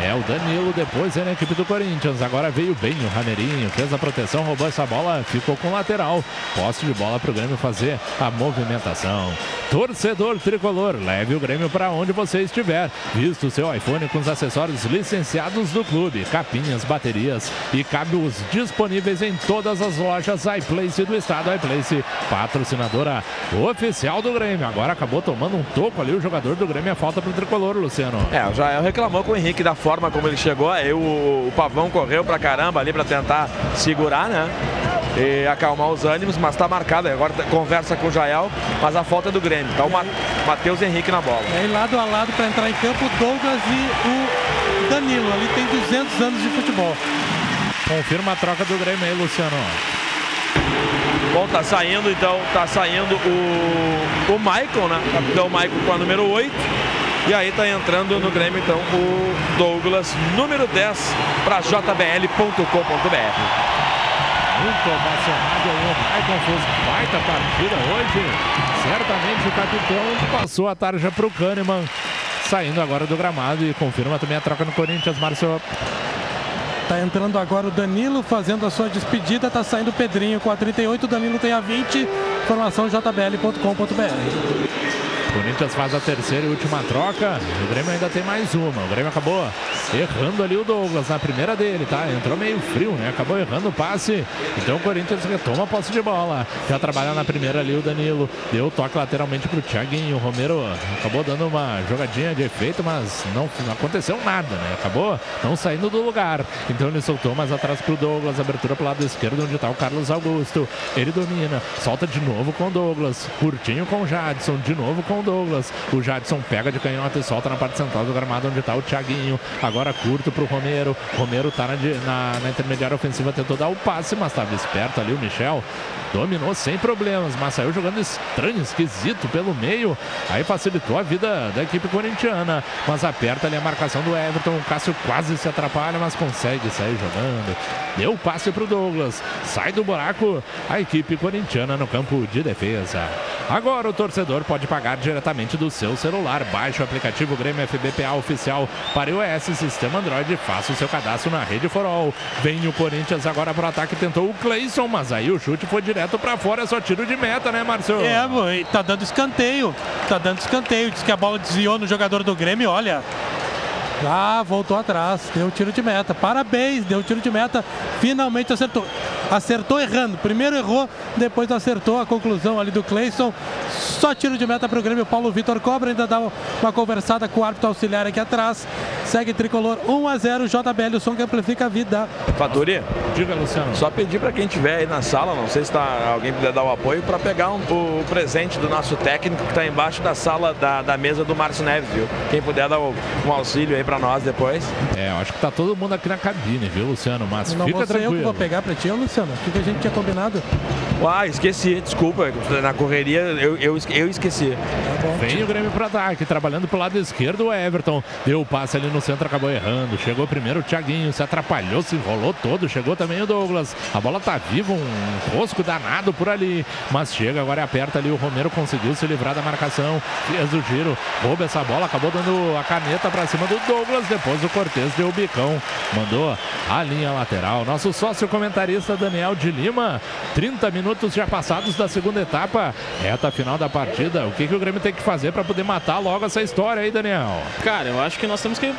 É, o Danilo depois é equipe do Corinthians. Agora veio bem o Rameirinho, fez a proteção, roubou essa bola, ficou com lateral. Posse de bola para o Grêmio fazer a movimentação. Torcedor tricolor, leve o Grêmio para onde você estiver. Vista o seu iPhone com os acessórios licenciados do clube, capinhas, baterias e cabos disponíveis em todas as lojas iPlace do estado. iPlace, patrocinadora oficial do Grêmio. Agora acabou tomando um toco ali o jogador do Grêmio. A falta para o tricolor, Luciano. É, Jael reclamou com o Henrique da forma como ele chegou. Aí o, o Pavão correu pra caramba ali pra tentar segurar, né? E acalmar os ânimos, mas tá marcado. Agora tá- conversa com o Jael, mas a falta é do Grêmio. Tá o Ma- Matheus Henrique na bola. E aí lado a lado para entrar em campo o Douglas e o Danilo. Ali tem 200 anos de futebol. Confirma a troca do Grêmio aí, Luciano. Bom, tá saindo então, tá saindo o, o Michael, né? Capitão Michael com a número 8. E aí tá entrando no Grêmio então o Douglas, número 10, para jbl.com.br. Muito ovacionado aí, o Maicon fez baita partida hoje. Certamente o capitão passou a tarja para o Kahneman. Saindo agora do gramado e confirma também a troca no Corinthians, Márcio. Tá entrando agora o Danilo fazendo a sua despedida. Tá saindo o Pedrinho com a 38. O Danilo tem a 20. Informação jbl.com.br. Corinthians faz a terceira e última troca. O Grêmio ainda tem mais uma. O Grêmio acabou errando ali o Douglas na primeira dele, tá? Entrou meio frio, né? Acabou errando o passe. Então o Corinthians retoma a posse de bola. Já trabalha na primeira ali o Danilo. Deu toque lateralmente pro Thiaguinho. O Romero acabou dando uma jogadinha de efeito, mas não, não aconteceu nada, né? Acabou não saindo do lugar. Então ele soltou mais atrás pro Douglas. Abertura pro lado esquerdo, onde tá o Carlos Augusto. Ele domina. Solta de novo com o Douglas. Curtinho com o Jadson. De novo com o Douglas. O Jadson pega de canhota e solta na parte central do gramado, onde tá o Thiaguinho. Agora curto pro Romero. Romero tá na, na, na intermediária ofensiva, tentou dar o passe, mas estava esperto ali o Michel. Dominou sem problemas, mas saiu jogando estranho, esquisito pelo meio. Aí facilitou a vida da equipe corintiana. Mas aperta ali a marcação do Everton. O Cássio quase se atrapalha, mas consegue sair jogando. Deu o passe pro Douglas. Sai do buraco a equipe corintiana no campo de defesa. Agora o torcedor pode pagar diretamente do seu celular. Baixe o aplicativo Grêmio FBPA oficial para iOS sistema Android faça o seu cadastro na rede Forol. Vem o Corinthians agora para o ataque, tentou o Cleison, mas aí o chute foi direto para fora, é só tiro de meta, né, Marcelo? É, tá dando escanteio. Tá dando escanteio. Diz que a bola desviou no jogador do Grêmio, olha. Ah, voltou atrás, deu tiro de meta. Parabéns, deu tiro de meta. Finalmente acertou. Acertou errando. Primeiro errou, depois acertou a conclusão ali do Cleison. Só tiro de meta para o Grêmio. Paulo Vitor cobra, ainda dá uma conversada com o árbitro auxiliar aqui atrás. Segue tricolor 1 a 0 JBL, o som que amplifica a vida. Faturi, diga Luciano. Só pedir para quem estiver aí na sala, não sei se tá, alguém puder dar o apoio, para pegar um, o presente do nosso técnico que está embaixo da sala da, da mesa do Márcio Neves, viu? Quem puder dar o, um auxílio aí para nós depois. É, eu acho que tá todo mundo aqui na cabine, viu, Luciano? Mas não fica vou tranquilo. eu que vou pegar para ti, Luciano. O que, que a gente tinha combinado? Ah, esqueci, desculpa. Na correria eu, eu, eu esqueci. Tá Vem o Grêmio para ataque, trabalhando pro lado esquerdo o Everton. Deu o passe ali no centro, acabou errando. Chegou primeiro o Thiaguinho, se atrapalhou, se enrolou todo. Chegou também o Douglas. A bola tá viva, um rosco danado por ali. Mas chega, agora e aperta ali. O Romero conseguiu se livrar da marcação. Fez o giro, rouba essa bola, acabou dando a caneta para cima do Douglas. Depois o Cortez deu o bicão, mandou a linha lateral. Nosso sócio comentarista Daniel de Lima. 30 minutos já passados da segunda etapa. Reta final da partida. O que, que o Grêmio tem que fazer para poder matar logo essa história aí, Daniel? Cara, eu acho que nós temos que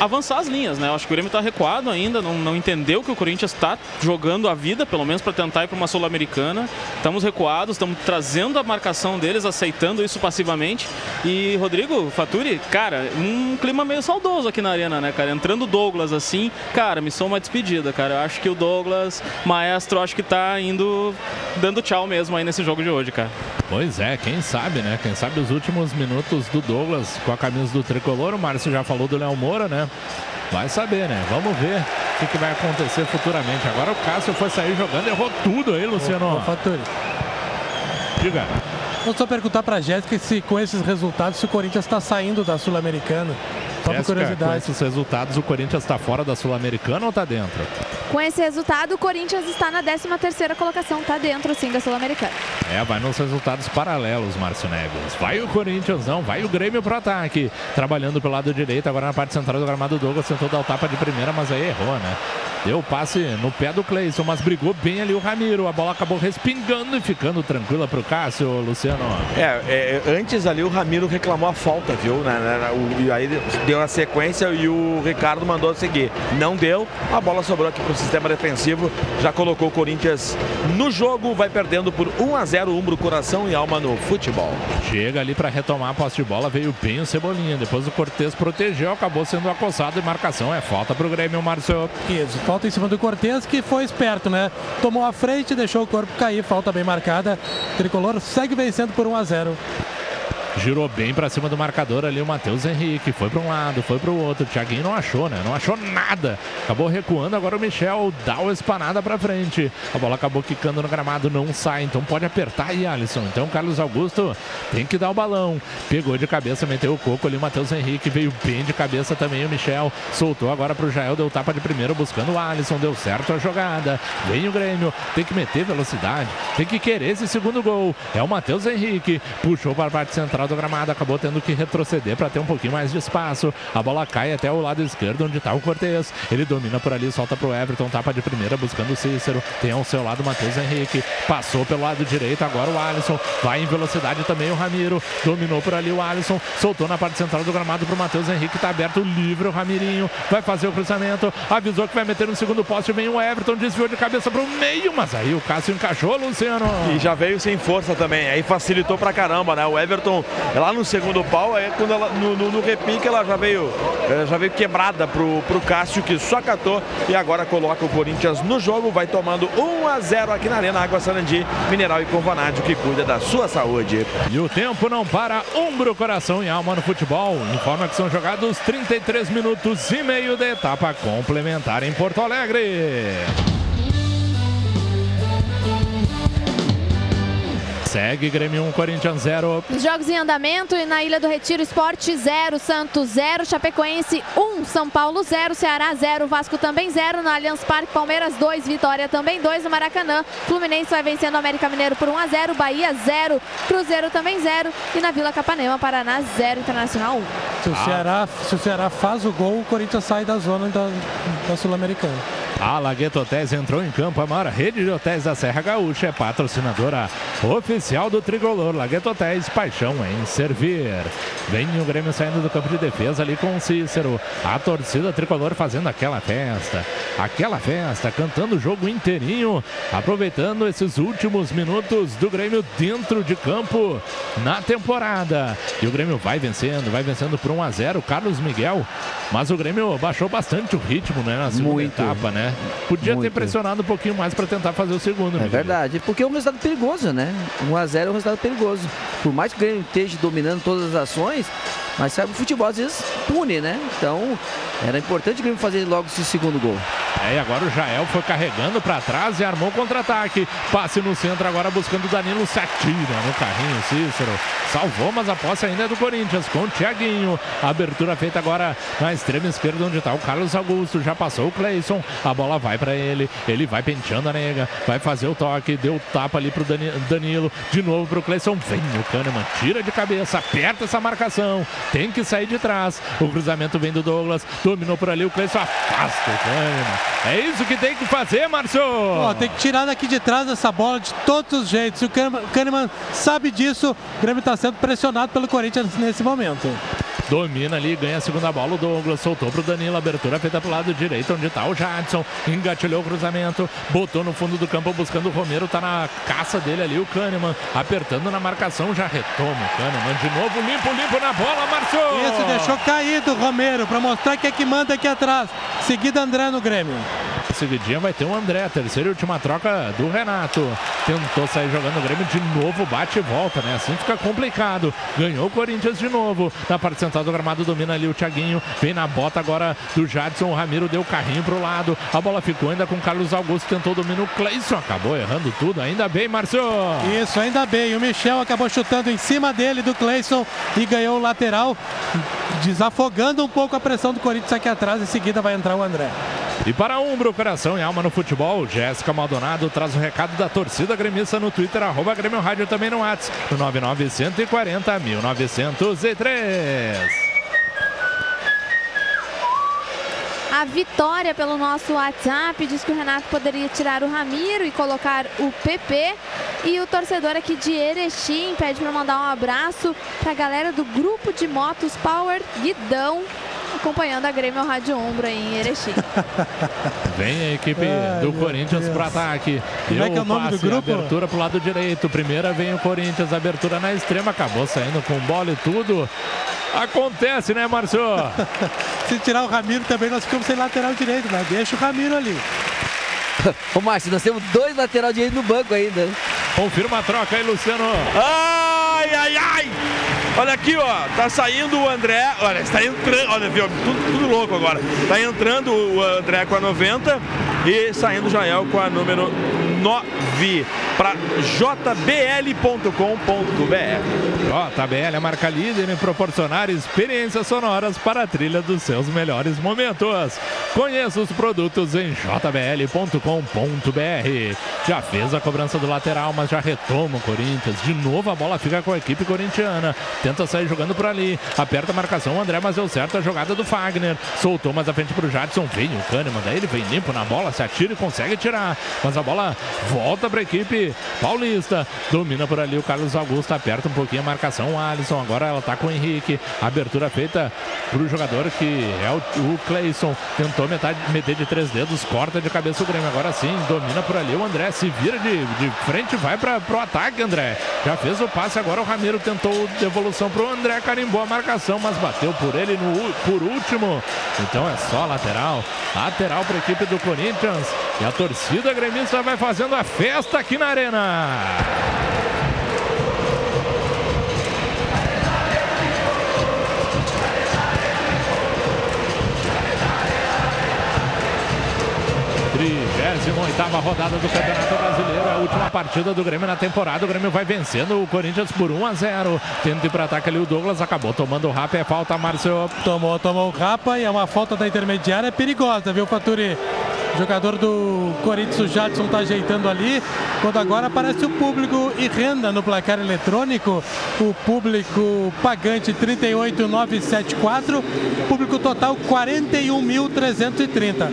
avançar as linhas, né? Eu acho que o Grêmio está recuado ainda, não, não entendeu que o Corinthians está jogando a vida, pelo menos para tentar ir para uma Sul-Americana. Estamos recuados, estamos trazendo a marcação deles, aceitando isso passivamente. E Rodrigo Faturi, cara, um clima meio saudoso aqui na arena, né, cara? Entrando Douglas assim, cara, me sou uma despedida, cara. Eu acho que o Douglas, maestro, acho que tá indo dando tchau mesmo aí nesse jogo de hoje, cara. Pois é, quem sabe, né? Quem sabe os últimos minutos do Douglas com a camisa do tricolor. O Márcio já falou do Léo Moura, né? Vai saber, né? Vamos ver o que, que, vai acontecer futuramente. Agora o Cássio foi sair jogando, errou tudo aí, Luciano. Ô, ô. Diga. Vou só perguntar pra Jéssica se com esses resultados se o Corinthians está saindo da Sul-Americana. Só por curiosidade. Com esses resultados, o Corinthians está fora da Sul-Americana ou está dentro? Com esse resultado, o Corinthians está na 13ª colocação, está dentro sim da Sul-Americana. É, vai nos resultados paralelos, Márcio Neves. Vai o Corinthians, não, vai o Grêmio pro ataque. Trabalhando pelo lado direito, agora na parte central do gramado, Douglas tentou dar o tapa de primeira, mas aí errou, né? Deu o passe no pé do Cleison, mas brigou bem ali o Ramiro. A bola acabou respingando e ficando tranquila pro Cássio, Luciano. É, é antes ali o Ramiro reclamou a falta, viu? Né, né, o, e aí deu a sequência e o Ricardo mandou seguir. Não deu, a bola sobrou aqui pro sistema defensivo. Já colocou o Corinthians no jogo, vai perdendo por 1 a 0 Umbro, coração e alma no futebol. Chega ali para retomar a posse de bola, veio bem o Cebolinha. Depois o Cortez protegeu, acabou sendo acossado e marcação é falta pro Grêmio, Márcio. Isso, falta em cima do Cortez, que foi esperto, né? Tomou a frente, deixou o corpo cair, falta bem marcada. Tricolor segue vencendo por 1 a 0. Girou bem para cima do marcador ali o Matheus Henrique. Foi para um lado, foi para o outro. O Thiaguinho não achou, né? Não achou nada. Acabou recuando. Agora o Michel dá o espanada para frente. A bola acabou quicando no gramado, não sai. Então pode apertar aí, Alisson. Então Carlos Augusto tem que dar o balão. Pegou de cabeça, meteu o coco ali. O Matheus Henrique veio bem de cabeça também. O Michel soltou agora para o Jael. Deu tapa de primeiro buscando o Alisson. Deu certo a jogada. Vem o Grêmio. Tem que meter velocidade. Tem que querer esse segundo gol. É o Matheus Henrique. Puxou para a parte central lateral do gramado, acabou tendo que retroceder para ter um pouquinho mais de espaço. A bola cai até o lado esquerdo, onde está o Cortez. Ele domina por ali, solta para o Everton, tapa de primeira, buscando o Cícero. Tem ao seu lado o Matheus Henrique. Passou pelo lado direito, agora o Alisson. Vai em velocidade também o Ramiro. Dominou por ali o Alisson. Soltou na parte central do gramado para o Matheus Henrique. Está aberto livre o Ramirinho. Vai fazer o cruzamento. Avisou que vai meter no segundo poste. Vem o Everton, desviou de cabeça para o meio. Mas aí o Cássio encaixou, Luciano. E já veio sem força também. Aí facilitou pra caramba, né? O Everton lá no segundo pau, aí quando ela, no, no, no repique ela já veio, eh, já veio quebrada pro, pro Cássio, que só catou e agora coloca o Corinthians no jogo. Vai tomando 1 a 0 aqui na Arena Água Sarandi, Mineral e Convanádio, que cuida da sua saúde. E o tempo não para, ombro, coração e alma no futebol. Informa que são jogados 33 minutos e meio da etapa complementar em Porto Alegre. Segue Grêmio 1, Corinthians 0. Os jogos em andamento e na Ilha do Retiro, Esporte 0, Santos 0, Chapecoense 1, São Paulo 0, Ceará 0, Vasco também 0, no Allianz Parque, Palmeiras 2, Vitória também 2, no Maracanã, Fluminense vai vencendo o América Mineiro por 1 a 0, Bahia 0, Cruzeiro também 0 e na Vila Capanema, Paraná 0, Internacional 1. Se o, Ceará, se o Ceará faz o gol, o Corinthians sai da zona da, da Sul-Americana. A Lagueto Hotéis entrou em campo. A maior rede de hotéis da Serra Gaúcha é patrocinadora oficial do Tricolor. Lagueto Hotéis, paixão em servir. Vem o Grêmio saindo do campo de defesa ali com o Cícero. A torcida Tricolor fazendo aquela festa. Aquela festa, cantando o jogo inteirinho. Aproveitando esses últimos minutos do Grêmio dentro de campo na temporada. E o Grêmio vai vencendo, vai vencendo por 1 a 0 Carlos Miguel. Mas o Grêmio baixou bastante o ritmo né, na segunda Muito. etapa, né? Podia ter Muito. pressionado um pouquinho mais para tentar fazer o segundo. É Miguel. verdade, porque é um resultado perigoso, né? 1x0 é um resultado perigoso. Por mais que o Grêmio esteja dominando todas as ações, mas sabe, o futebol às vezes pune, né? Então, era importante o Grêmio fazer logo esse segundo gol. É, e agora o Jael foi carregando para trás e armou o contra-ataque. Passe no centro agora buscando o Danilo se atira no carrinho. Cícero salvou, mas a posse ainda é do Corinthians com o Thiaguinho. Abertura feita agora na extrema esquerda onde está o Carlos Augusto. Já passou o Cleison. A bola vai para ele. Ele vai penteando a nega. Vai fazer o toque. Deu tapa ali pro Dani- Danilo. De novo pro Cleison. Vem o Kahneman. Tira de cabeça. Aperta essa marcação. Tem que sair de trás. O cruzamento vem do Douglas. Dominou por ali. O Cleison afasta o Kahneman. É isso que tem que fazer, Márcio. Ó, tem que tirar daqui de trás essa bola de todos os jeitos. O Kahneman, o Kahneman sabe disso. O Grêmio está sendo pressionado pelo Corinthians nesse momento. Domina ali, ganha a segunda bola. O Douglas soltou pro Danilo. Abertura feita pro lado direito, onde tá o Jadson. Engatilhou o cruzamento. Botou no fundo do campo buscando o Romero. Tá na caça dele ali, o Kahneman. Apertando na marcação. Já retoma o Kahneman. De novo, limpo, limpo na bola, Márcio. Isso, deixou caído o Romero para mostrar que é que manda aqui atrás. Seguida André no Grêmio. Seguidinha vai ter o André, terceira e última troca do Renato. Tentou sair jogando o Grêmio de novo, bate e volta, né? Assim fica complicado. Ganhou o Corinthians de novo. Na parte central do gramado domina ali o Thiaguinho. Vem na bota agora do Jadson. O Ramiro deu o carrinho pro lado. A bola ficou ainda com o Carlos Augusto. Tentou o domínio. O Cleison acabou errando tudo. Ainda bem, Márcio. Isso, ainda bem. O Michel acabou chutando em cima dele do Cleison e ganhou o lateral, desafogando um pouco a pressão do Corinthians aqui atrás. Em seguida vai entrar o André. E para Umbro, coração e alma no futebol, Jéssica Maldonado traz o recado da torcida gremista no Twitter, arroba Grêmio Rádio também no WhatsApp, no 99140 1903. A Vitória pelo nosso WhatsApp diz que o Renato poderia tirar o Ramiro e colocar o PP. E o torcedor aqui de Erechim pede para mandar um abraço para a galera do grupo de motos Power Guidão, acompanhando a Grêmio Rádio Ombro aí em Erechim. Vem a equipe Ai, do Corinthians pro ataque. Como é Deu que é o nome do passe, grupo? Abertura pro lado direito. Primeira vem o Corinthians, abertura na extrema. Acabou saindo com bola e tudo. Acontece, né, Márcio? Se tirar o Ramiro também, nós ficamos sem lateral direito, mas deixa o Ramiro ali. Ô Márcio, nós temos dois lateral direito no banco ainda. Confirma a troca aí, Luciano. Ai, ai, ai! Olha aqui, ó, tá saindo o André, olha, está entrando, olha, viu, tudo, tudo louco agora. Tá entrando o André com a 90 e saindo o Jael com a número 90. Live para jbl.com.br. JBL é a marca líder em proporcionar experiências sonoras para a trilha dos seus melhores momentos. Conheça os produtos em jbl.com.br. Já fez a cobrança do lateral, mas já retoma o Corinthians. De novo a bola fica com a equipe corintiana. Tenta sair jogando por ali. Aperta a marcação, o André, mas deu certo a jogada do Fagner. Soltou mais à frente para o Jadson. Vem o Kahneman, daí ele vem limpo na bola, se atira e consegue tirar. Mas a bola volta para a equipe paulista. Domina por ali o Carlos Augusto, aperta um pouquinho a marcação. O Alisson, agora ela está com o Henrique. Abertura feita para o jogador que é o, o. Tentou metade, meter de três dedos, corta de cabeça o Grêmio. Agora sim, domina por ali o André. Se vira de, de frente, vai para o ataque, André. Já fez o passe, agora o Ramiro tentou devolução para o André. Carimbou a marcação, mas bateu por ele no, por último. Então é só lateral. Lateral para a equipe do Corinthians. E a torcida gremista vai fazendo a festa aqui na Arena. Oitava rodada do Campeonato Brasileiro, a última partida do Grêmio na temporada. O Grêmio vai vencendo o Corinthians por 1 a 0. Tenta ir para ataque ali o Douglas, acabou tomando o rapa, é falta, Márcio. Tomou, tomou o rapa e é uma falta da intermediária perigosa, viu, Faturi? Jogador do Corinthians, o Jadson está ajeitando ali. Quando agora aparece o público e renda no placar eletrônico. O público pagante 38,974. Público total 41.330.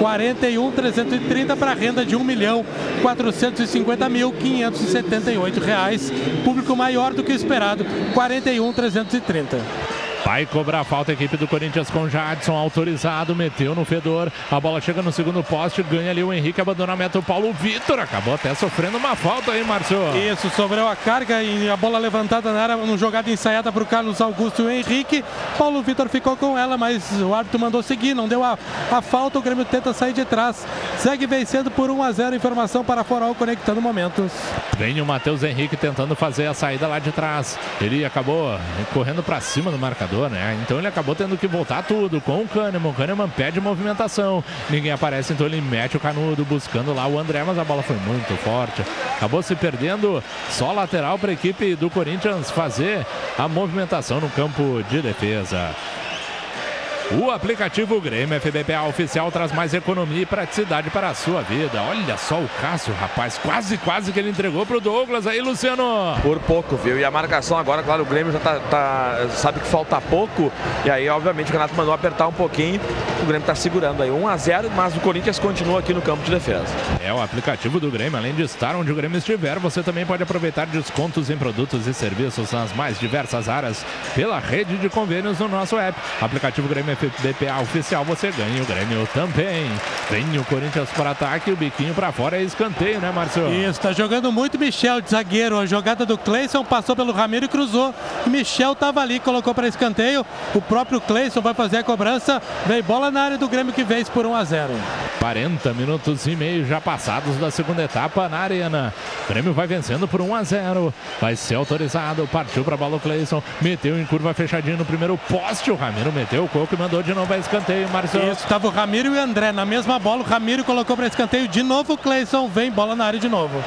41.330 para renda de 1 milhão 450 mil 578 reais. Público maior do que esperado, 41.330. Vai cobrar a falta a equipe do Corinthians com Jadson autorizado, meteu no fedor. A bola chega no segundo poste, ganha ali o Henrique, abandona a meta o Paulo Vitor. Acabou até sofrendo uma falta aí, Márcio. Isso, sobrou a carga e a bola levantada na área, uma jogada ensaiada para o Carlos Augusto e o Henrique. Paulo Vitor ficou com ela, mas o árbitro mandou seguir, não deu a, a falta. O Grêmio tenta sair de trás. Segue vencendo por 1 a 0. Informação para Forol conectando momentos. Vem o Matheus Henrique tentando fazer a saída lá de trás. Ele acabou correndo para cima do marcador né? Então ele acabou tendo que voltar tudo com o Kahneman. O Kahneman pede movimentação. Ninguém aparece, então ele mete o canudo buscando lá o André, mas a bola foi muito forte. Acabou se perdendo. Só lateral para a equipe do Corinthians fazer a movimentação no campo de defesa. O aplicativo Grêmio FBPA oficial traz mais economia e praticidade para a sua vida. Olha só o Cássio, rapaz, quase, quase que ele entregou para o Douglas aí, Luciano. Por pouco, viu? E a marcação agora, claro, o Grêmio já tá, tá, sabe que falta pouco. E aí, obviamente, o Renato mandou apertar um pouquinho. O Grêmio está segurando aí 1 a 0 mas o Corinthians continua aqui no campo de defesa. É o aplicativo do Grêmio, além de estar onde o Grêmio estiver, você também pode aproveitar descontos em produtos e serviços nas mais diversas áreas pela rede de convênios no nosso app. Aplicativo Grêmio FBPA oficial, você ganha o Grêmio também. Vem o Corinthians para ataque, o biquinho para fora é escanteio, né, Márcio? Isso, tá jogando muito Michel de zagueiro. A jogada do Cleison passou pelo Ramiro e cruzou. Michel tava ali, colocou para escanteio. O próprio Cleison vai fazer a cobrança. Vem bola na área do Grêmio que vence por 1 a 0. 40 minutos e meio já passados da segunda etapa na arena. O Grêmio vai vencendo por 1 a 0. Vai ser autorizado. Partiu para bola o Cleison. Meteu em curva fechadinho no primeiro poste. O Ramiro meteu o coco e mandou de novo a escanteio, Márcio. Isso, tava o Ramiro e o André na mesma bola. O Ramiro colocou para escanteio de novo. O Cleison vem bola na área de novo.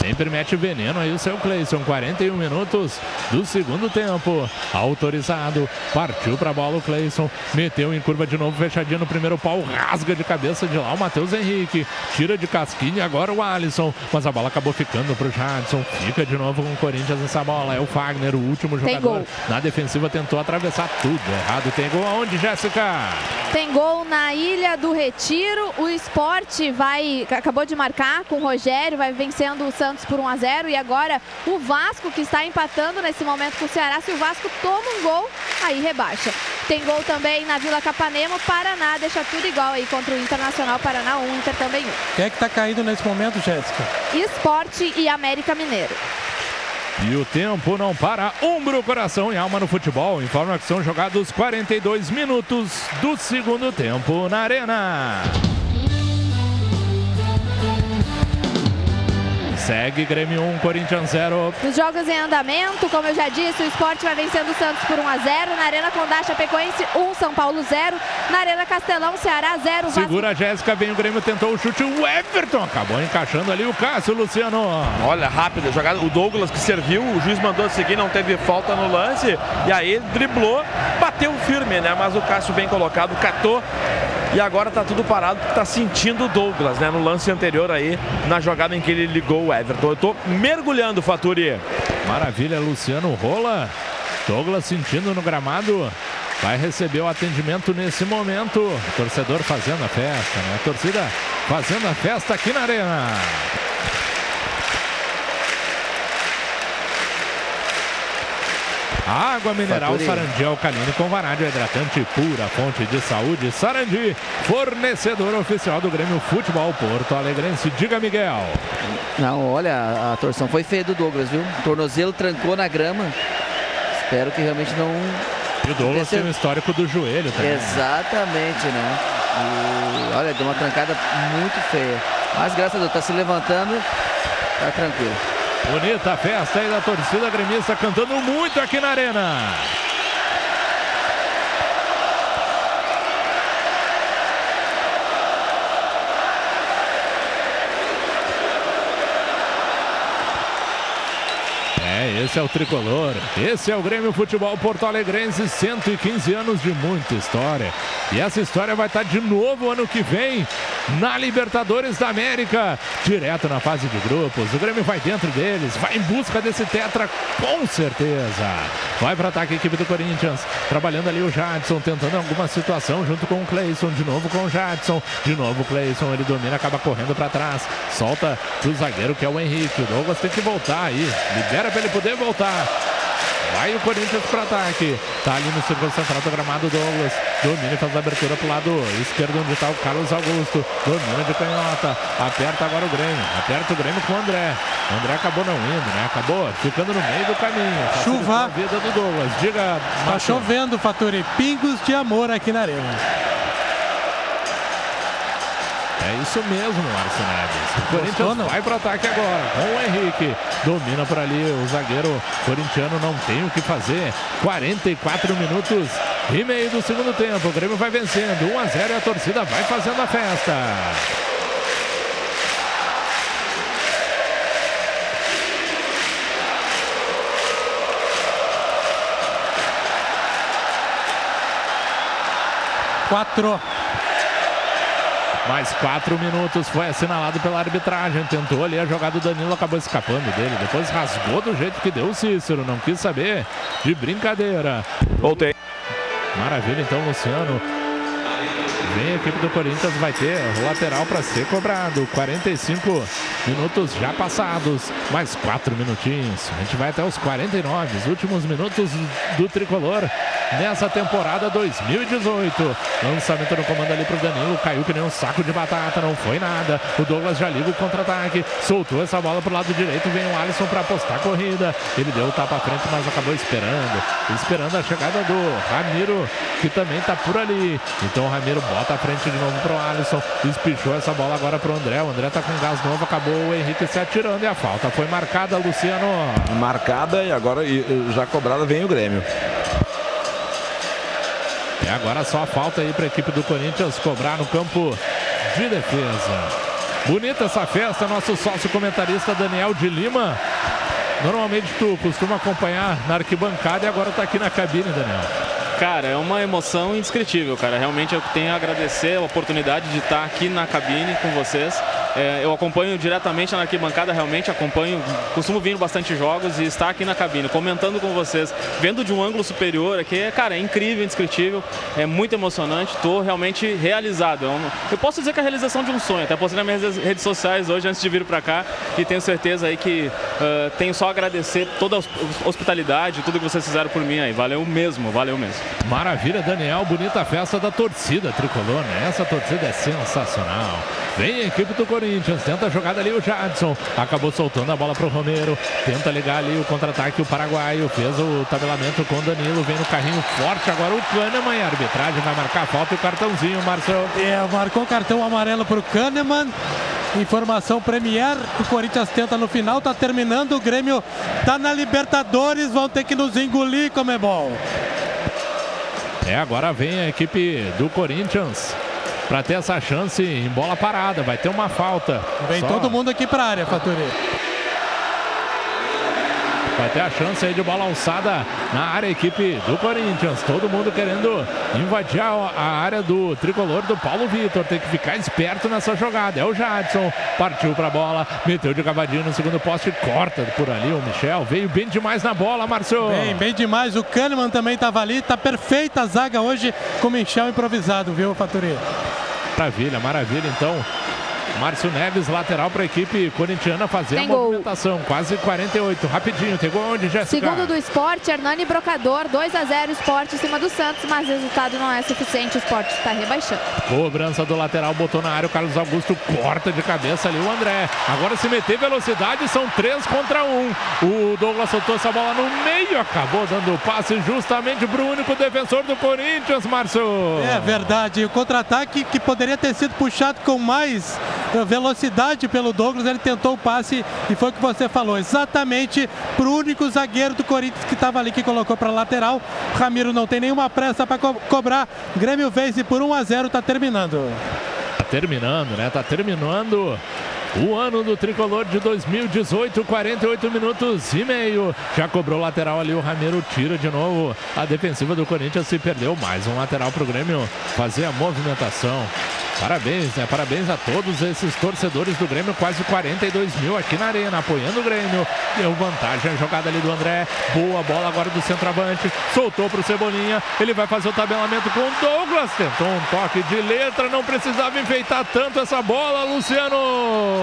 Sempre mete veneno aí o seu Cleison. 41 minutos do segundo tempo. Autorizado. Partiu para a bola o Cleison. Meteu em curva de novo, fechadinha no primeiro pau. Rasga de cabeça de lá o Matheus Henrique. Tira de casquinha agora o Alisson. Mas a bola acabou ficando para o Jadson. Fica de novo com o Corinthians nessa bola. É o Fagner, o último jogador. Na defensiva tentou atravessar tudo errado. Tem gol aonde, Jéssica? Tem gol na Ilha do Retiro. O esporte vai. Acabou de marcar com o Rogério. Vai vencendo o Santos por 1 a 0 e agora o Vasco que está empatando nesse momento com o Ceará. Se o Vasco toma um gol, aí rebaixa. Tem gol também na Vila Capanema. Paraná deixa tudo igual aí contra o Internacional. Paraná 1, Inter também 1. Quem é que está caindo nesse momento, Jéssica? Esporte e América Mineiro. E o tempo não para. Umbro, coração e alma no futebol. Informa que são jogados 42 minutos do segundo tempo na Arena. Segue Grêmio 1, Corinthians 0. Os jogos em andamento, como eu já disse, o esporte vai vencendo o Santos por 1 a 0 Na Arena Condá, Chapecoense 1, São Paulo 0. Na Arena Castelão, Ceará 0. Vasco... Segura a Jéssica, vem o Grêmio, tentou o chute. O Everton acabou encaixando ali o Cássio, Luciano. Olha, rápida jogada. O Douglas que serviu, o juiz mandou seguir, não teve falta no lance. E aí driblou, bateu firme, né? Mas o Cássio bem colocado, catou. E agora tá tudo parado porque tá sentindo o Douglas, né? No lance anterior aí, na jogada em que ele ligou o Everton. Eu tô mergulhando, Faturi. Maravilha, Luciano rola. Douglas sentindo no gramado. Vai receber o atendimento nesse momento. Torcedor fazendo a festa, né? A torcida fazendo a festa aqui na arena. Água mineral Faturi. Sarandi alcalino com vanádio hidratante pura, fonte de saúde. Sarandi, fornecedor oficial do Grêmio Futebol Porto Alegrense. Diga, Miguel. Não, olha, a torção foi feia do Douglas, viu? O tornozelo trancou na grama. Espero que realmente não. E o Douglas tem um histórico do joelho também. Exatamente, né? E, olha, deu uma trancada muito feia. Mas graças a Deus, tá se levantando, tá tranquilo. Bonita festa aí da torcida gremista cantando muito aqui na arena. Esse é o tricolor. Esse é o Grêmio Futebol Porto Alegrense, 115 anos de muita história. E essa história vai estar de novo ano que vem na Libertadores da América, direto na fase de grupos. O Grêmio vai dentro deles, vai em busca desse tetra com certeza. Vai para ataque a equipe do Corinthians, trabalhando ali o Jadson, tentando alguma situação junto com o Cleison, de novo com o Jadson, de novo o Cleison, ele domina, acaba correndo para trás, solta pro zagueiro que é o Henrique. O Douglas tem que voltar aí, libera para ele poder voltar. Vai o Corinthians para ataque. Tá ali no círculo central do gramado Douglas. Domina e faz a abertura pro lado esquerdo onde tá o Carlos Augusto. Domina de canhota. Aperta agora o Grêmio. Aperta o Grêmio com o André. O André acabou não indo, né? Acabou ficando no meio do caminho. Facilitou Chuva. A vida do Douglas. Diga, Tá Márcio. chovendo, Faturi. Pingos de amor aqui na arena. É isso mesmo, Márcio Neves. O Gostou, Corinthians não? vai para ataque agora com o Henrique. Domina por ali o zagueiro corintiano, não tem o que fazer. 44 minutos e meio do segundo tempo. O Grêmio vai vencendo 1 a 0 e a torcida vai fazendo a festa. Quatro. Mais quatro minutos foi assinalado pela arbitragem. Tentou ali a jogada do Danilo, acabou escapando dele. Depois rasgou do jeito que deu o Cícero. Não quis saber de brincadeira. Voltei. Maravilha, então, Luciano. Vem a equipe do Corinthians, vai ter o lateral para ser cobrado. 45 minutos já passados, mais 4 minutinhos. A gente vai até os 49, os últimos minutos do tricolor nessa temporada 2018. Lançamento no comando ali pro Danilo, caiu que nem um saco de batata, não foi nada. O Douglas já liga o contra-ataque, soltou essa bola pro lado direito, vem o Alisson para apostar a corrida. Ele deu o tapa à frente, mas acabou esperando. Esperando a chegada do Ramiro, que também tá por ali. Então o Ramiro bota a frente de novo pro Alisson, espichou essa bola agora pro André. O André tá com gás novo, acabou o Henrique se atirando e a falta foi marcada, Luciano. Marcada e agora e, e já cobrada vem o Grêmio. É agora só a falta aí para a equipe do Corinthians cobrar no campo de defesa. Bonita essa festa, nosso sócio comentarista Daniel de Lima. Normalmente tu costuma acompanhar na arquibancada e agora tá aqui na cabine, Daniel. Cara, é uma emoção indescritível, cara. Realmente eu tenho a agradecer a oportunidade de estar aqui na cabine com vocês. É, eu acompanho diretamente na arquibancada, realmente acompanho, costumo vir bastante jogos e estar aqui na cabine, comentando com vocês, vendo de um ângulo superior aqui, é, cara, é incrível, indescritível, é muito emocionante, estou realmente realizado. Eu, eu posso dizer que é a realização de um sonho, até postei nas minhas redes sociais hoje antes de vir para cá e tenho certeza aí que ah, tenho só a agradecer toda a hos- hospitalidade, tudo que vocês fizeram por mim aí. Valeu mesmo, valeu mesmo. Maravilha, Daniel. Bonita festa da torcida tricolor, né? Essa torcida é sensacional. Vem equipe do Corinthians, tenta a jogada ali o Jadson. Acabou soltando a bola pro Romero. Tenta ligar ali o contra-ataque, o paraguaio. Fez o tabelamento com o Danilo. Vem no carrinho forte agora o Kahneman. E a arbitragem vai marcar a falta e o cartãozinho, Marcelo. É, marcou cartão amarelo pro Kahneman. Informação Premier, o Corinthians tenta no final, tá terminando, o Grêmio tá na Libertadores, vão ter que nos engolir, Comebol. É, agora vem a equipe do Corinthians para ter essa chance em bola parada. Vai ter uma falta. Vem Só todo mundo aqui para a área, Faturi. Vai ter a chance aí de bola alçada na área, a equipe do Corinthians. Todo mundo querendo invadir a, a área do tricolor do Paulo Vitor. Tem que ficar esperto nessa jogada. É o Jadson. Partiu pra bola. Meteu de cavadinho no segundo poste. Corta por ali o Michel. Veio bem demais na bola, Márcio. Bem, bem demais. O Kahneman também estava ali. Tá perfeita a zaga hoje com o Michel improvisado, viu, Faturi? Maravilha, maravilha. Então, Márcio Neves, lateral para a equipe corintiana fazer Tem a gol. movimentação. Quase 48. Rapidinho. Tem gol onde, Jéssica? Segundo do esporte, Hernani Brocador, 2 a 0 esporte em cima do Santos, mas o resultado não é suficiente, o esporte está rebaixando. Cobrança do lateral, botou na área, o Carlos Augusto corta de cabeça ali o André. Agora se meter velocidade, são três contra um. O Douglas soltou essa bola no meio, acabou dando o passe justamente para o único defensor do Corinthians, Márcio. É verdade. O contra-ataque que poderia ter sido puxado com mais velocidade pelo Douglas, ele tentou o passe e foi o que você falou, exatamente para o único zagueiro do Corinthians que estava ali que colocou para lateral. Ramiro não tem nenhuma pressa para co cobrar. Grêmio vence por 1 a 0, está terminando. Tá terminando, né? Tá terminando o ano do tricolor de 2018, 48 minutos e meio. Já cobrou lateral ali, o Ramiro tira de novo. A defensiva do Corinthians se perdeu. Mais um lateral pro Grêmio fazer a movimentação. Parabéns, né? Parabéns a todos esses torcedores do Grêmio, quase 42 mil aqui na arena, apoiando o Grêmio. Deu vantagem a jogada ali do André. Boa bola agora do centroavante. Soltou pro Cebolinha. Ele vai fazer o tabelamento com o Douglas. Tentou um toque de letra, não precisava enfeitar tanto essa bola, Luciano.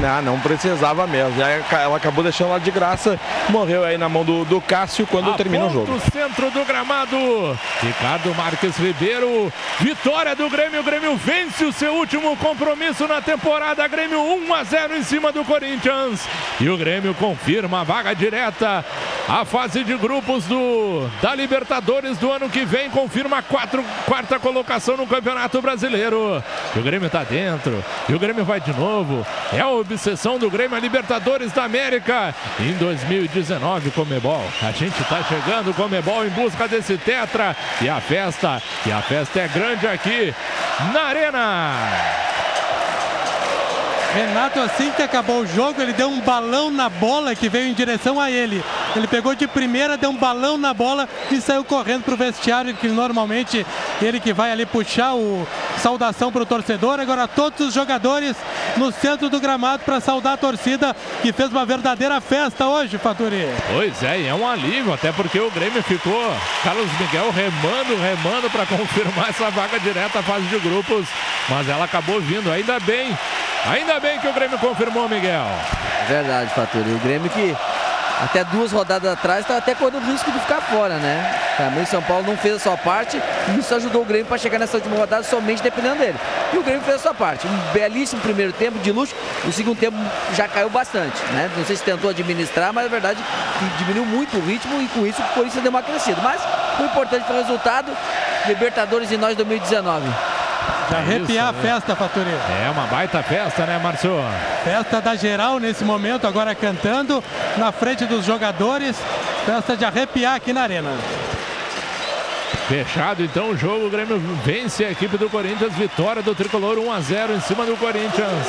Não, não precisava mesmo. Ela acabou deixando lá de graça. Morreu aí na mão do, do Cássio quando termina o jogo. No centro do gramado, Ricardo Marques Ribeiro. Vitória do Grêmio. O Grêmio vence o seu último compromisso na temporada. Grêmio 1 a 0 em cima do Corinthians. E o Grêmio confirma a vaga direta. A fase de grupos do da Libertadores do ano que vem confirma a quatro, quarta colocação no Campeonato Brasileiro. E o Grêmio tá dentro. E o Grêmio vai de novo. É a obsessão do Grêmio a Libertadores da América em 2019 Comebol. A gente tá chegando Comebol em busca desse tetra e a festa, e a festa é grande aqui na Arena. Renato, assim que acabou o jogo, ele deu um balão na bola que veio em direção a ele. Ele pegou de primeira, deu um balão na bola e saiu correndo para o vestiário, que normalmente ele que vai ali puxar o saudação para o torcedor. Agora todos os jogadores no centro do gramado para saudar a torcida, que fez uma verdadeira festa hoje, Faturi. Pois é, e é um alívio, até porque o Grêmio ficou, Carlos Miguel remando, remando para confirmar essa vaga direta à fase de grupos, mas ela acabou vindo, ainda bem, ainda bem que o Grêmio confirmou, Miguel. Verdade, Faturi. O Grêmio que até duas rodadas atrás estava até correndo o risco de ficar fora, né? Também o São Paulo não fez a sua parte e isso ajudou o Grêmio para chegar nessa última rodada somente dependendo dele. E o Grêmio fez a sua parte. Um belíssimo primeiro tempo de luxo. O segundo tempo já caiu bastante, né? Não sei se tentou administrar, mas verdade é que diminuiu muito o ritmo e com isso o Corinthians deu uma crescida. Mas o importante foi o resultado. Libertadores em nós 2019. Já arrepiar Isso, a festa, Faturi. É uma baita festa, né, Márcio? Festa da geral nesse momento, agora cantando na frente dos jogadores. Festa de arrepiar aqui na arena. Fechado então o jogo, o Grêmio vence a equipe do Corinthians, vitória do Tricolor 1 a 0 em cima do Corinthians.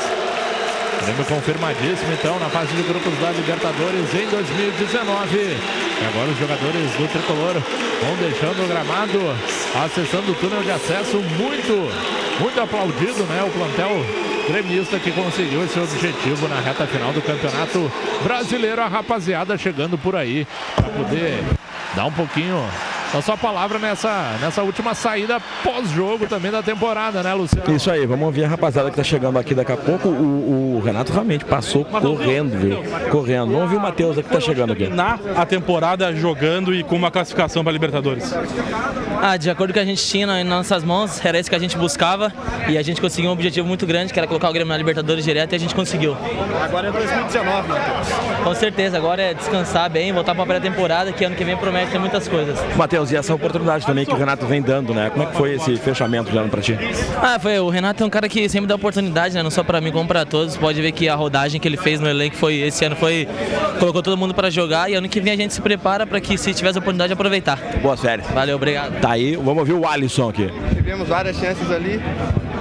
Grêmio confirmadíssimo então na fase de grupos da Libertadores em 2019. E agora os jogadores do Tricolor vão deixando o gramado, acessando o túnel de acesso muito, muito aplaudido, né? O plantel gremista que conseguiu esse objetivo na reta final do Campeonato Brasileiro. A rapaziada chegando por aí para poder dar um pouquinho da sua palavra nessa, nessa última saída pós-jogo também da temporada, né, Luciano? Isso aí, vamos ouvir a rapaziada que tá chegando aqui daqui a pouco. O, o Renato realmente passou correndo, viu? Correndo. Vamos ouvir o Matheus que tá chegando aqui. Na a temporada jogando e com uma classificação para Libertadores. Ah, de acordo com o que a gente tinha nas nossas mãos, era isso que a gente buscava e a gente conseguiu um objetivo muito grande, que era colocar o Grêmio na Libertadores direto e a gente conseguiu. Agora é 2019, Matheus. Com certeza, agora é descansar bem, voltar para a pré-temporada, que ano que vem promete ter muitas coisas. Matheus, e essa oportunidade também que o Renato vem dando, né? Como é que foi esse fechamento de ano para ti? Ah, foi, o Renato é um cara que sempre dá oportunidade, né? Não só para mim, como para todos. Pode ver que a rodagem que ele fez no elenco foi esse ano foi colocou todo mundo para jogar e ano que vem a gente se prepara para que se tivesse a oportunidade aproveitar. Boas férias. Valeu, obrigado. Tá aí, vamos ouvir o Alisson aqui. Tivemos várias chances ali,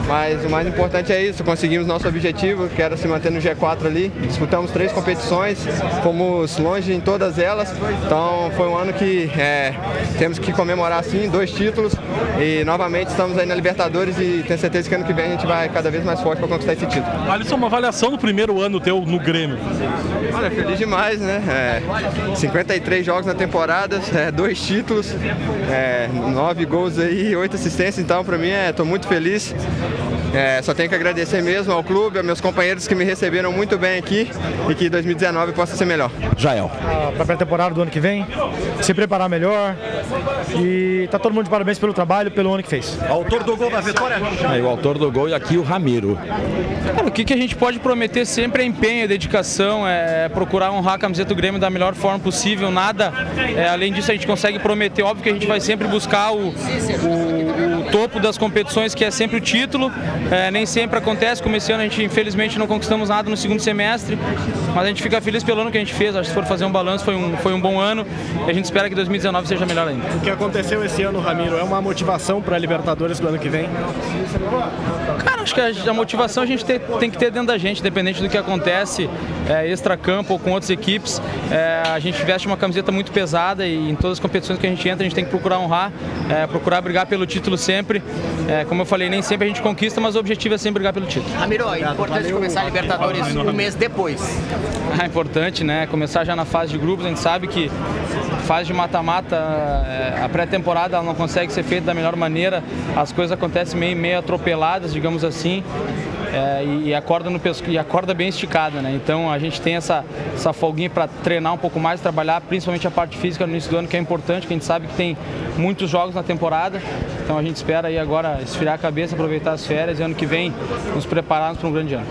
mas o mais importante é isso, conseguimos nosso objetivo, que era se manter no G4 ali. Disputamos três competições, fomos longe em todas elas, então foi um ano que é, temos que comemorar sim, dois títulos e novamente estamos aí na Libertadores e tenho certeza que ano que vem a gente vai cada vez mais forte para conquistar esse título. Alisson, uma avaliação do primeiro ano teu no Grêmio. Olha, feliz demais, né? É, 53 jogos na temporada, é, dois títulos, é, nove gols aí, oito assistências, então para mim estou muito feliz. É, só tenho que agradecer mesmo ao clube, aos meus companheiros que me receberam muito bem aqui e que 2019 possa ser melhor. Jael. Para a pré-temporada do ano que vem, se preparar melhor e tá todo mundo de parabéns pelo trabalho, pelo ano que fez. Autor do gol da vitória. Aí, o autor do gol e aqui o Ramiro. Cara, o que, que a gente pode prometer sempre é empenho, é dedicação, é procurar honrar a camiseta do Grêmio da melhor forma possível, nada. É, além disso, a gente consegue prometer, óbvio que a gente vai sempre buscar o, o, o topo das competições, que é sempre o título. É, nem sempre acontece, como esse ano a gente infelizmente não conquistamos nada no segundo semestre, mas a gente fica feliz pelo ano que a gente fez. Acho que se for fazer um balanço, foi um, foi um bom ano e a gente espera que 2019 seja melhor ainda. O que aconteceu esse ano, Ramiro, é uma motivação para a Libertadores do ano que vem? Cara, acho que a, a motivação a gente tem, tem que ter dentro da gente, independente do que acontece, é, extra-campo ou com outras equipes. É, a gente veste uma camiseta muito pesada e em todas as competições que a gente entra, a gente tem que procurar honrar, é, procurar brigar pelo título sempre. É, como eu falei, nem sempre a gente conquista, mas o objetivo é sempre brigar pelo título. Ramiro, é importante começar a Libertadores um mês depois. É importante, né? Começar já na fase de grupos, a gente sabe que fase de mata-mata, é, a pré-temporada não consegue ser feita da melhor maneira, as coisas acontecem meio, meio atropeladas, digamos assim. É, e, e, acorda no pesco, e acorda bem esticada, né? Então a gente tem essa, essa folguinha para treinar um pouco mais, trabalhar principalmente a parte física no início do ano, que é importante, que a gente sabe que tem muitos jogos na temporada. Então a gente espera aí agora esfriar a cabeça, aproveitar as férias e ano que vem nos prepararmos para um grande ano.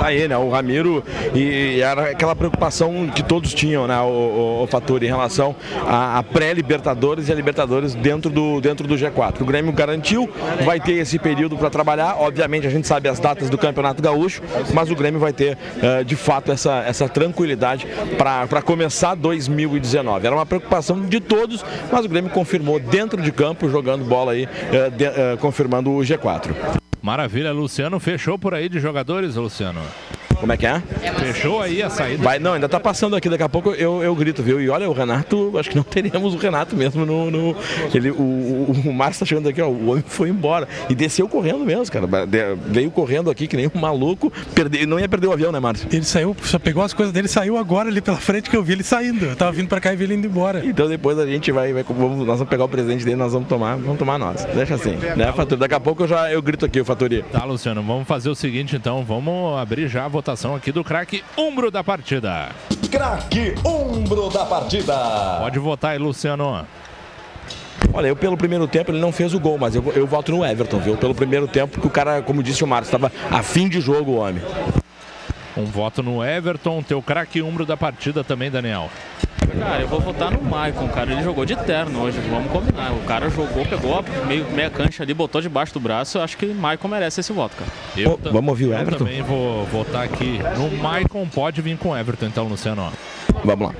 Aí, né? O Ramiro e, e era aquela preocupação que todos tinham, né? O, o, o Fator em relação a, a pré-Libertadores e a Libertadores dentro do, dentro do G4. O Grêmio garantiu, vai ter esse período para trabalhar. Obviamente a gente sabe as datas do Campeonato Gaúcho, mas o Grêmio vai ter uh, de fato essa, essa tranquilidade para começar 2019. Era uma preocupação de todos, mas o Grêmio confirmou dentro de campo, jogando bola aí, de, uh, confirmando o G4. Maravilha, Luciano. Fechou por aí de jogadores, Luciano? Como é que é? Fechou aí a saída? Vai, não, ainda tá passando aqui, daqui a pouco eu, eu grito, viu? E olha, o Renato, acho que não teríamos o Renato mesmo no. no ele, o, o, o Márcio tá chegando aqui, ó. O homem foi embora. E desceu correndo mesmo, cara. Veio correndo aqui que nem um maluco. Perde, não ia perder o avião, né, Márcio? Ele saiu, só pegou as coisas dele saiu agora ali pela frente que eu vi ele saindo. Eu tava vindo pra cá e vi ele indo embora. Então depois a gente vai, vai vamos, nós vamos pegar o presente dele, nós vamos tomar, vamos tomar nós. Deixa assim, né, Fatura? Daqui a pouco eu já eu grito aqui, o Faturi. Tá, Luciano, vamos fazer o seguinte então, vamos abrir já a votação aqui do craque umbro da partida. Craque umbro da partida. Pode votar aí, Luciano. Olha, eu pelo primeiro tempo ele não fez o gol, mas eu, eu voto no Everton, viu? Pelo primeiro tempo, porque o cara, como disse o Marcos, estava a fim de jogo o homem. Um voto no Everton, teu craque umbro da partida também, Daniel. Cara, eu vou votar no Maicon, cara. Ele jogou de terno hoje, vamos combinar. O cara jogou, pegou a meio, meia cancha ali, botou debaixo do braço. Eu acho que Maicon merece esse voto, cara. Eu, vamos ouvir o Everton? Eu também vou votar aqui no Maicon. Pode vir com o Everton, então, Luciano. Vamos lá.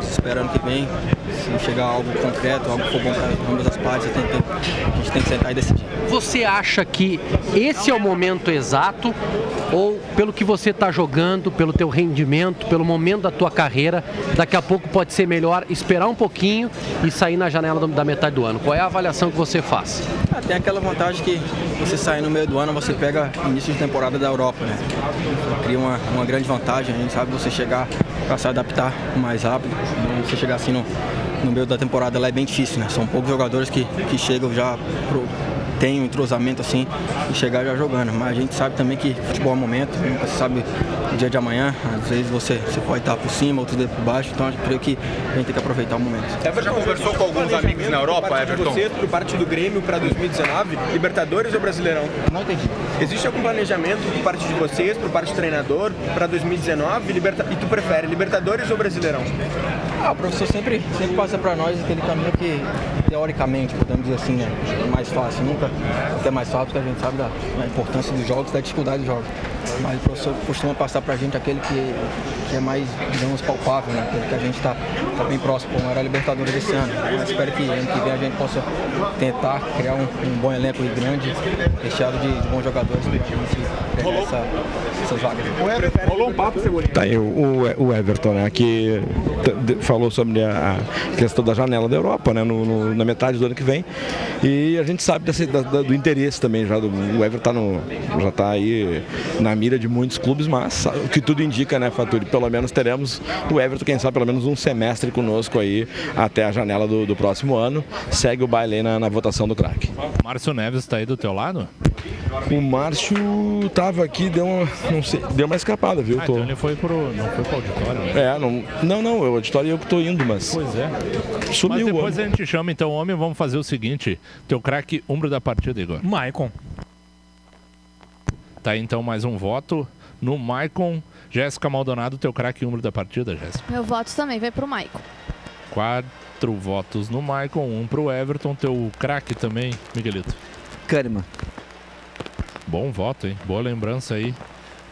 Esperando que vem, se chegar algo concreto, algo que for bom para ambas as partes, a gente, tem, que sentar e decidir. Você acha que esse é o momento exato ou pelo que você está jogando, pelo teu rendimento, pelo momento da tua carreira, daqui a pouco pode ser melhor esperar um pouquinho e sair na janela da metade do ano? Qual é a avaliação que você faz? Ah, tem aquela vantagem que você sair no meio do ano, você pega início de temporada da Europa, né? Cria uma, uma grande vantagem, a gente sabe você chegar se adaptar mais rápido. Você chegar assim no, no meio da temporada lá é bem difícil, né? São poucos jogadores que, que chegam já pro, tem um entrosamento assim e chegar já jogando. Mas a gente sabe também que futebol é momento, nunca se sabe o dia de amanhã. Às vezes você, você pode estar por cima, outros por baixo, então eu creio que a gente tem que aproveitar o momento. Everton já conversou com alguns amigos na Europa, por Everton? Você, por parte do Grêmio para 2019, Libertadores ou Brasileirão? Não entendi. Existe algum planejamento por parte de vocês, por parte do treinador, para 2019? Liberta... E tu prefere Libertadores ou Brasileirão? Ah, o professor sempre, sempre passa para nós aquele caminho que, teoricamente, podemos dizer assim, né, é mais fácil. Nunca é mais fácil, porque a gente sabe da, da importância dos jogos, da dificuldade dos jogos. Mas o professor costuma passar para a gente aquele que, que é mais, digamos, palpável, né? aquele que a gente está tá bem próximo, como era a Libertadores esse ano. Mas espero que ano que vem a gente possa tentar criar um, um bom elenco grande, recheado de, de bons jogadores para a gente essa, essas vagas. Rolou um papo. Tá aí o, o Everton, né, que de- falou sobre a questão da janela da Europa, né, no- no- na metade do ano que vem. E a gente sabe desse- da- da- do interesse também já do o Everton tá no, já está aí na mira de muitos clubes, mas o que tudo indica, né, Faturi, pelo menos teremos o Everton, quem sabe pelo menos um semestre conosco aí até a janela do, do próximo ano. Segue o baile aí na, na votação do craque. Márcio Neves está aí do teu lado? O Márcio tava aqui, deu uma, não sei, deu uma escapada, viu? Ah, então ele foi pro, não foi pro auditório, né? É, não, não, não, o auditório eu que tô indo, mas. Pois é. Sumiu Mas depois homem. a gente chama então o homem, vamos fazer o seguinte, teu craque umbro da partida, Igor. Maicon. Tá aí então mais um voto no Maicon. Jéssica Maldonado, teu craque umbro da partida, Jéssica. Meu voto também vai pro Maicon. Quatro votos no Maicon, um pro Everton, teu craque também, Miguelito. Kahneman. Bom voto, hein? Boa lembrança aí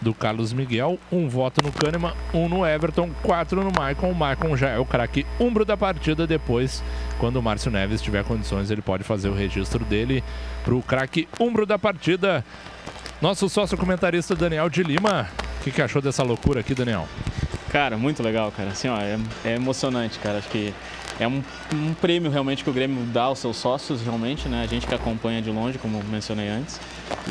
do Carlos Miguel. Um voto no Kahneman, um no Everton, quatro no Maicon. O Maicon já é o craque umbro da partida. Depois, quando o Márcio Neves tiver condições, ele pode fazer o registro dele pro craque umbro da partida. Nosso sócio comentarista Daniel de Lima. O que, que achou dessa loucura aqui, Daniel? Cara, muito legal, cara. Assim, ó, é, é emocionante, cara. Acho que é um, um prêmio realmente que o Grêmio dá aos seus sócios, realmente, né? A gente que acompanha de longe, como mencionei antes.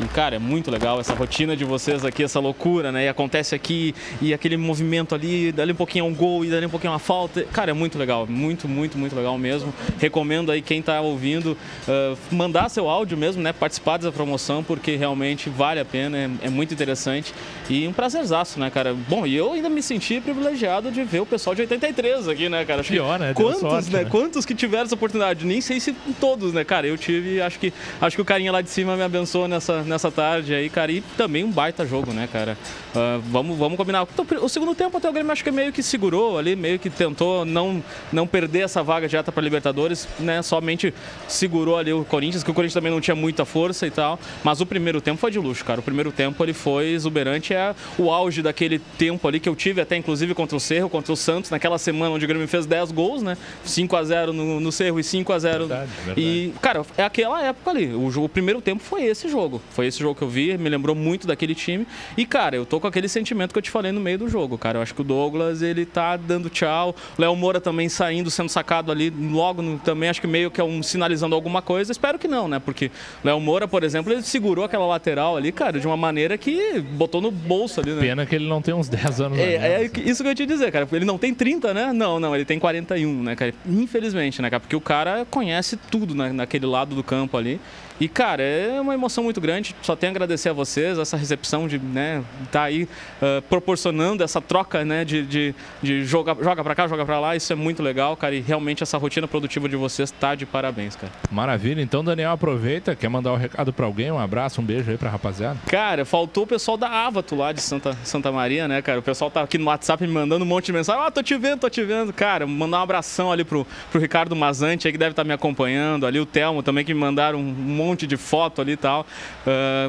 E, cara, é muito legal essa rotina de vocês aqui, essa loucura, né? E acontece aqui, e aquele movimento ali, dali um pouquinho é um gol, e dali um pouquinho é uma falta. Cara, é muito legal, muito, muito, muito legal mesmo. Recomendo aí quem tá ouvindo, ah, mandar seu áudio mesmo, né? Participar dessa promoção, porque realmente vale a pena, é, é muito interessante. E um prazerzaço, né, cara? Bom, e eu ainda me senti privilegiado de ver o pessoal de 83 aqui, né, cara? Acho Pior, né? Quantos, sorte, né? né? Quantos que tiveram essa oportunidade? Nem sei se todos, né, cara? Eu tive, acho que acho que o carinha lá de cima me abençoou nessa, nessa tarde aí, cara. E também um baita jogo, né, cara? Ah, vamos, vamos combinar. Então, O segundo tempo até o Grêmio acho que meio que segurou ali, meio que tentou não, não perder essa vaga direta para Libertadores, né? Somente segurou ali o Corinthians, que o Corinthians também não tinha muita força e tal. Mas o primeiro tempo foi de luxo, cara. O primeiro tempo ele foi exuberante, é o auge daquele tempo ali que eu tive até inclusive contra o Cerro, contra o Santos, naquela semana onde o Grêmio fez 10 gols, né? 5 a 0 no, no Cerro e 5 a 0 E, cara, é aquela época ali. O, jogo, o primeiro tempo foi esse jogo. Foi esse jogo que eu vi, me lembrou muito daquele time. E, cara, eu tô com aquele sentimento que eu te falei no meio do jogo, cara. Eu acho que o Douglas, ele tá dando tchau. Léo Moura também saindo, sendo sacado ali logo no- também, acho que meio que é um sinalizando alguma coisa. Espero que não, né? Porque o Léo Moura, por exemplo, ele segurou aquela lateral ali, cara, de uma maneira que botou no bolso ali, né? Pena que ele não tem uns 10 anos. É, é isso que eu ia te dizer, cara. Ele não tem 30, né? Não, não, ele tem 41, né, cara? Infelizmente, né, cara? Porque o cara conhece tudo na, naquele lado do campo ali. E, cara, é uma emoção muito grande. Só tenho a agradecer a vocês, essa recepção de, né, tá aí ah, proporcionando essa troca, né, de, de, de joga, joga pra cá, joga pra lá. Isso é muito legal, cara. E realmente essa rotina produtiva de vocês tá de parabéns, cara. Maravilha. Então, Daniel, aproveita. Quer mandar um recado pra alguém? Um abraço, um beijo aí pra rapaziada. Cara, faltou o pessoal da Avato lá de Santa, Santa Maria, né, cara? O pessoal tá aqui no WhatsApp me mandando um monte de mensagem. Ah, tô te vendo, tô te vendo. Cara, mandar um abração ali pro, pro Ricardo Mazante aí, que deve estar me acompanhando. Ali o Telmo também, que me mandaram um monte de foto ali e tal.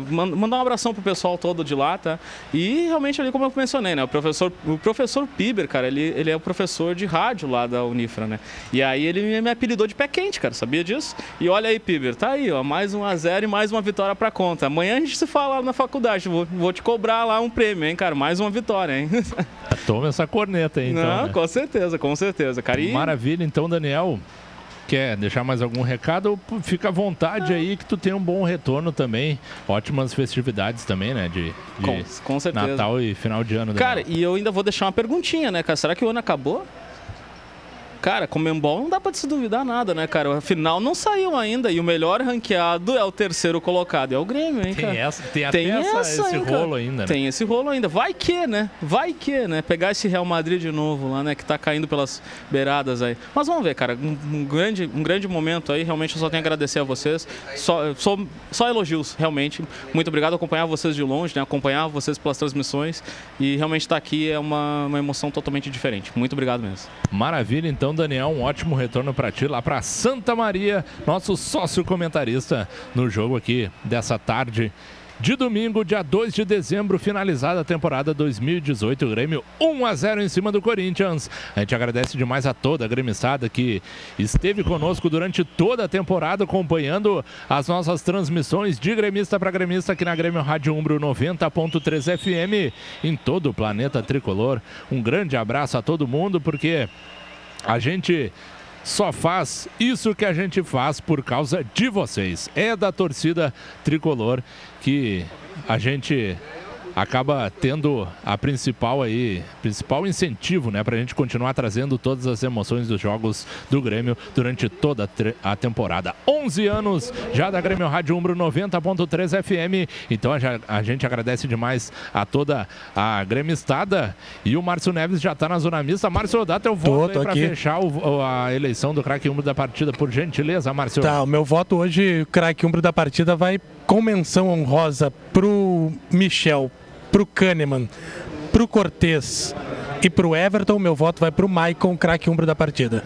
Man- mandar um abração pro pessoal todo de lá, tá? E realmente ali, como eu mencionei, né? O professor, o professor Piber, cara, ele, ele é o professor de rádio lá da Unifra, né? E aí ele me- apelidou de pé quente, cara, sabia disso? E olha aí, Piber, tá aí, ó, mais um a 0 e mais uma vitória pra conta. Amanhã a gente se fala lá na faculdade, vou, vou te cobrar lá um prêmio, hein, cara? Mais uma vitória, hein? Toma essa corneta aí, então. Não, né? com certeza, com certeza, cara. E... Maravilha. Então, Daniel, quer deixar mais algum recado? Fica à vontade aí que tu tem um bom retorno também. Ótimas festividades também, né? De, de Com- com certeza. Natal e final de ano. Cara, e eu ainda vou deixar uma perguntinha, né, cara? Será que o ano acabou? Cara, Comembol não dá pra se duvidar nada, né, cara? Afinal, não saiu ainda e o melhor ranqueado é o terceiro colocado, é o Grêmio, hein, Tem cara? essa- tem até essa- esse hein, cara? rolo ainda, né? Tem esse rolo ainda. Vai que, né? Vai que, né? Pegar esse Real Madrid de novo lá, né? Que tá caindo pelas beiradas aí. Mas vamos ver, cara. Um, um grande, um grande momento aí. Realmente eu só tenho a agradecer a vocês. Só, só, só elogios, realmente. Muito obrigado. Acompanhar vocês de longe, né? Acompanhar vocês pelas transmissões. E realmente estar aqui é uma, uma emoção totalmente diferente. Muito obrigado mesmo. Maravilha, então, Daniel, um ótimo retorno para ti lá para Santa Maria, nosso sócio comentarista no jogo aqui dessa tarde de domingo, dia 2 de dezembro, finalizada a temporada 2018, Grêmio 1 a 0 em cima do Corinthians. A gente agradece demais a toda a gremistada que esteve conosco durante toda a temporada acompanhando as nossas transmissões de gremista para gremista aqui na Grêmio Rádio Umbro 90.3 FM em todo o planeta tricolor. Um grande abraço a todo mundo porque a gente só faz isso que a gente faz por causa de vocês. É da torcida tricolor que a gente acaba tendo a principal aí, principal incentivo, né, pra gente continuar trazendo todas as emoções dos jogos do Grêmio durante toda a a temporada. 11 anos já da Grêmio Rádio Umbro 90.3 FM. Então a, a gente agradece demais a toda a gremistada e o Márcio Neves já tá na zona mista. Márcio, dá teu voto tô aí pra aqui. fechar o- a eleição do craque Umbro da partida, por gentileza, Márcio. Tá, o meu voto hoje, craque umbro da partida, vai com menção honrosa pro Michel, pro Kahneman, pro Cortez e pro Everton. Meu voto vai pro Maicon, craque umbro da partida.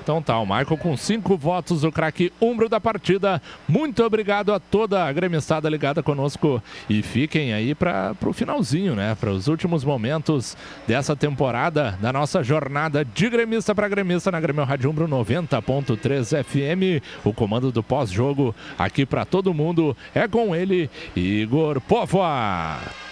Então tá, o Michael com cinco votos, o craque umbro da partida. Muito obrigado a toda a gremistada ligada conosco e fiquem aí para o finalzinho, né? Para os últimos momentos dessa temporada da nossa jornada de gremista para gremista na Grêmio Rádio Umbro 90.3 FM. O comando do pós-jogo aqui para todo mundo é com ele, Igor Povoa.